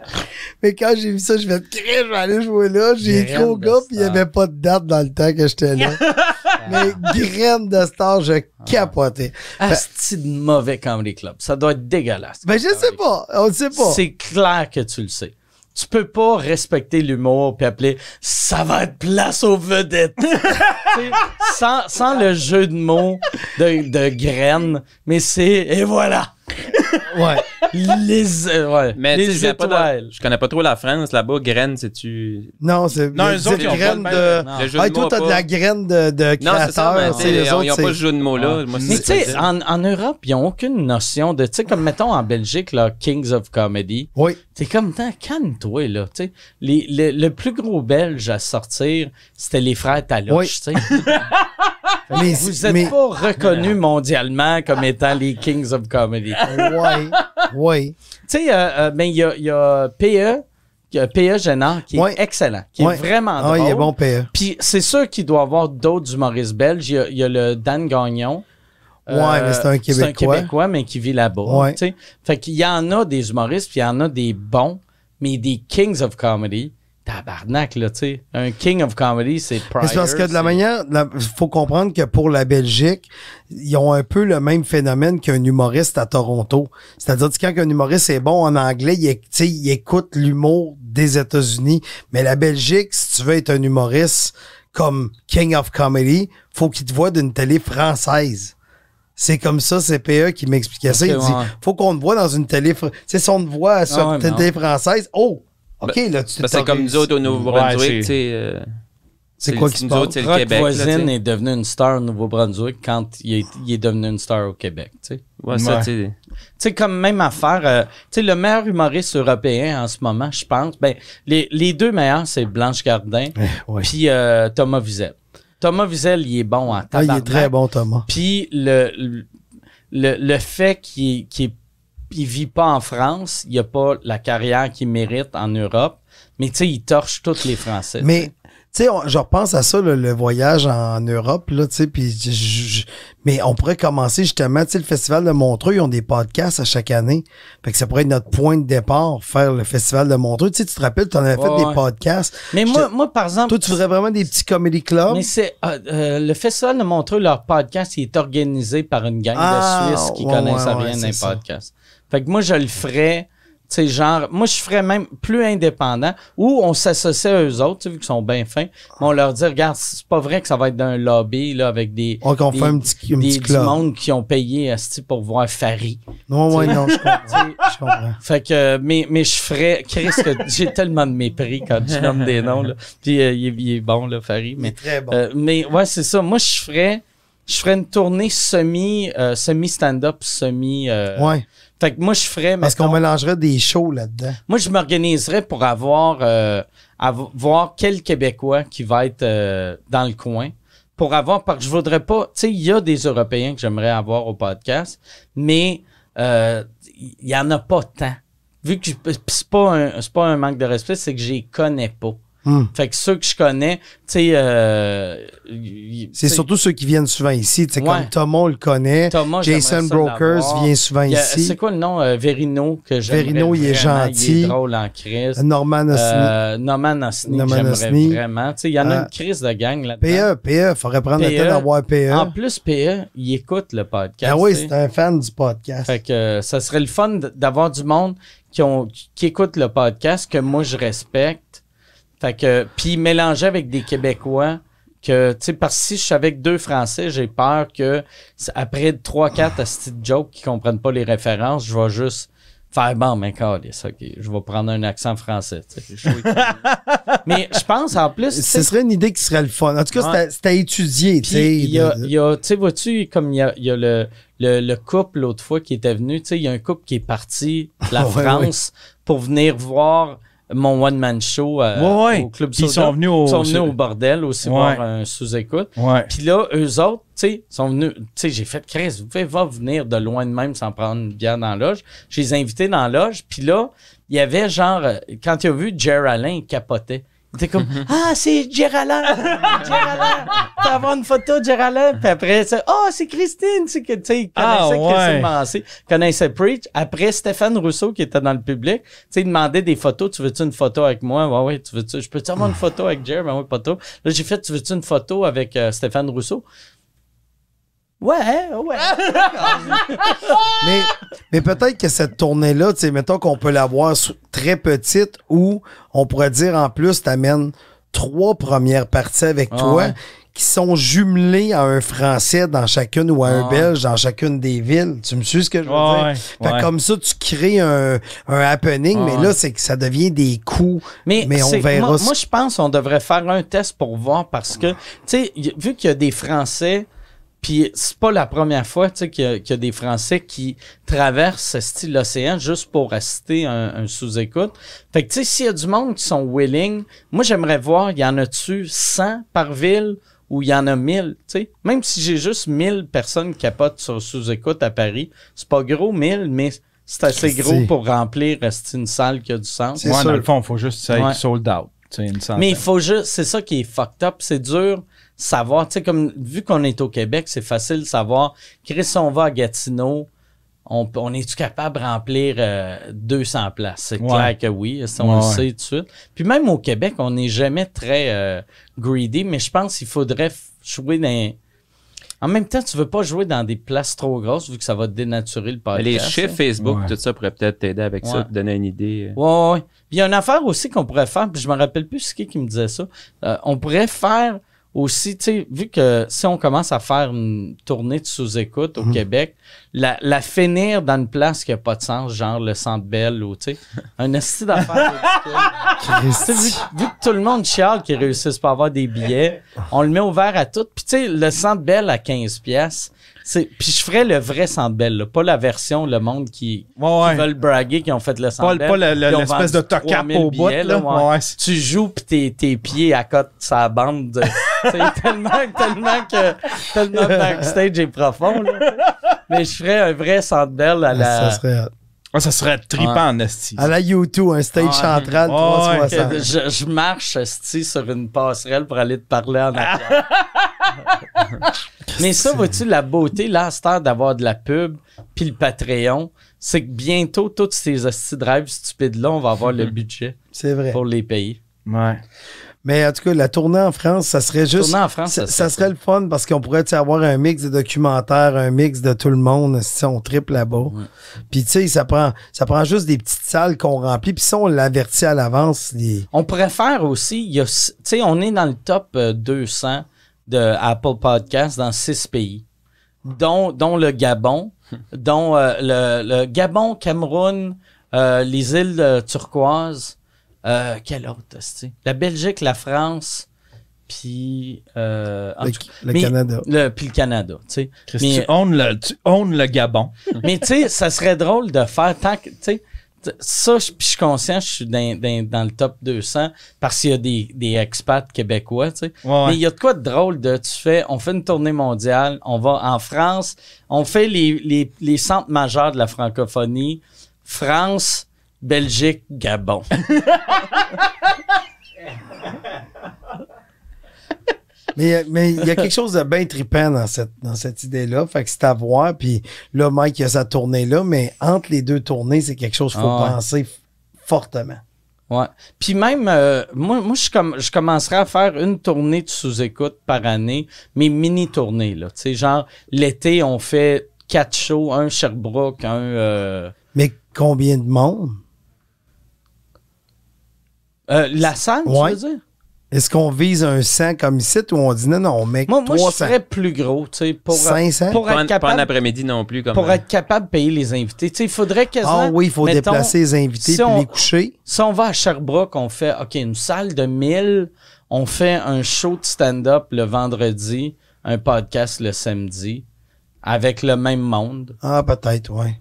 Mais quand j'ai vu ça, je vais te crier, je vais aller jouer là. J'ai écrit au gars, puis il n'y avait pas de date dans le temps que j'étais là. Mais graine de star, je capotais. Asti de mauvais comedy club? Ça doit être dégueulasse. Ben, je sais pas. On ne sait pas. C'est clair que tu le sais. Tu peux pas respecter l'humour puis appeler ça va être place aux vedettes. Sans le jeu de mots de, de graines, mais c'est et voilà. Ouais. Les, euh, ouais, Mais les je connais pas étoiles. la- je connais pas trop la France. Là-bas, graine, c'est-tu. Non, c'est Non, eux autres, c'est ils ont graine pas de. Ah, de toi, mots, t'as de pas. la graine de, de Non, c'est ça, créateur. les ils n'ont pas ce jeu de mots-là. Moi, Mais tu sais, en, en Europe, ils ont aucune notion de, tu sais, comme mettons en Belgique, là, Kings of Comedy. Oui. T'es comme, calme-toi, là. Tu sais, le plus gros belge à sortir, c'était les frères Taloche, Oui. tu sais. Mais, Vous êtes mais, pas reconnus mondialement comme étant les Kings of Comedy. ouais, ouais. tu sais, euh, euh, ben, il y a, y a PE, il y a PE Génard, qui Ouais. est excellent, qui Ouais. est vraiment Ah, drôle. il est bon, PE. Puis c'est sûr qu'il doit y avoir d'autres humoristes belges. Il y a, il y a le Dan Gagnon. Euh, Ouais, mais c'est un C'est un Québécois. Québécois, mais qui vit là-bas. Ouais. Fait qu'il y en a des humoristes, puis il y en a des bons, mais des Kings of Comedy. Tabarnak, là, tu sais. Un King of Comedy, c'est Pryor. C'est parce que de la c'est- manière, il faut comprendre que pour la Belgique, ils ont un peu le même phénomène qu'un humoriste à Toronto. C'est-à-dire que quand un humoriste est bon en anglais, il, il écoute l'humour des États-Unis. Mais la Belgique, si tu veux être un humoriste comme King of Comedy, faut qu'il te voit d'une télé française. C'est comme ça, c'est PE qui m'expliquait ça. Il dit, faut qu'on te voit dans une télé, sais, si on te voit sur Ah ouais, une télé française, oh, OK, Ben, là, tu Ben, c'est comme nous autres au Nouveau-Brunswick, Ouais, tu sais. euh, C'est quoi qui se nous passe? autres, c'est le Québec. Voisine est devenu une star au Nouveau-Brunswick quand il est, il est devenu une star au Québec, tu sais. Ouais, ça, Ouais. tu sais. Tu sais, comme même affaire, euh, tu sais, le meilleur humoriste européen en ce moment, je pense, ben, les, les deux meilleurs, c'est Blanche Gardin Ouais. puis euh, Thomas Wiesel. Thomas Wiesel, il est bon en Ah, il tabarnak. est très bon, Thomas. Puis le, le, le fait qu'il qu'il il vit pas en France, il a pas la carrière qu'il mérite en Europe, mais tu sais, il torche tous les Français. Mais, tu sais, je repense à ça, le voyage en Europe, là, tu sais, puis mais on pourrait commencer justement, tu sais, le Festival de Montreux, ils ont des podcasts à chaque année. Fait que ça pourrait être notre point de départ, faire le Festival de Montreux. Tu sais, tu te rappelles, tu en avais fait Ouais, des podcasts. Mais moi, moi, par exemple, Toi, tu voudrais vraiment des petits comedy clubs? Mais c'est euh, euh, le Festival de Montreux, leur podcast, il est organisé par une gang Ah, de Suisses qui ouais, connaissent ouais, rien ouais, d'un c'est ça. podcast. Fait que moi, je le ferais, tu sais, genre, moi, je ferais même plus indépendant, ou on s'associe à eux autres, tu sais, vu qu'ils sont bien fins, mais on leur dit, regarde, c'est pas vrai que ça va être d'un lobby, là, avec des. On des- fait un petit, un des- petit du club. monde qui ont payé asti, pour voir Farid. Non, ouais, non, je comprends. je comprends. Fait que, mais, mais je ferais, Chris, que j'ai tellement de mépris quand je nomme des noms, là. Puis euh, il, est, il est bon, là, Farid, Il mais est très bon. euh, mais ouais, c'est ça. Moi, je ferais, je ferais une tournée semi, euh, semi stand-up, semi. euh, ouais. Fait que moi, je ferais. Parce qu'on mélangerait des shows là-dedans. Moi, je m'organiserais pour avoir, euh, avo- voir quel Québécois qui va être euh, dans le coin. Pour avoir, parce que je voudrais pas. Tu sais, il y a des Européens que j'aimerais avoir au podcast, mais euh, il y en a pas tant. Vu que je- pis c'est pas un, c'est pas un manque de respect, c'est que je les connais pas. Hmm. Fait que ceux que je connais, tu sais, euh, C'est surtout ceux qui viennent souvent ici. Tu sais, Ouais. comme Thomas, le connaît. Thomas, Jason Brokers vient souvent a- ici. C'est quoi le nom? Euh, Verino, que j'aimerais Verino, il est gentil. Il est drôle en crise. Norman Osni. Euh, Norman Osni, j'aimerais vraiment. Il y en a Euh, une crise de gang là-dedans. PE, PE, faudrait prendre le PE. temps d'avoir PE. En plus, PE, il écoute le podcast. Ah oui, c'est un fan du podcast. Fait que euh, ça serait le fun d'avoir du monde qui, ont, qui écoute le podcast, que moi je respecte. Fait que, puis mélanger avec des Québécois, que, tu sais, parce que si je suis avec deux Français, j'ai peur que après 3-4 petites jokes qui comprennent pas les références, je vais juste faire bon, mais câlisse, ok, je vais prendre un accent français, tu sais. mais je pense en plus, Ce serait une idée qui serait le fun. En tout cas, Ouais. c'était- c'était à étudier. tu puis, sais, il y a, de- il y a- tu sais, vois-tu, comme il y a, il y a le, le, le couple l'autre fois qui était venu, tu sais, il y a un couple qui est parti de la Ouais, France pour venir voir mon one-man show euh, Ouais, ouais. au Club ils sont venus au- Ils sont venus au bordel aussi Ouais. voir un sous-écoute. Ouais. Puis là, eux autres, tu sais, sont venus, tu sais, j'ai fait, Chris, vous pouvez pas venir de loin de même sans prendre une bière dans la loge. Je les ai invités dans la loge. Puis là, il y avait genre, euh, quand il a vu Jer Alain, il capotait. T'es comme, ah, c'est Géraldin! Géraldin! T'as avoir une photo de Géraldin? Puis après, c'est, oh, c'est Christine! C'est que, tu sais, il Ah, connaissait ouais. Christine connaissait Preach. Après, Stéphane Rousseau, qui était dans le public, tu sais, il demandait des photos. Tu veux-tu une photo avec moi? Ouais, ouais, tu veux-tu, je peux-tu avoir une photo avec Jer? Ben oui, pas trop. Là, j'ai fait, tu veux-tu une photo avec euh, Stéphane Rousseau? Ouais, ouais. Mais, mais peut-être que cette tournée-là, tu sais, mettons qu'on peut l'avoir très petite ou on pourrait dire en plus, t'amènes trois premières parties avec Ah toi ouais. qui sont jumelées à un Français dans chacune ou à un Ah. Belge dans chacune des villes. Tu me suis ce que je veux Ouais, dire? ouais, Fait ouais. comme ça, tu crées un, un happening, Ah mais là, c'est que ça devient des coups. Mais, Mais on verra Moi, je pense qu'on devrait faire un test pour voir parce que, tu sais, vu qu'il y a des Français, puis c'est pas la première fois, tu sais, qu'il y, a- qu'il y a des Français qui traversent ce style l'océan juste pour assister à un, un sous-écoute. Fait que, tu sais, s'il y a du monde qui sont willing, moi, j'aimerais voir, y en a-tu 100 par ville ou il y en a 1000, tu sais? Même si j'ai juste 1000 personnes qui capotent sur sous-écoute à Paris, c'est pas gros 1000, mais c'est assez gros pour remplir rester une salle qui a du sens. C'est Ouais, sûr. dans le fond, il faut juste que ça ait Ouais. sold out. tu sais, une. Mais il faut juste, c'est ça qui est fucked up, c'est dur savoir, tu sais, comme, vu qu'on est au Québec, c'est facile de savoir, Chris, on va à Gatineau, on, on est-tu capable de remplir euh, 200 places? C'est Ouais. clair que oui, ça, on Ouais, le ouais. sait tout de suite. Puis même au Québec, on n'est jamais très euh, greedy, mais je pense qu'il faudrait jouer dans... En même temps, tu veux pas jouer dans des places trop grosses, vu que ça va dénaturer le Mais podcast. les chiffres hein. Facebook, Ouais. tout ça pourrait peut-être t'aider avec Ouais. ça, te donner une idée. Ouais, ouais, ouais. Puis il y a une affaire aussi qu'on pourrait faire, puis je me rappelle plus ce qui qui me disait ça. Euh, on pourrait faire aussi, tu sais, vu que si on commence à faire une tournée de sous-écoute au Québec, la, la finir dans une place qui a pas de sens, genre le Centre Bell ou, tu sais, un esti d'affaires ridicule. Vu que tout le monde chiale qu'ils réussissent pas à avoir des billets, on le met ouvert à tout. Puis tu sais, le Centre Bell à 15 pièces. Puis je ferais le vrai Centre Bell, là, pas la version le monde qui, Ouais, qui ouais. veulent braguer, qui ont fait le Centre Pas, pas le- l'espèce de vendu top cap 3000 au bout. billets, Là. là, ouais. Ouais. Tu joues pis tes, tes pieds à côté sa bande. de- C'est tellement, tellement que tellement backstage est profond. Là. Mais je ferais un vrai Centre Bell à la... Ça serait Ah, ça serait trippant en esti. à la YouTube, un stage Ouais. central Ouais, 360. que je, je marche esti, sur une passerelle pour aller te parler en arrière. Mais ça, vois-tu, la beauté, là, c'est d'avoir de la pub, puis le Patreon, c'est que bientôt, tous ces hosties de rêves stupides-là, on va avoir le budget C'est vrai. pour les payer. Ouais. Mais en tout cas, la tournée en France, ça serait juste. Tourner en France, ça, ça ça serait le fun parce qu'on pourrait avoir un mix de documentaires, un mix de tout le monde si on triple là-bas. Puis tu sais, ça prend, ça prend juste des petites salles qu'on remplit. Puis si on l'avertit à l'avance, les... On pourrait faire aussi, tu sais, on est dans le top euh, 200 de Apple Podcasts dans six pays, dont, dont le Gabon, dont euh, le, le Gabon, Cameroun, euh, les îles euh, turquoises, euh, quel autre? La Belgique, la France, puis euh, le, tout cas, le mais- Canada. le- puis le Canada, tu sais. Mais- tu, owns le, tu owns le Gabon. mais tu sais, ça serait drôle de faire tant que, tu sais, ça, je- puis je suis conscient, je suis dans, dans- dans le top 200 parce qu'il y a des, des expats québécois, tu sais. Ouais, ouais. Mais il y a de quoi de drôle de, tu fais, on fait une tournée mondiale, on va en France, on fait les, les, les centres majeurs de la francophonie, France, Belgique, Gabon. Mais mais il y a quelque chose de bien trippant dans cette, dans cette idée-là. Fait que c'est à voir. Puis là, Mike, il a sa tournée-là. Mais entre les deux tournées, c'est quelque chose qu'il faut Ah penser fortement. Ouais. Puis même, euh, moi, moi je, com- je commencerai à faire une tournée de sous-écoute par année, mais mini-tournée, là. Tu sais, genre, l'été, on fait quatre shows, un Sherbrooke, un... euh, Mais combien de monde? euh, la salle, Ouais. tu veux dire? Est-ce qu'on vise un 100 comme ici ou on dit non, non, on met Moi, moi je 300? ferais plus gros, tu sais, pour, 500? pour Pas, être en, pas en capable... après-midi non plus. Comme Pour euh, être capable de payer les invités. Tu sais, il faudrait quasiment... Ah oui, il faut mettons, déplacer les invités si puis on- les coucher. Si on va à Sherbrooke, on fait, OK, une salle de 1000, on fait un show de stand-up le vendredi, un podcast le samedi, avec le même monde. Ah, peut-être, oui.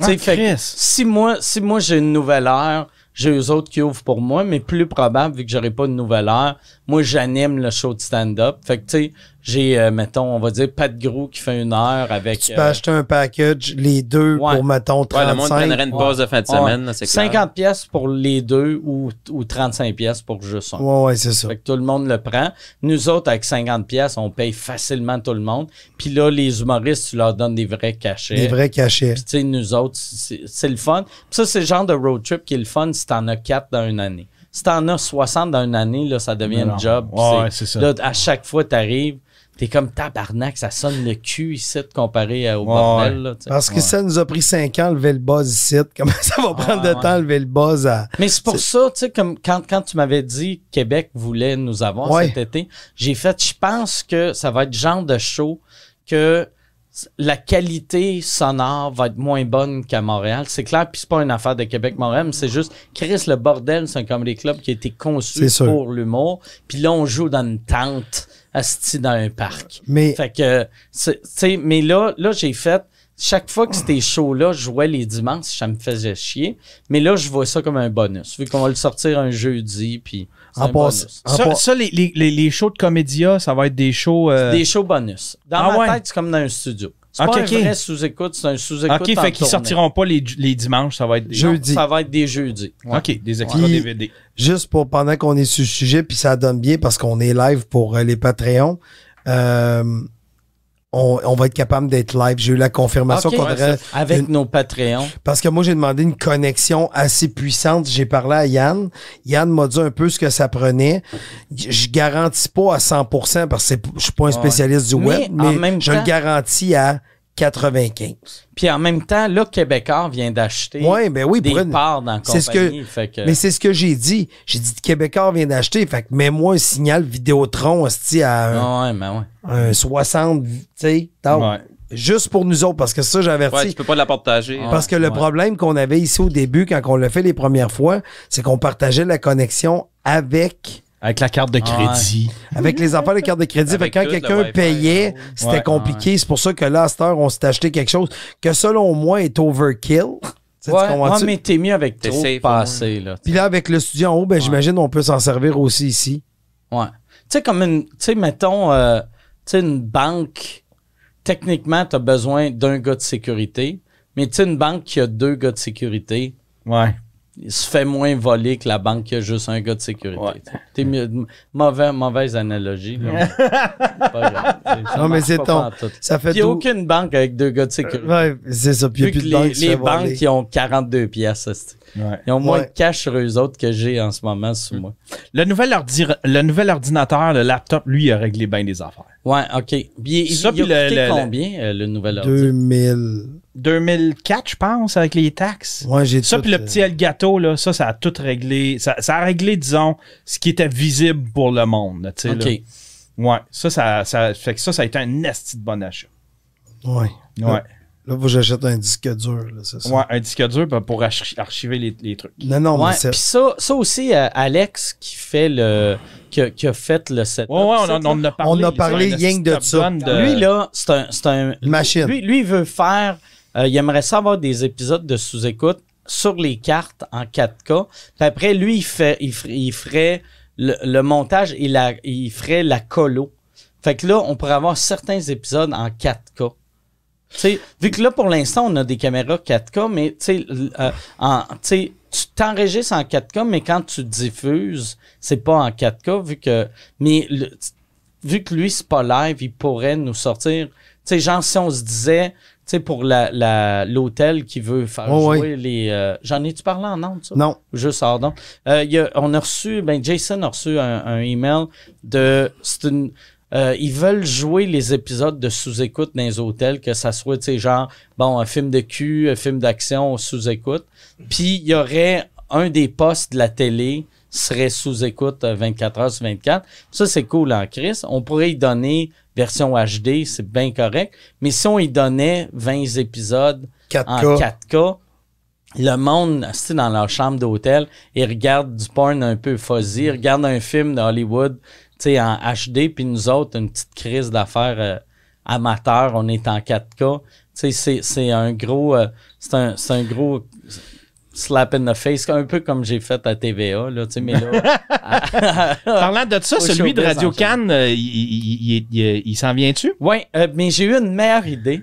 Tu sais, Ah, fait si moi, si moi j'ai une nouvelle heure, j'ai eux autres qui ouvrent pour moi, mais plus probable, vu que j'aurai pas de nouvelle heure, moi j'anime le show de stand-up. Fait que tu sais, j'ai, euh, mettons, on va dire Pat Gros qui fait une heure avec. Tu peux euh, acheter un package, les deux, Ouais. pour, mettons, Ouais, le monde 35. prendrait une pause de fin de semaine, là, c'est clair. 50 pièces pour les deux ou, ou 35 pièces pour juste un. Ouais, ouais, c'est ça. Fait que tout le monde le prend. Nous autres, avec 50 pièces, on paye facilement tout le monde. Puis là, les humoristes, tu leur donnes des vrais cachets. Les vrais cachets. Puis, tu sais, nous autres, c'est c'est le fun. Puis ça, c'est le genre de road trip qui est le fun si t'en as 4 dans une année. Si t'en as 60 dans une année, là, ça devient un job. Ouais, c'est ça. Là, à chaque fois, t'arrives, t'es comme tabarnak, ça sonne le cul ici de comparé à- au Ouais, bordel. Là. Parce que ça nous a pris 5 ans lever le buzz ici. Comment ça va prendre de ouais. temps lever le buzz à. Mais c'est pour ça, tu sais, comme quand, quand tu m'avais dit que Québec voulait nous avoir Ouais. cet été, j'ai fait, je pense que ça va être le genre de show que la qualité sonore va être moins bonne qu'à Montréal. C'est clair, puis c'est pas une affaire de Québec-Montréal, mais c'est juste, Chris, le bordel, c'est un comedy club qui a été conçu pour l'humour. Puis là, on joue dans une tente, assis dans un parc. Mais Fait que, c'est- tu sais, mais là, là j'ai fait, chaque fois que c'était chaud-là, je jouais les dimanches, ça me faisait chier. Mais là, je vois ça comme un bonus, vu qu'on va le sortir un jeudi, puis En passe- en Ça, pas- ça, les, les, les, les shows de comédia, ça va être des shows. euh, Des shows bonus. Dans Ah ma ouais? tête, c'est comme dans un studio. C'est Ok, pas un vrai sous-écoute, c'est un sous-écoute Ok, en fait qu'ils sortiront pas les, les dimanches, ça va être des. Je- Non, Jeudi. Ça va être des jeudis. Ouais. Ok, des extras Puis- DVD. juste pour pendant qu'on est sur le sujet, puis ça donne bien parce qu'on est live pour euh, les Patreons. euh, on, on va être capable d'être live. J'ai eu la confirmation qu'on Ouais, aurait Avec une- nos Patreons. Parce que moi, j'ai demandé une connexion assez puissante. J'ai parlé à Yann. Yann m'a dit un peu ce que ça prenait. Je garantis pas à 100% parce que je suis pas un spécialiste du web, mais même je temps- le garantis à 95. Puis en même temps, là, Québécois vient d'acheter Ouais, ben oui, des pour une- parts dans la c'est ce compagnie. que- fait que- Mais c'est ce que j'ai dit. J'ai dit Québécois vient d'acheter. Fait que mets-moi un signal Vidéotron hostie, à un, Ah ouais, mais ouais. un 60, tu sais, juste pour nous autres, parce que ça, j'avertis. Ouais, tu peux pas la partager. Ah. Parce que le Ouais. problème qu'on avait ici au début, quand on l'a fait les premières fois, c'est qu'on partageait la connexion avec Avec la carte de crédit. avec les affaires de carte de crédit. Avec quand quelqu'un payait, c'était Ouais. compliqué. C'est pour ça que là, à cette heure, on s'est acheté quelque chose que selon moi est overkill. Tu sais, tu Ouais, comprends-tu? ouais, mais t'es mieux avec T'es trop safe, passé, là. Puis là, avec le studio en haut, ben, j'imagine on peut s'en servir aussi ici. Ouais. Tu sais, comme une. Tu sais, mettons, euh, tu sais, une banque, techniquement, tu as besoin d'un gars de sécurité. Mais tu sais, une banque qui a deux gars de sécurité, Ouais. Il se fait moins voler que la banque qui a juste un gars de sécurité. Ouais. T'es mieux- mauvais, mauvaise analogie. Là. Pas grave. Ça Non, mais c'est ton-. Ça fait Puis il n'y a tout. aucune banque avec deux gars de sécurité. Ouais, c'est ça. Puis il y a plus de les, banques voler. qui ont 42 pièces, Ouais. ils ont moins Ouais. de cash sur eux autres que j'ai en ce moment sous moi. Le nouvel, ordi- le nouvel ordinateur, le laptop, lui, il a réglé bien des affaires. Ouais, OK. Puis, il, Ça, il a puis le- coûté le- combien, euh, le nouvel ordi? 2000. 2004, je pense, avec les taxes. Ouais, j'ai Ça, puis le euh, petit Elgato, là, ça, ça a tout réglé. Ça, ça a réglé, disons, ce qui était visible pour le monde. là, tu sais, OK. là. Ouais, ça, ça, ça, fait que ça, ça a été un esti de bon achat. Ouais. Ouais. Là, faut que j'achète un disque dur, là, c'est ça. Ouais, un disque dur ben, pour archi- archiver les, les trucs. Non, non, Ouais, puis ça, ça aussi, euh, Alex qui fait le qui a, qui a fait le setup. Ouais, ouais, on, en- on a parlé. On a parlé un rien que de ça. De- Lui, là, c'est un, c'est un- Machine. Lui, lui, il veut faire. Euh, il aimerait ça avoir des épisodes de sous-écoute sur les cartes en 4K. Puis après, lui, il, fait, il, fer- il ferait le, le montage et la, il ferait la colo. Fait que là, on pourrait avoir certains épisodes en 4K. Tu sais, vu que là, pour l'instant, on a des caméras 4K, mais euh, en- tu t'enregistres en 4K, mais quand tu diffuses, c'est pas en 4K, vu que. Mais le- vu que lui, c'est pas live, il pourrait nous sortir. Tu sais, genre, si on se disait, sais, pour la- l'hôtel qui veut faire Oh, jouer les. euh, J'en ai-tu parlé en ondes, ça? Non. Juste hors. Euh, il y a- on a reçu, ben Jason a reçu un, un email de. C'est une. euh, ils veulent jouer les épisodes de sous-écoute dans les hôtels, que ça soit, tu sais, genre, bon, un film de cul, un film d'action sous-écoute. Puis il y aurait un des postes de la télé serait sous-écoute euh, 24 heures sur 24. Ça, c'est cool en Chris. On pourrait y donner version HD, c'est bien correct. Mais si on y donnait 20 épisodes 4K. en 4K, le monde, c'est dans leur chambre d'hôtel, ils regardent du porn un peu fuzzy, ils regardent un film d'Hollywood, tu sais, en HD, puis nous autres, une petite crise d'affaires euh, amateur, on est en 4K. Tu sais, c'est, c'est un gros, euh, c'est un, c'est un gros, slap in the face, un peu comme j'ai fait à TVA, là, tu sais, mais là. Parlant de ça, celui de Radio. Cannes, euh, il, il- il- il- il s'en vient-tu? ouais, euh, mais j'ai eu une meilleure idée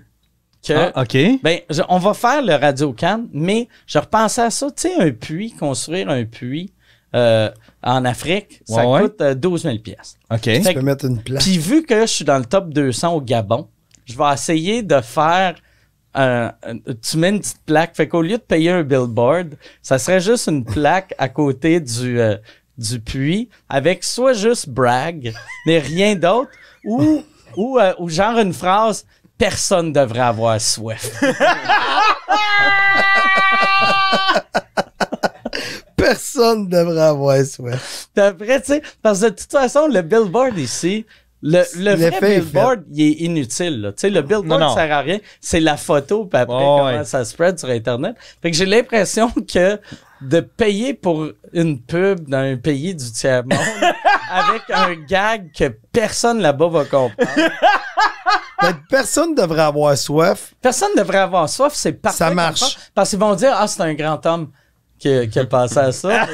que. Ah, OK. Ben, je- on va faire le Radio Can, mais je repensais à ça, tu sais, un puits, construire un puits euh, en Afrique, ça Ouais, coûte euh, 12 000 pièces. OK. Fait Tu que- peux mettre une place. Puis vu que je suis dans le top 200 au Gabon, je vais essayer de faire. Un- un- tu mets une petite plaque. Fait qu'au lieu de payer un billboard, ça serait juste une plaque à côté du, euh, du puits avec soit juste brag, mais rien d'autre, ou, ou, euh, ou genre une phrase Personne devrait avoir soif. Personne devrait avoir soif. Après, tu sais, parce que de toute façon, le billboard ici, le, le vrai billboard, il est inutile. là. Tu sais, le billboard non. sert à rien. C'est la photo, puis après, comment ouais. ça spread sur Internet. Fait que j'ai l'impression que de payer pour une pub dans un pays du tiers-monde avec un gag que personne là-bas va comprendre. Ben, personne devrait avoir soif. Personne ne devrait avoir soif, c'est parfait. Ça marche. Parce qu'ils vont dire, ah, c'est un grand homme qui, qui a pensé à ça.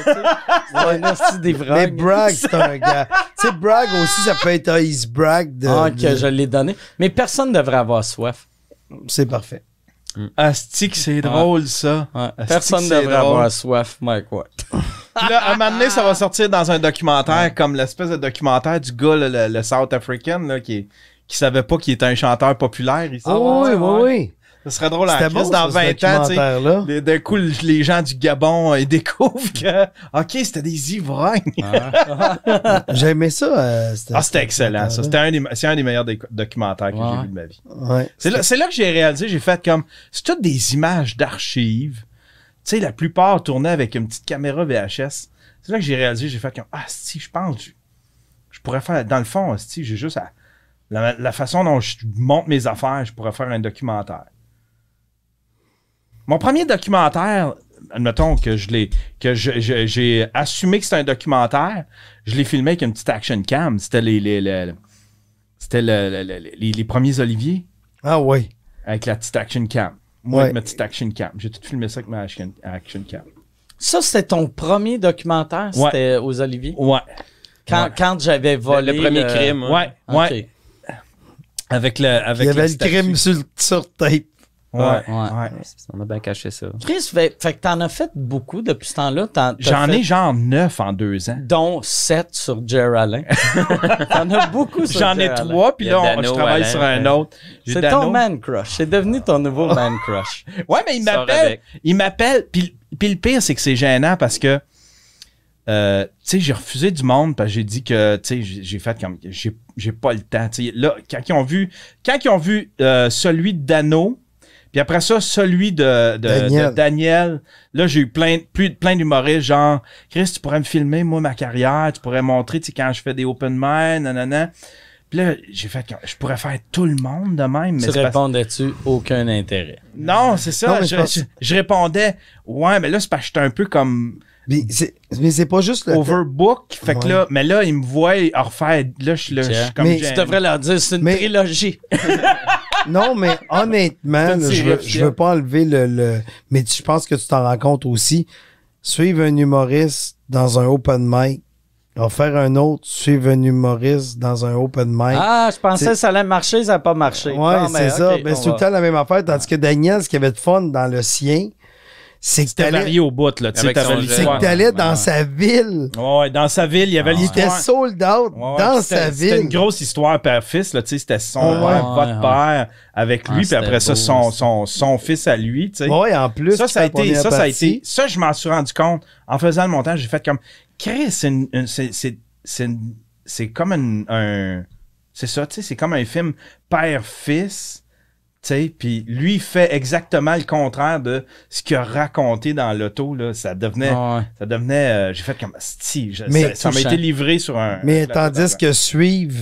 C'est d'ivrogne. Mais Bragg, c'est un gars. tu sais, Bragg aussi, ça peut être un Ice Bragg. De, Ah, de- que je l'ai donné. Mais personne ne devrait avoir soif. C'est parfait. Asti que c'est drôle, ça. Ouais. Asti Personne ne c'est devrait drôle. avoir soif, Mike Watt. Puis là, à un moment donné, ça va sortir dans un documentaire comme l'espèce de documentaire du gars, là, le, le South African, là, qui, qui savait pas qu'il était un chanteur populaire ici. Oh, oui, oui, oui. Ça serait drôle à bon, dans ça, 20 ce ans, tu sais. D'un coup, le- les gens du Gabon, euh, ils découvrent que, OK, c'était des ivrognes. J'ai aimé ça. euh, Ah, c'était excellent, ça. C'était un des, c'est un des meilleurs doc- documentaires que Ouais. j'ai vu de ma vie. Ouais. C'est là, que j'ai réalisé, j'ai fait comme, c'est toutes des images d'archives. Tu sais, la plupart tournaient avec une petite caméra VHS. C'est là que j'ai réalisé, j'ai fait comme, ah, si, je pense, je, je pourrais faire, dans le fond, si, j'ai juste à, la, la façon dont je monte mes affaires, je pourrais faire un documentaire. Mon premier documentaire, admettons que je l'ai, que je- je- j'ai assumé que c'était un documentaire, je l'ai filmé avec une petite action cam. C'était les, les, les- c'était le- le- le- les, les premiers Olivier Ah oui. avec la petite action cam. Moi, Ouais. avec ma petite action cam. J'ai tout filmé ça avec ma action, action cam. Ça, c'était ton premier documentaire, Ouais. c'était aux Oliviers? Ouais. Quand, Ouais. quand j'avais volé. le premier crime. Ouais. Ok. Ouais. Avec le, avec Il y avait le crime sur, sur tape. Ouais. Ouais. ouais. On a bien caché ça. Chris, fait, fait que t'en as fait beaucoup depuis ce temps-là? J'en fait ai genre neuf en deux ans. Dont 7 sur Jer Alain. T'en as beaucoup sur J'en ai trois, puis là, on- Dano, je travaille Alain, sur un autre. J'ai C'est Dano. ton man crush. C'est devenu ton nouveau man crush. Ouais, mais il m'appelle. Il m'appelle. Puis, puis le pire, c'est que c'est gênant parce que, euh, tu sais, j'ai refusé du monde parce que j'ai dit que, tu sais, j'ai j'ai fait comme, j'ai j'ai pas le temps. Tu sais, là, quand ils ont vu, quand ils ont vu euh, celui de Dano, puis après ça, celui de, de- Daniel. de Daniel, là, j'ai eu plein, plus, plein d'humoristes, genre, Chris, tu pourrais me filmer, moi, ma carrière, tu pourrais montrer, tu sais, quand je fais des open mic, nanana. Puis là, j'ai fait, je pourrais faire tout le monde de même, mais tu répondais-tu aucun intérêt? non, c'est ça. Non, je, je- je répondais, ouais, mais là, c'est parce que j'étais un peu comme Mais c'est mais c'est pas juste le. overbook. Fait que Ouais. là, mais là, ils me voient à refaire. Là, je suis là, comme Mais. Tu devrais leur dire, c'est une Mais- trilogie. Non, mais honnêtement, là, je, veux, je veux pas enlever le, le- Mais tu- je pense que tu t'en rends compte aussi. Suivre un humoriste dans un open mic, en faire un autre, suivre un humoriste dans un open mic. Ah, je pensais C'est- que ça allait marcher, ça n'a pas marché. ouais, Bon, c'est ben, ça. ok, Ben, c'est tout le temps la même affaire. Tandis que Daniel, ce qui avait de fun dans le sien, c'est que C'était t'allais varié au bout, là. Tu sais, t'avais c'est l'histoire. que t'allais dans ouais. sa ville. Ouais, dans sa ville, il y avait Il était l'histoire. sold out Ouais, dans puis c'était- sa C'était ville. une grosse histoire père-fils, là. Tu sais, c'était son Ouais, père, ouais, votre ouais. père avec Ah, lui, puis c'était après ça, beau, son, ça. son, son fils à lui, tu sais. Ouais, en plus. ça, ça a été, ça, ça a été, ça, je m'en suis rendu compte. En faisant le montage, j'ai fait comme, Chris, c'est une- une- c'est, c'est, c'est, une- c'est comme un, un- c'est ça, tu sais, c'est comme un film père-fils, puis lui fait exactement le contraire de ce qu'il a raconté dans l'auto, là. Ça devenait, Ouais. ça devenait, euh, j'ai fait comme, si, je- Mais ça, m'a été livré sur un. Mais tandis que suivre.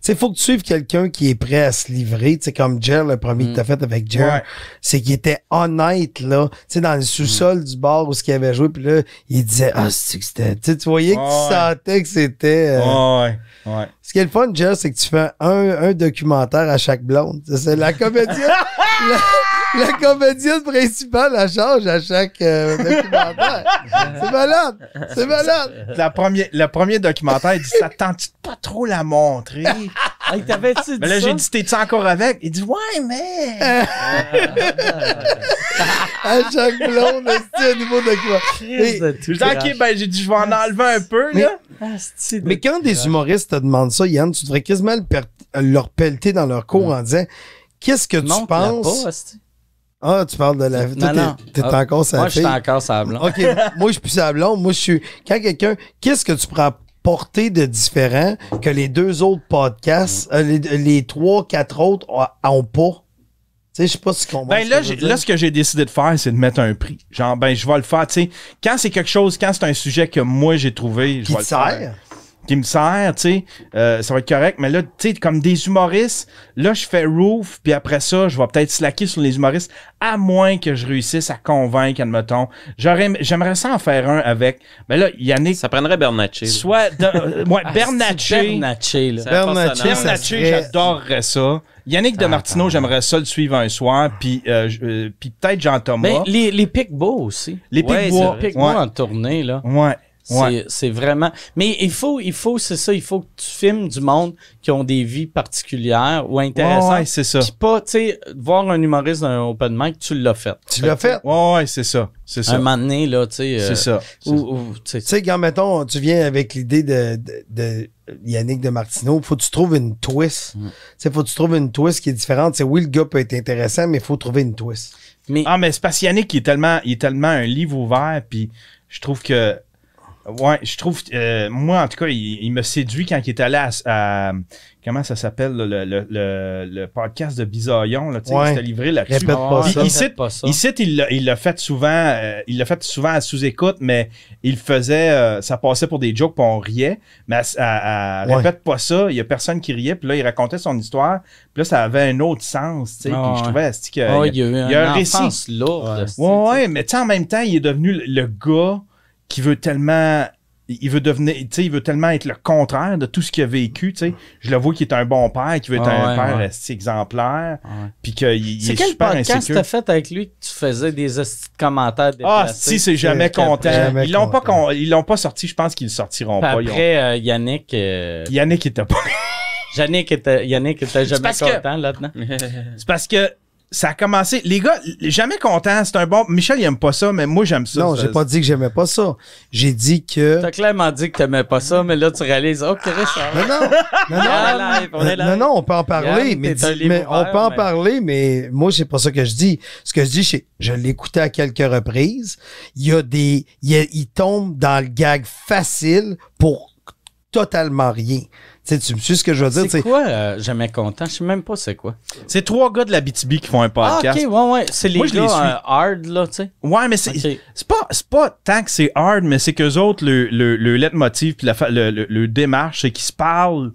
Sais, faut que tu suives quelqu'un qui est prêt à se livrer. Tu sais, comme Jer, le premier Mm. que t'as fait avec Jer. Ouais. C'est qu'il était honnête, là. Tu sais, dans le sous-sol du bar où ce qu'il avait joué, puis là, il disait, ah, c'est que c'était. Tu sais, tu voyais que Ouais. tu sentais que c'était. euh, Ouais, ouais. Ce qui est le fun, Jer, c'est que tu fais un, un documentaire à chaque blonde. C'est- C'est la comédienne. la, la comédienne principale, elle change à chaque euh, documentaire. C'est malade. C'est malade. La première, le premier documentaire, il dit Ça tente pas trop la montrer? Hey, t'avais-tu dit Mais là, j'ai dit T'es-tu encore avec? Il dit Ouais, mais. À chaque blonde, c'est un nouveau documentaire. J'ai dit Ok, ben, j'ai dit Je vais en enlever un peu, Mais- là. De Mais quand des humoristes te demandent ça, Yann, tu devrais quasiment leur pelleter dans leur cours en disant Qu'est-ce que tu penses? Ah, tu parles de la. Non, Toi, non. t'es, t'es Ah, encore sa Moi, je suis encore sable. OK, moi, je suis plus sa blonde. Moi, je suis. Quand quelqu'un. Qu'est-ce que tu prends porter de différent que les deux autres podcasts, euh, les, les trois, quatre autres ont, pas? Tu sais, je sais pas si tu comprends. Ben ce là, dire. là, ce que j'ai décidé de faire, c'est de mettre un prix. Genre, ben, je vais le faire, tu sais. Quand c'est quelque chose, quand c'est un sujet que moi j'ai trouvé, je qui vais le faire. Qui me sert, tu sais, euh, ça va être correct. Mais là, tu sais, comme des humoristes, là, je fais roof, puis après ça, je vais peut-être slacker sur les humoristes, à moins que je réussisse à convaincre, admettons. J'aurais, j'aimerais ça en faire un avec, mais là, Yannick, Ça prendrait Bernatchez. soit, de, euh, ouais, Asti, Bernatchez. Bernatchez, là. Bernatchez, serait- j'adorerais ça. Yannick de Martineau, j'aimerais ça le suivre un soir, puis euh, je- euh, puis peut-être Jean-Thomas. Ben, les, les Picbois aussi. les Ouais, Picbois. c'est Les Picbois Ouais. en tournée, là. Ouais. C'est, Ouais. c'est vraiment. Mais il faut, il faut, c'est ça, il faut que tu filmes du monde qui ont des vies particulières ou intéressantes. Ouais, ouais, c'est ça. Puis pas, tu sais, voir un humoriste d'un open mic, tu l'as fait. Tu l'as fait? Ouais, ouais, c'est ça. C'est Un ça. moment donné, là, tu sais. euh, C'est ça. Ou, ou, tu sais, quand, mettons, tu viens avec l'idée de, de, de Yannick de Martineau, faut que tu trouves une twist. Mm. Tu sais, faut que tu trouves une twist qui est différente. C'est oui, le gars peut être intéressant, mais il faut trouver une twist. mais Ah, mais c'est parce que Yannick, il est tellement, il est tellement un livre ouvert, puis je trouve que. Ouais, je trouve. euh, moi, en tout cas, il, il me séduit quand il est allé à. à- comment ça s'appelle, là, le, le, le, le podcast de Bisaillon, là, tu sais, Ouais. il s'était livré là-dessus. Répète pas Puis ça. il cite, pas ça. il cite, il l'a- il l'a fait souvent, euh, il l'a fait souvent à sous-écoute, mais il faisait, euh, ça passait pour des jokes, puis on riait, mais à, à- à- Ouais. répète pas ça, il y a personne qui riait, puis là, il racontait son histoire, puis là, ça avait un autre sens, tu sais, Ah, puis je ouais. trouvais, que, Ah, il y a- il y a eu il y a un une récit. lourde. Ouais. Ouais, mais tu sais, en même temps, il est devenu le, le gars qui veut tellement. Il veut devenir, tu sais, il veut tellement être le contraire de tout ce qu'il a vécu, tu sais. Je le vois qu'il est un bon père, qu'il veut être Ah un ouais, père ouais. exemplaire, Ouais. puis qu'il il C'est est quel super podcast t'as fait avec lui que tu faisais des commentaires Ah, si, c'est jamais content. Jamais ils l'ont pas, con- ils l'ont pas sorti, je pense qu'ils le sortiront pas. Ont- après, euh, Yannick, euh, Yannick était pas. Yannick était, Yannick était jamais que- content là-dedans. C'est parce que ça a commencé. Les gars, jamais content, c'est un bon. Michel, il aime pas ça, mais moi, j'aime ça. non, j'ai pas dit que j'aimais pas ça. J'ai dit que. T'as clairement dit que t'aimais pas ça, mais là, tu réalises, oh, Chris, ça va. Non, non, non, non. Live, on est Non, live. non, on peut en parler, Yann, mais, on peut en mais- parler, mais moi, c'est pas ça que je dis. Ce que je dis, c'est je écouté à quelques reprises. Il y a des, il, y a- il tombe dans le gag facile pour totalement rien. Tu me suis ce que je veux dire? C'est tu sais. quoi, euh, jamais content? Je sais même pas c'est quoi. C'est trois gars de la BTB qui font un Ah, podcast. ok, ouais, ouais. C'est les Moi, les gars suis. euh, hard, là, tu sais. Ouais, mais c'est Ok. c'est pas c'est pas tant que c'est hard, mais c'est qu'eux autres le le le leitmotiv puis la le, le démarche, c'est qu'ils se parlent.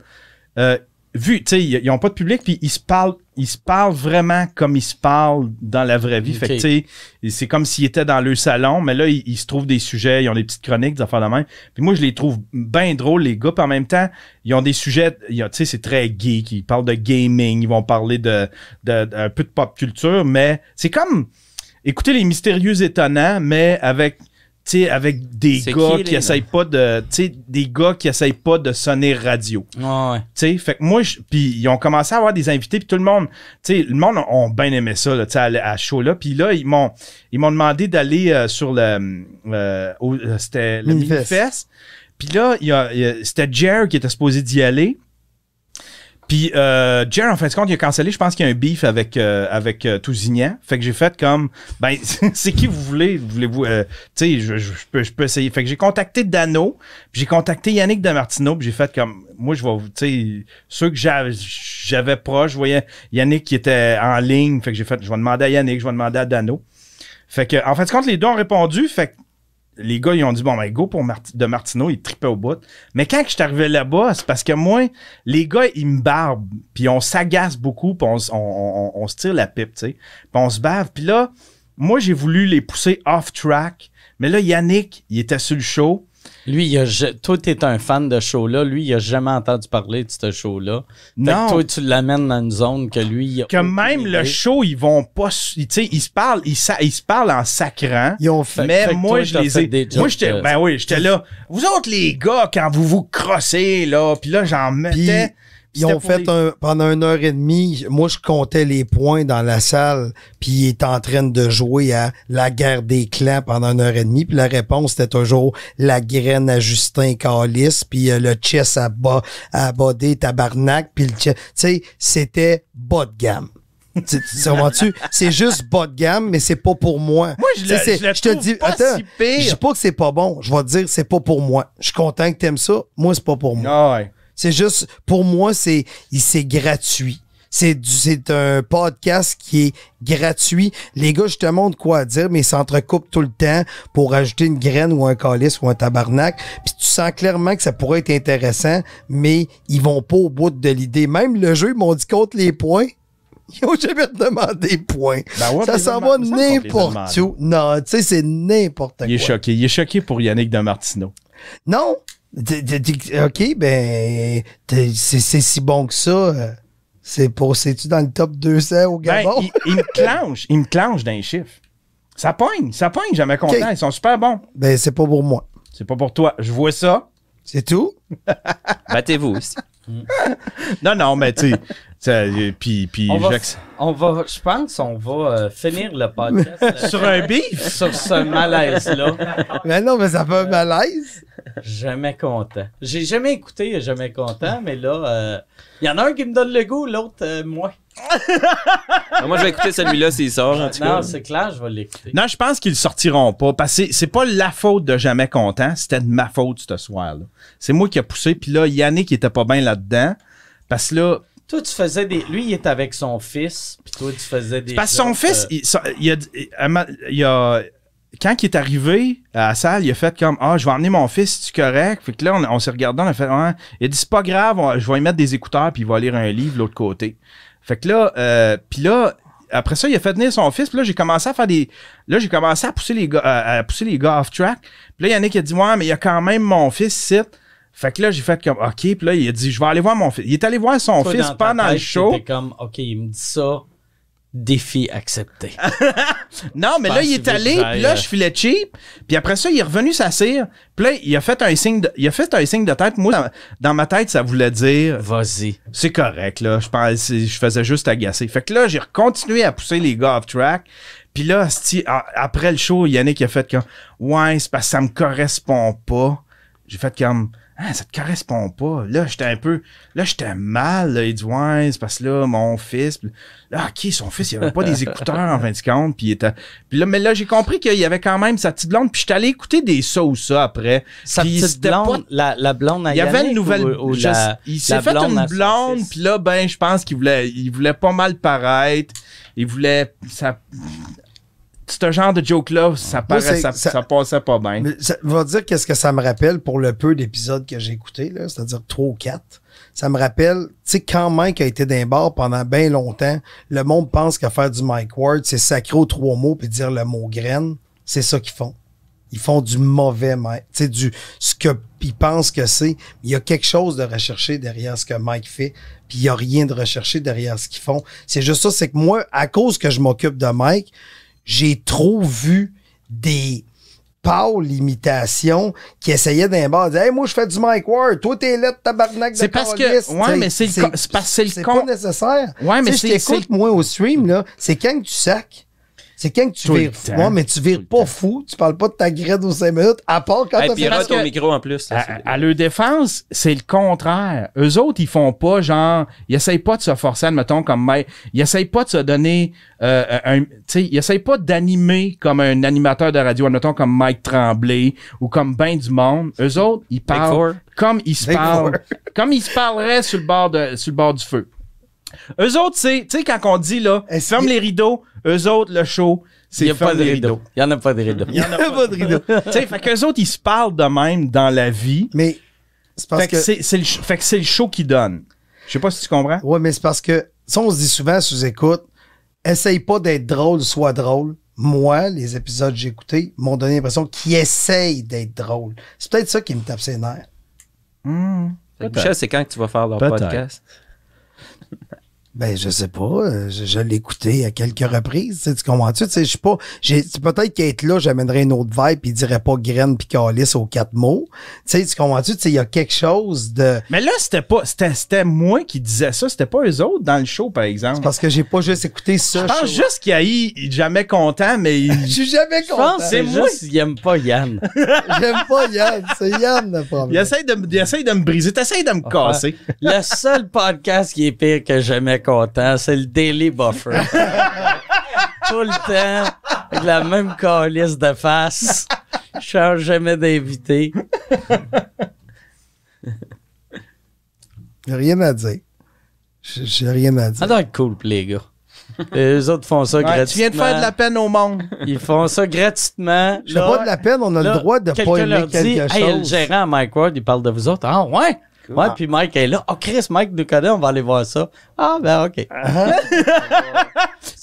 Euh, vu, tu sais, ils ils ont pas de public puis ils se parlent ils se parlent vraiment comme ils se parlent dans la vraie vie. Fait que tu sais, c'est comme s'ils étaient dans le salon, mais là ils, ils se trouvent des sujets, ils ont des petites chroniques, des affaires de même. Puis moi je les trouve bien drôles les gars, puis en même temps ils ont des sujets, tu sais, c'est très geek. Ils parlent de gaming, ils vont parler de, de, de- un peu de pop culture, mais c'est comme écouter les mystérieux étonnants, mais avec sais, avec des gars qui, essayent pas de, tu sais, des gars qui essayent pas de sonner radio. Ouais, ouais. Tu sais, fait que moi, je- puis ils ont commencé à avoir des invités, puis tout le monde, tu sais, le monde a, ont bien aimé ça, là, tu sais, à, à ce show-là. Puis là, ils m'ont, ils m'ont demandé d'aller euh, sur le, euh, euh, c'était le Minifest. Puis là, il y a, il y a- c'était Jer qui était supposé d'y aller. Puis euh, Jer, en fin de compte, il a cancellé. Je pense qu'il y a un beef avec euh, avec euh, Tousignan. Fait que j'ai fait comme, ben, c'est qui vous voulez? Voulez-vous, euh, tu sais, je, je, peux, je peux essayer. Fait que j'ai contacté Dano, j'ai contacté Yannick Damartino, puis j'ai fait comme, moi, je vais, tu sais, ceux que j'avais proche, je voyais Yannick qui était en ligne. Fait que j'ai fait, je vais demander à Yannick, je vais demander à Dano. Fait que, en fin de compte, les deux ont répondu. Fait que les gars, ils ont dit, bon, ben, go pour de Martineau, ils tripaient au bout. Mais quand je suis arrivé là-bas, c'est parce que moi, les gars, ils me barbent, puis on s'agace beaucoup, puis on- on se tire la pipe, tu sais. Puis on se bave. Puis là, moi, j'ai voulu les pousser off-track. Mais là, Yannick, il était sur le show. Lui, il a, toi, t'es un fan de show-là. Lui, il a jamais entendu parler de ce show-là. Fait Non. que toi, tu l'amènes dans une zone que lui, il a Que même le show, ils vont pas. Tu sais, ils se parlent, ils, se parlent en sacrant. Ils ont fait. mais fait moi, toi, je les ai. des Moi, j'étais. Ben oui, j'étais là. Vous autres, les gars, quand vous vous crossez, là, puis là, j'en mettais. Ils ont fait un, pendant une heure et demie, moi je comptais les points dans la salle, puis il est en train de jouer à la guerre des clans pendant une heure et demie, puis la réponse c'était toujours la graine à Justin Callis, puis euh, le chess à bas à Bodé Tabarnak, puis le chess, tu sais, c'était bas de gamme. Tu tu comprends-tu? C'est juste bas de gamme, mais c'est pas pour moi. Moi, je le, je le te dis, pas attends, si pire. je dis pas que c'est pas bon. Je vais te dire, c'est pas pour moi. Je suis content que t'aimes ça. Moi, c'est pas pour moi. Ah ouais. C'est juste, pour moi, c'est, gratuit. C'est du, c'est un podcast qui est gratuit. Les gars, je te montre quoi dire, mais ils s'entrecoupent tout le temps pour ajouter une graine ou un calice ou un tabarnak. Puis tu sens clairement que ça pourrait être intéressant, mais ils vont pas au bout de l'idée. Même le jeu, ils m'ont dit contre les points. Ils ont jamais demandé points. Ben ouais, ça s'en va n'importe où. Non, tu sais, c'est n'importe quoi. Il est choqué. Il est choqué pour Yannick de Martineau. Non. OK, ben, c'est si bon que ça. euh, C'est pour, c'est-tu dans le top 200 au Ben, Gabon? il, il me clenche. Il me clenche dans les chiffres. Ça pogne. Ça pogne. Jamais content. Ok. Ils sont super bons. Ben, c'est pas pour moi. C'est pas pour toi. Je vois ça. C'est tout? Battez-vous aussi. Non, non, mais tu sais, euh, Puis, puis On va, j'acc- on va, je pense, on va euh, finir le podcast là- Sur un beef? sur ce malaise-là. Ben non, mais ça fait un malaise. Jamais content. J'ai jamais écouté Jamais content, mais là, il y en a un qui me donne le goût, l'autre, euh, moi. Ah, Moi, je vais écouter celui-là s'il sort, en tout cas. Non, c'est clair, je vais l'écouter. Non, je pense qu'ils sortiront pas. Parce que c'est- c'est pas la faute de jamais content. C'était de ma faute ce soir-là. C'est moi qui a poussé. Puis là, Yannick il était pas bien là-dedans. Parce que là, Toi, tu faisais des. Lui, il est avec son fils, puis toi, tu faisais des. parce que son fils, euh, il, ça- il a, il a- il a- quand il est arrivé à la salle, il a fait comme Ah, je vais emmener mon fils, c'est correct. Fait que là, on, on s'est regardé, on a fait Ouais. Il a dit C'est pas grave, on- je vais y mettre des écouteurs, puis il va lire un livre de l'autre côté. Fait que là, euh, puis là, après ça, il a fait venir son fils. Puis là, j'ai commencé à faire des. Là, j'ai commencé à pousser les gars, à, à pousser les gars off track. Puis là, Yannick a dit Ouais, mais il y a quand même mon fils ici. Fait que là, j'ai fait comme OK. Puis là, il a dit Je vais aller voir mon fils. Il est allé voir son toi, fils dans pendant le show. comme, OK, il me dit ça. Défi accepté. Non, mais là, il est allé, puis là, je filais cheap. Puis après ça, il est revenu s'asseoir. Puis là, il a fait un signe de, il a fait un signe de tête. Moi, dans, dans ma tête, ça voulait dire, Vas-y. c'est correct, là. Je pense, je faisais juste agacer. Fait que là, j'ai continué à pousser les gars off track. Puis là, après le show, Yannick a fait comme, ouais, c'est parce que ça me correspond pas. J'ai fait comme, ah, ça te correspond pas. Là, j'étais un peu, là, j'étais mal. Là. Il dit, ouais, c'est parce que là, mon fils, là, ok, son fils, il avait pas des écouteurs en fin de compte. Puis il était, puis là, mais là, j'ai compris qu'il y avait quand même sa petite blonde. Puis j'étais allé écouter des ça ou ça après. Sa Puis petite blonde, pas- la, la blonde à il y avait une nouvelle. ou- ou je- la- il s'est fait une blonde, puis là, ben, je pense qu'il voulait, il voulait pas mal paraître. Il voulait. Ça, ce genre de joke-là, ça, Moi, paraît, ça, ça- ça passait pas bien. Mais ça va dire qu'est-ce que ça me rappelle pour le peu d'épisodes que j'ai écoutés, là, c'est-à-dire trois ou quatre. Ça me rappelle, tu sais, quand Mike a été d'un bar pendant bien longtemps, le monde pense qu'à faire du Mike Ward, c'est sacré aux trois mots puis dire le mot graine. C'est ça qu'ils font. Ils font du mauvais Mike. Tu sais, du, ce que ils pensent que c'est. Il y a quelque chose de recherché derrière ce que Mike fait, puis il y a rien de recherché derrière ce qu'ils font. C'est juste ça, c'est que moi, à cause que je m'occupe de Mike, j'ai trop vu des pâles imitations qui essayaient d'un bar de dire Hey, moi je fais du Mike Ward, toi t'es là tabarnak de C'est parce que- ouais, mais c'est c'est parce que c'est le c'est con- pas nécessaire. Ouais, mais c'est- je t'écoute moi au stream là, c'est quand que tu sacs. C'est quand que tu Tout vires. Ouais, mais tu vires pas temps. fou, tu parles pas de ta graine aux 5 minutes, à part quand parce rate que- au micro en plus. là, À, à leur défense, c'est le contraire. Eux autres, ils font pas genre, ils essayent pas de se forcer, admettons, comme Mike. Ils essayent pas de se donner, euh, un, tu sais, ils essayent pas d'animer comme un animateur de radio, admettons, comme Mike Tremblay ou comme ben du monde. Eux autres, ils parlent comme ils se Big parlent, comme ils se parleraient sur le bord de, sur le bord du feu. Eux autres, c'est, tu sais, quand on dit là, ferme les rideaux, eux autres, le show, Il c'est n'y a pas de rideau. rideaux. Il n'y en a pas de rideau. Il y en a pas de rideau. tu sais, fait qu'eux autres, ils se parlent de même dans la vie. Mais c'est parce Fait que, que. c'est, c'est le, fait que c'est le show qui donne. Je sais pas si tu comprends. Ouais, mais c'est parce que, ça, on se dit souvent sous écoute, essaye pas d'être drôle, sois drôle. moi, les épisodes que j'ai écoutés m'ont donné l'impression qu'ils essayent d'être drôles. C'est peut-être ça qui me tape ses nerfs. Hmm. Michel, c'est quand que tu vas faire leur Peut-être. podcast? Ben, je sais pas. euh, Je, je l'ai écouté à quelques reprises. Tu sais, tu comprends-tu? Tu sais, je sais pas. J'ai, peut-être qu'être là, j'amènerais une autre vibe puis il dirait pas graine pis calice aux quatre mots. Tu sais, tu comprends-tu? Tu sais, il y a quelque chose de. Mais là, c'était pas. C'était, c'était moi qui disais ça. C'était pas eux autres dans le show, par exemple. Parce que j'ai pas juste écouté ça. Je pense show. juste qu'il a eu jamais content, mais il- Je suis jamais Je content. pense que c'est moi. juste qu'il aime pas Yann. J'aime pas Yann. C'est Yann le il problème. essaie de, il essaie de me briser. T'essayes de me casser. Le seul podcast qui est pire que jamais content, c'est le Daily Buffer. Tout le temps, avec la même calice de face. Je change jamais d'invité. J'ai rien à dire. J'ai rien à Ça dire. doit être cool les gars. Les autres font ça Ouais, gratuitement. tu viens de faire de la peine au monde. Ils font ça gratuitement. Je fais pas de la peine, on a Là, le droit de pas aimer dit, quelque hey, le chose. gérant Mike Ward, il parle de vous autres. Ah ouais? Ouais, puis Mike est là. Oh Chris, Mike nous connaît, on va aller voir ça. Ah ben ok.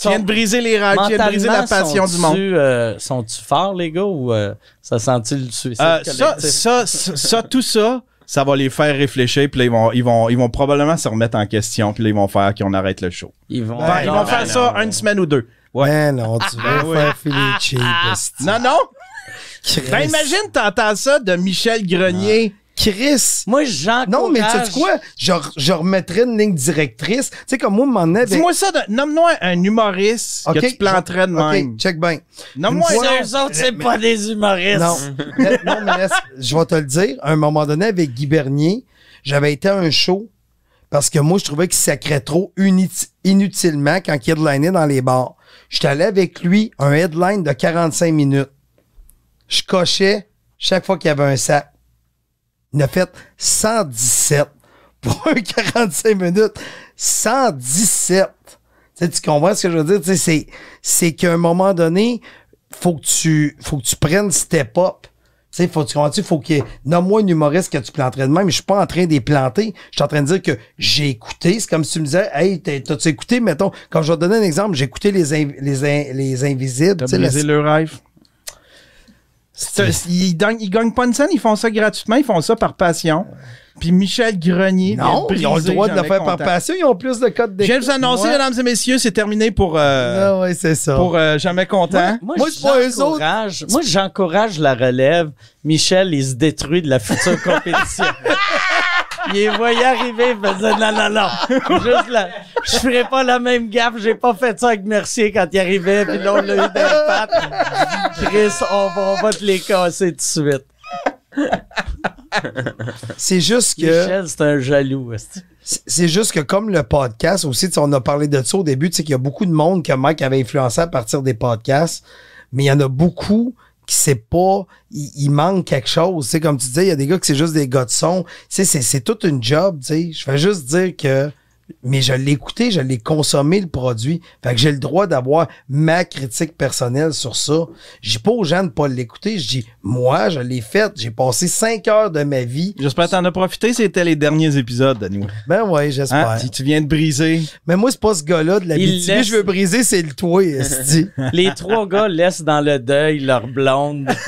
Tu viens de briser les rêves, tu viens de briser la passion du monde. sont-tu, euh, Sont-tu forts, les gars, ou euh, ça sent-tu le suicide Euh, ça, ça, ça, tout ça, ça va les faire réfléchir, puis là, ils vont, ils vont, ils vont probablement se remettre en question, puis là, ils vont faire qu'on arrête le show. Ils vont, Ben, ils non, vont ben faire ça une semaine ou deux. Ouais. Ben non, tu vas faire filer cheap. Non, non. Ben, imagine, t'entends ça de Michel Grenier. Chris. Moi, j'encourage... Non, mais tu sais quoi? Je, je remettrais une ligne directrice. Tu sais, comme moi, m'en avec... Dis-moi ça, de- nomme-moi un humoriste Ok, que tu planterais de OK, même. check bien. Nomme-moi un autres, c'est pas des humoristes. Non, non, mais laisse- je vais te le dire. À un moment donné, avec Guy Bernier, j'avais été à un show parce que moi, je trouvais qu'il sacrait trop inutilement quand il headlinait dans les bars. J'étais allé avec lui un headline de 45 minutes. Je cochais chaque fois qu'il y avait un sac. Il a fait 117 pour un 45 minutes. 117. Tu, sais, tu comprends ce que je veux dire? C'est, c'est qu'à un moment donné, faut que tu, faut que tu prennes step up. Tu sais, faut, tu comprends-tu? Faut que, nomme-moi un humoriste que tu planterais de même, mais je suis pas en train de les planter. Je suis en train de dire que j'ai écouté. C'est comme si tu me disais, hey, t'as- t'as-tu écouté, mettons, comme je vais te donner un exemple, j'ai écouté les, les, In- les Invisibles. T'as sais, la- brisé le rêve. Ils, gagnent, pas une scène, ils font ça gratuitement, ils font ça par passion. Puis Michel Grenier. Non, vient ils ont le droit de le faire par passion, ils ont plus de codes Je d'écoute. viens de vous annoncer, Moi- mesdames et messieurs, c'est terminé pour, euh, Ah ouais, c'est ça. pour euh, Jamais Content. Moi, Moi, moi, j'encourage la relève. Michel, il se détruit de la future compétition. Il les voyait arriver, il faisait non, non, non. Juste là, je ferai pas la même gaffe. J'ai pas fait ça avec Mercier quand il arrivait, puis là, on l'a eu dans les pattes. Chris, on va, on va te les casser tout de suite. C'est juste que. Michel, c'est un jaloux. C'est juste que comme le podcast aussi, on a parlé de ça au début, tu sais qu'il y a beaucoup de monde que Mike avait influencé à partir des podcasts, mais il y en a beaucoup qui sait pas, il, il manque quelque chose. Tu sais, comme tu disais, il y a des gars qui c'est juste des gars de son. Tu sais, c'est, c'est toute une job, tu sais. Je fais juste dire que, mais je l'ai écouté, je l'ai consommé le produit. Fait que j'ai le droit d'avoir ma critique personnelle sur ça. Je dis pas aux gens de pas l'écouter, je dis, moi, je l'ai fait. J'ai passé cinq heures de ma vie. J'espère que t'en as profité, c'était les derniers épisodes, Dani. Ben ouais, j'espère. Hein? Si tu viens de briser. Mais moi, c'est pas ce gars-là de la BTV, laisse- je veux briser, c'est le toit, esti. Les trois gars laissent dans le deuil leur blonde.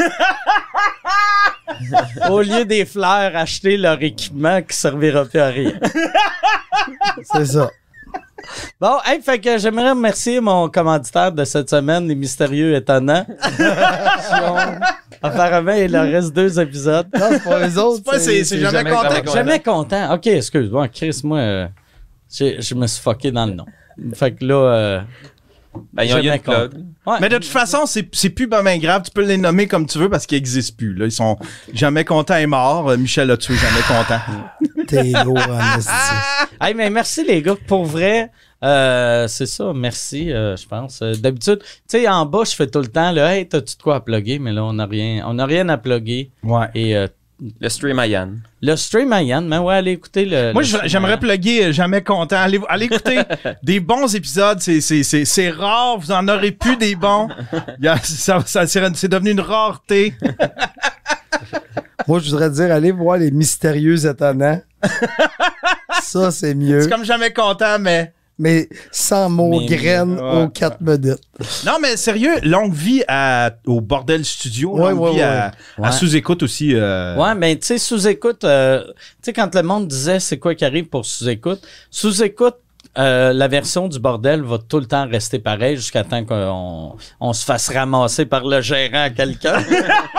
Au lieu des fleurs, acheter leur équipement qui servira plus à rien. c'est ça. Bon, hey, fait que j'aimerais remercier mon commanditaire de cette semaine, les mystérieux étonnants. Apparemment, il leur reste deux épisodes. Non, c'est pas eux autres. C'est pas- c'est- c'est jamais content. jamais content. Jamais content. Ok, excuse-moi, Chris, moi, euh, je me suis fucké dans le nom. Fait que là, euh, Ben, une plug. content. Ouais. Mais de toute façon, c'est c'est plus ben ben grave. Tu peux les nommer comme tu veux parce qu'ils existent plus. Là. Ils sont jamais contents et morts. Euh, Michel a tué jamais content. T'es lourd. Hey, mais merci les gars. Pour vrai, euh, c'est ça. Merci, euh, je pense. D'habitude, tu sais, en bas, je fais tout le temps, là, hey, t'as-tu de quoi à plugger? Mais là, on n'a rien, on n'a rien à plugger. Ouais. Et euh, Le stream à Yann. le stream à Yann, mais ouais, allez écouter le. Moi, j'aimerais plugger euh, Jamais Content. Allez, allez écouter des bons épisodes. C'est- C'est c'est- c'est rare. Vous en aurez plus des bons. Ça, c'est devenu une rareté. Moi, je voudrais dire, allez voir les mystérieux étonnants. ça, c'est mieux. C'est comme Jamais Content, mais mais sans mots Mais- graines ouais. aux 4 minutes. Non, mais sérieux, longue vie à, au Bordel Studio, Ouais, longue ouais, vie ouais. à, à Ouais. sous-écoute aussi. euh, Ouais, mais tu sais, sous-écoute, euh, tu sais, quand le monde disait c'est quoi qui arrive pour sous-écoute, sous-écoute, euh, la version du bordel va tout le temps rester pareil jusqu'à temps qu'on on se fasse ramasser par le gérant à quelqu'un.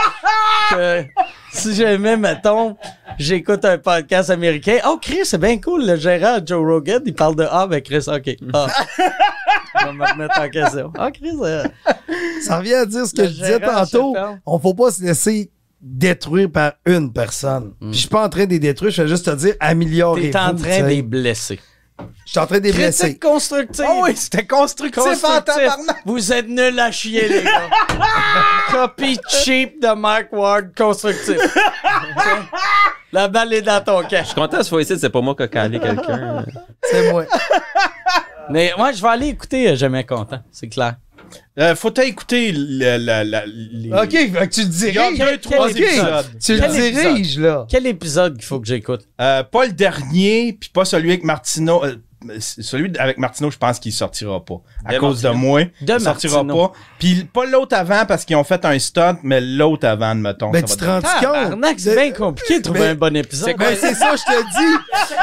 Que si jamais, mettons, j'écoute un podcast américain, oh Chris, c'est bien cool, le gérant Joe Rogan, il parle de Ah, ben Chris, ok. Ah. Je vais me remettre en question. Ah, Chris, euh, Ça revient à dire ce que Le je disais tantôt. On faut pas se laisser détruire par une personne. Puis je suis pas en train de les détruire, je vais juste te dire améliorez-vous. t'es en train de les blesser. Je suis en train de les blesser. Critique constructive. Oh oui, c'était constructif, Constructif. Vous êtes nuls à chier, les gars. Copy cheap de Mark Ward, constructif. La balle est dans ton Je cache. suis content cette fois-ci, c'est pas moi qui a calé quelqu'un. C'est moi. Mais moi, je vais aller écouter euh, Jamais content, c'est clair. Euh, faut écouter le, le- la- les... OK, fait que tu le Il y diriges. a trois Ok. épisodes. Tu le diriges, là. Quel épisode qu'il faut que j'écoute? Euh, pas le dernier, puis pas celui avec Martino. euh, celui avec Martino, je pense qu'il sortira pas. À De cause de moi. De il sortira Martino. pas. Puis pas l'autre avant parce qu'ils ont fait un stunt, mais l'autre avant, mettons. Ben, ça tu te rends compte? C'est bien compliqué de trouver Mais- un bon épisode. C'est quoi? Ben, c'est ça, je te dis.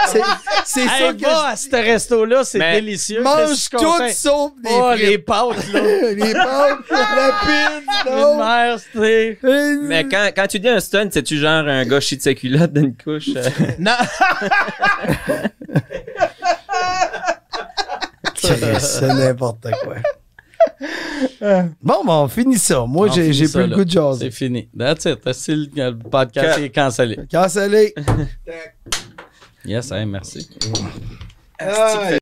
C'est- C'est ça Hey, que va à ce resto-là, c'est Mais délicieux. mange tout sauf des Oh, les pâtes, là. Les pâtes, la pizza, mère, c'était... Mais quand, quand tu dis un stun, c'est-tu genre un gars shit de sa culotte d'une couche? euh? Non, C'est n'importe quoi. Bon, ben, on finit ça. Moi, On j'ai j'ai ça, plus le goût de C'est jaser. fini. That's it. That's it. Le podcast est cancellé. Cancellé. Yes, hey, merci. Ah,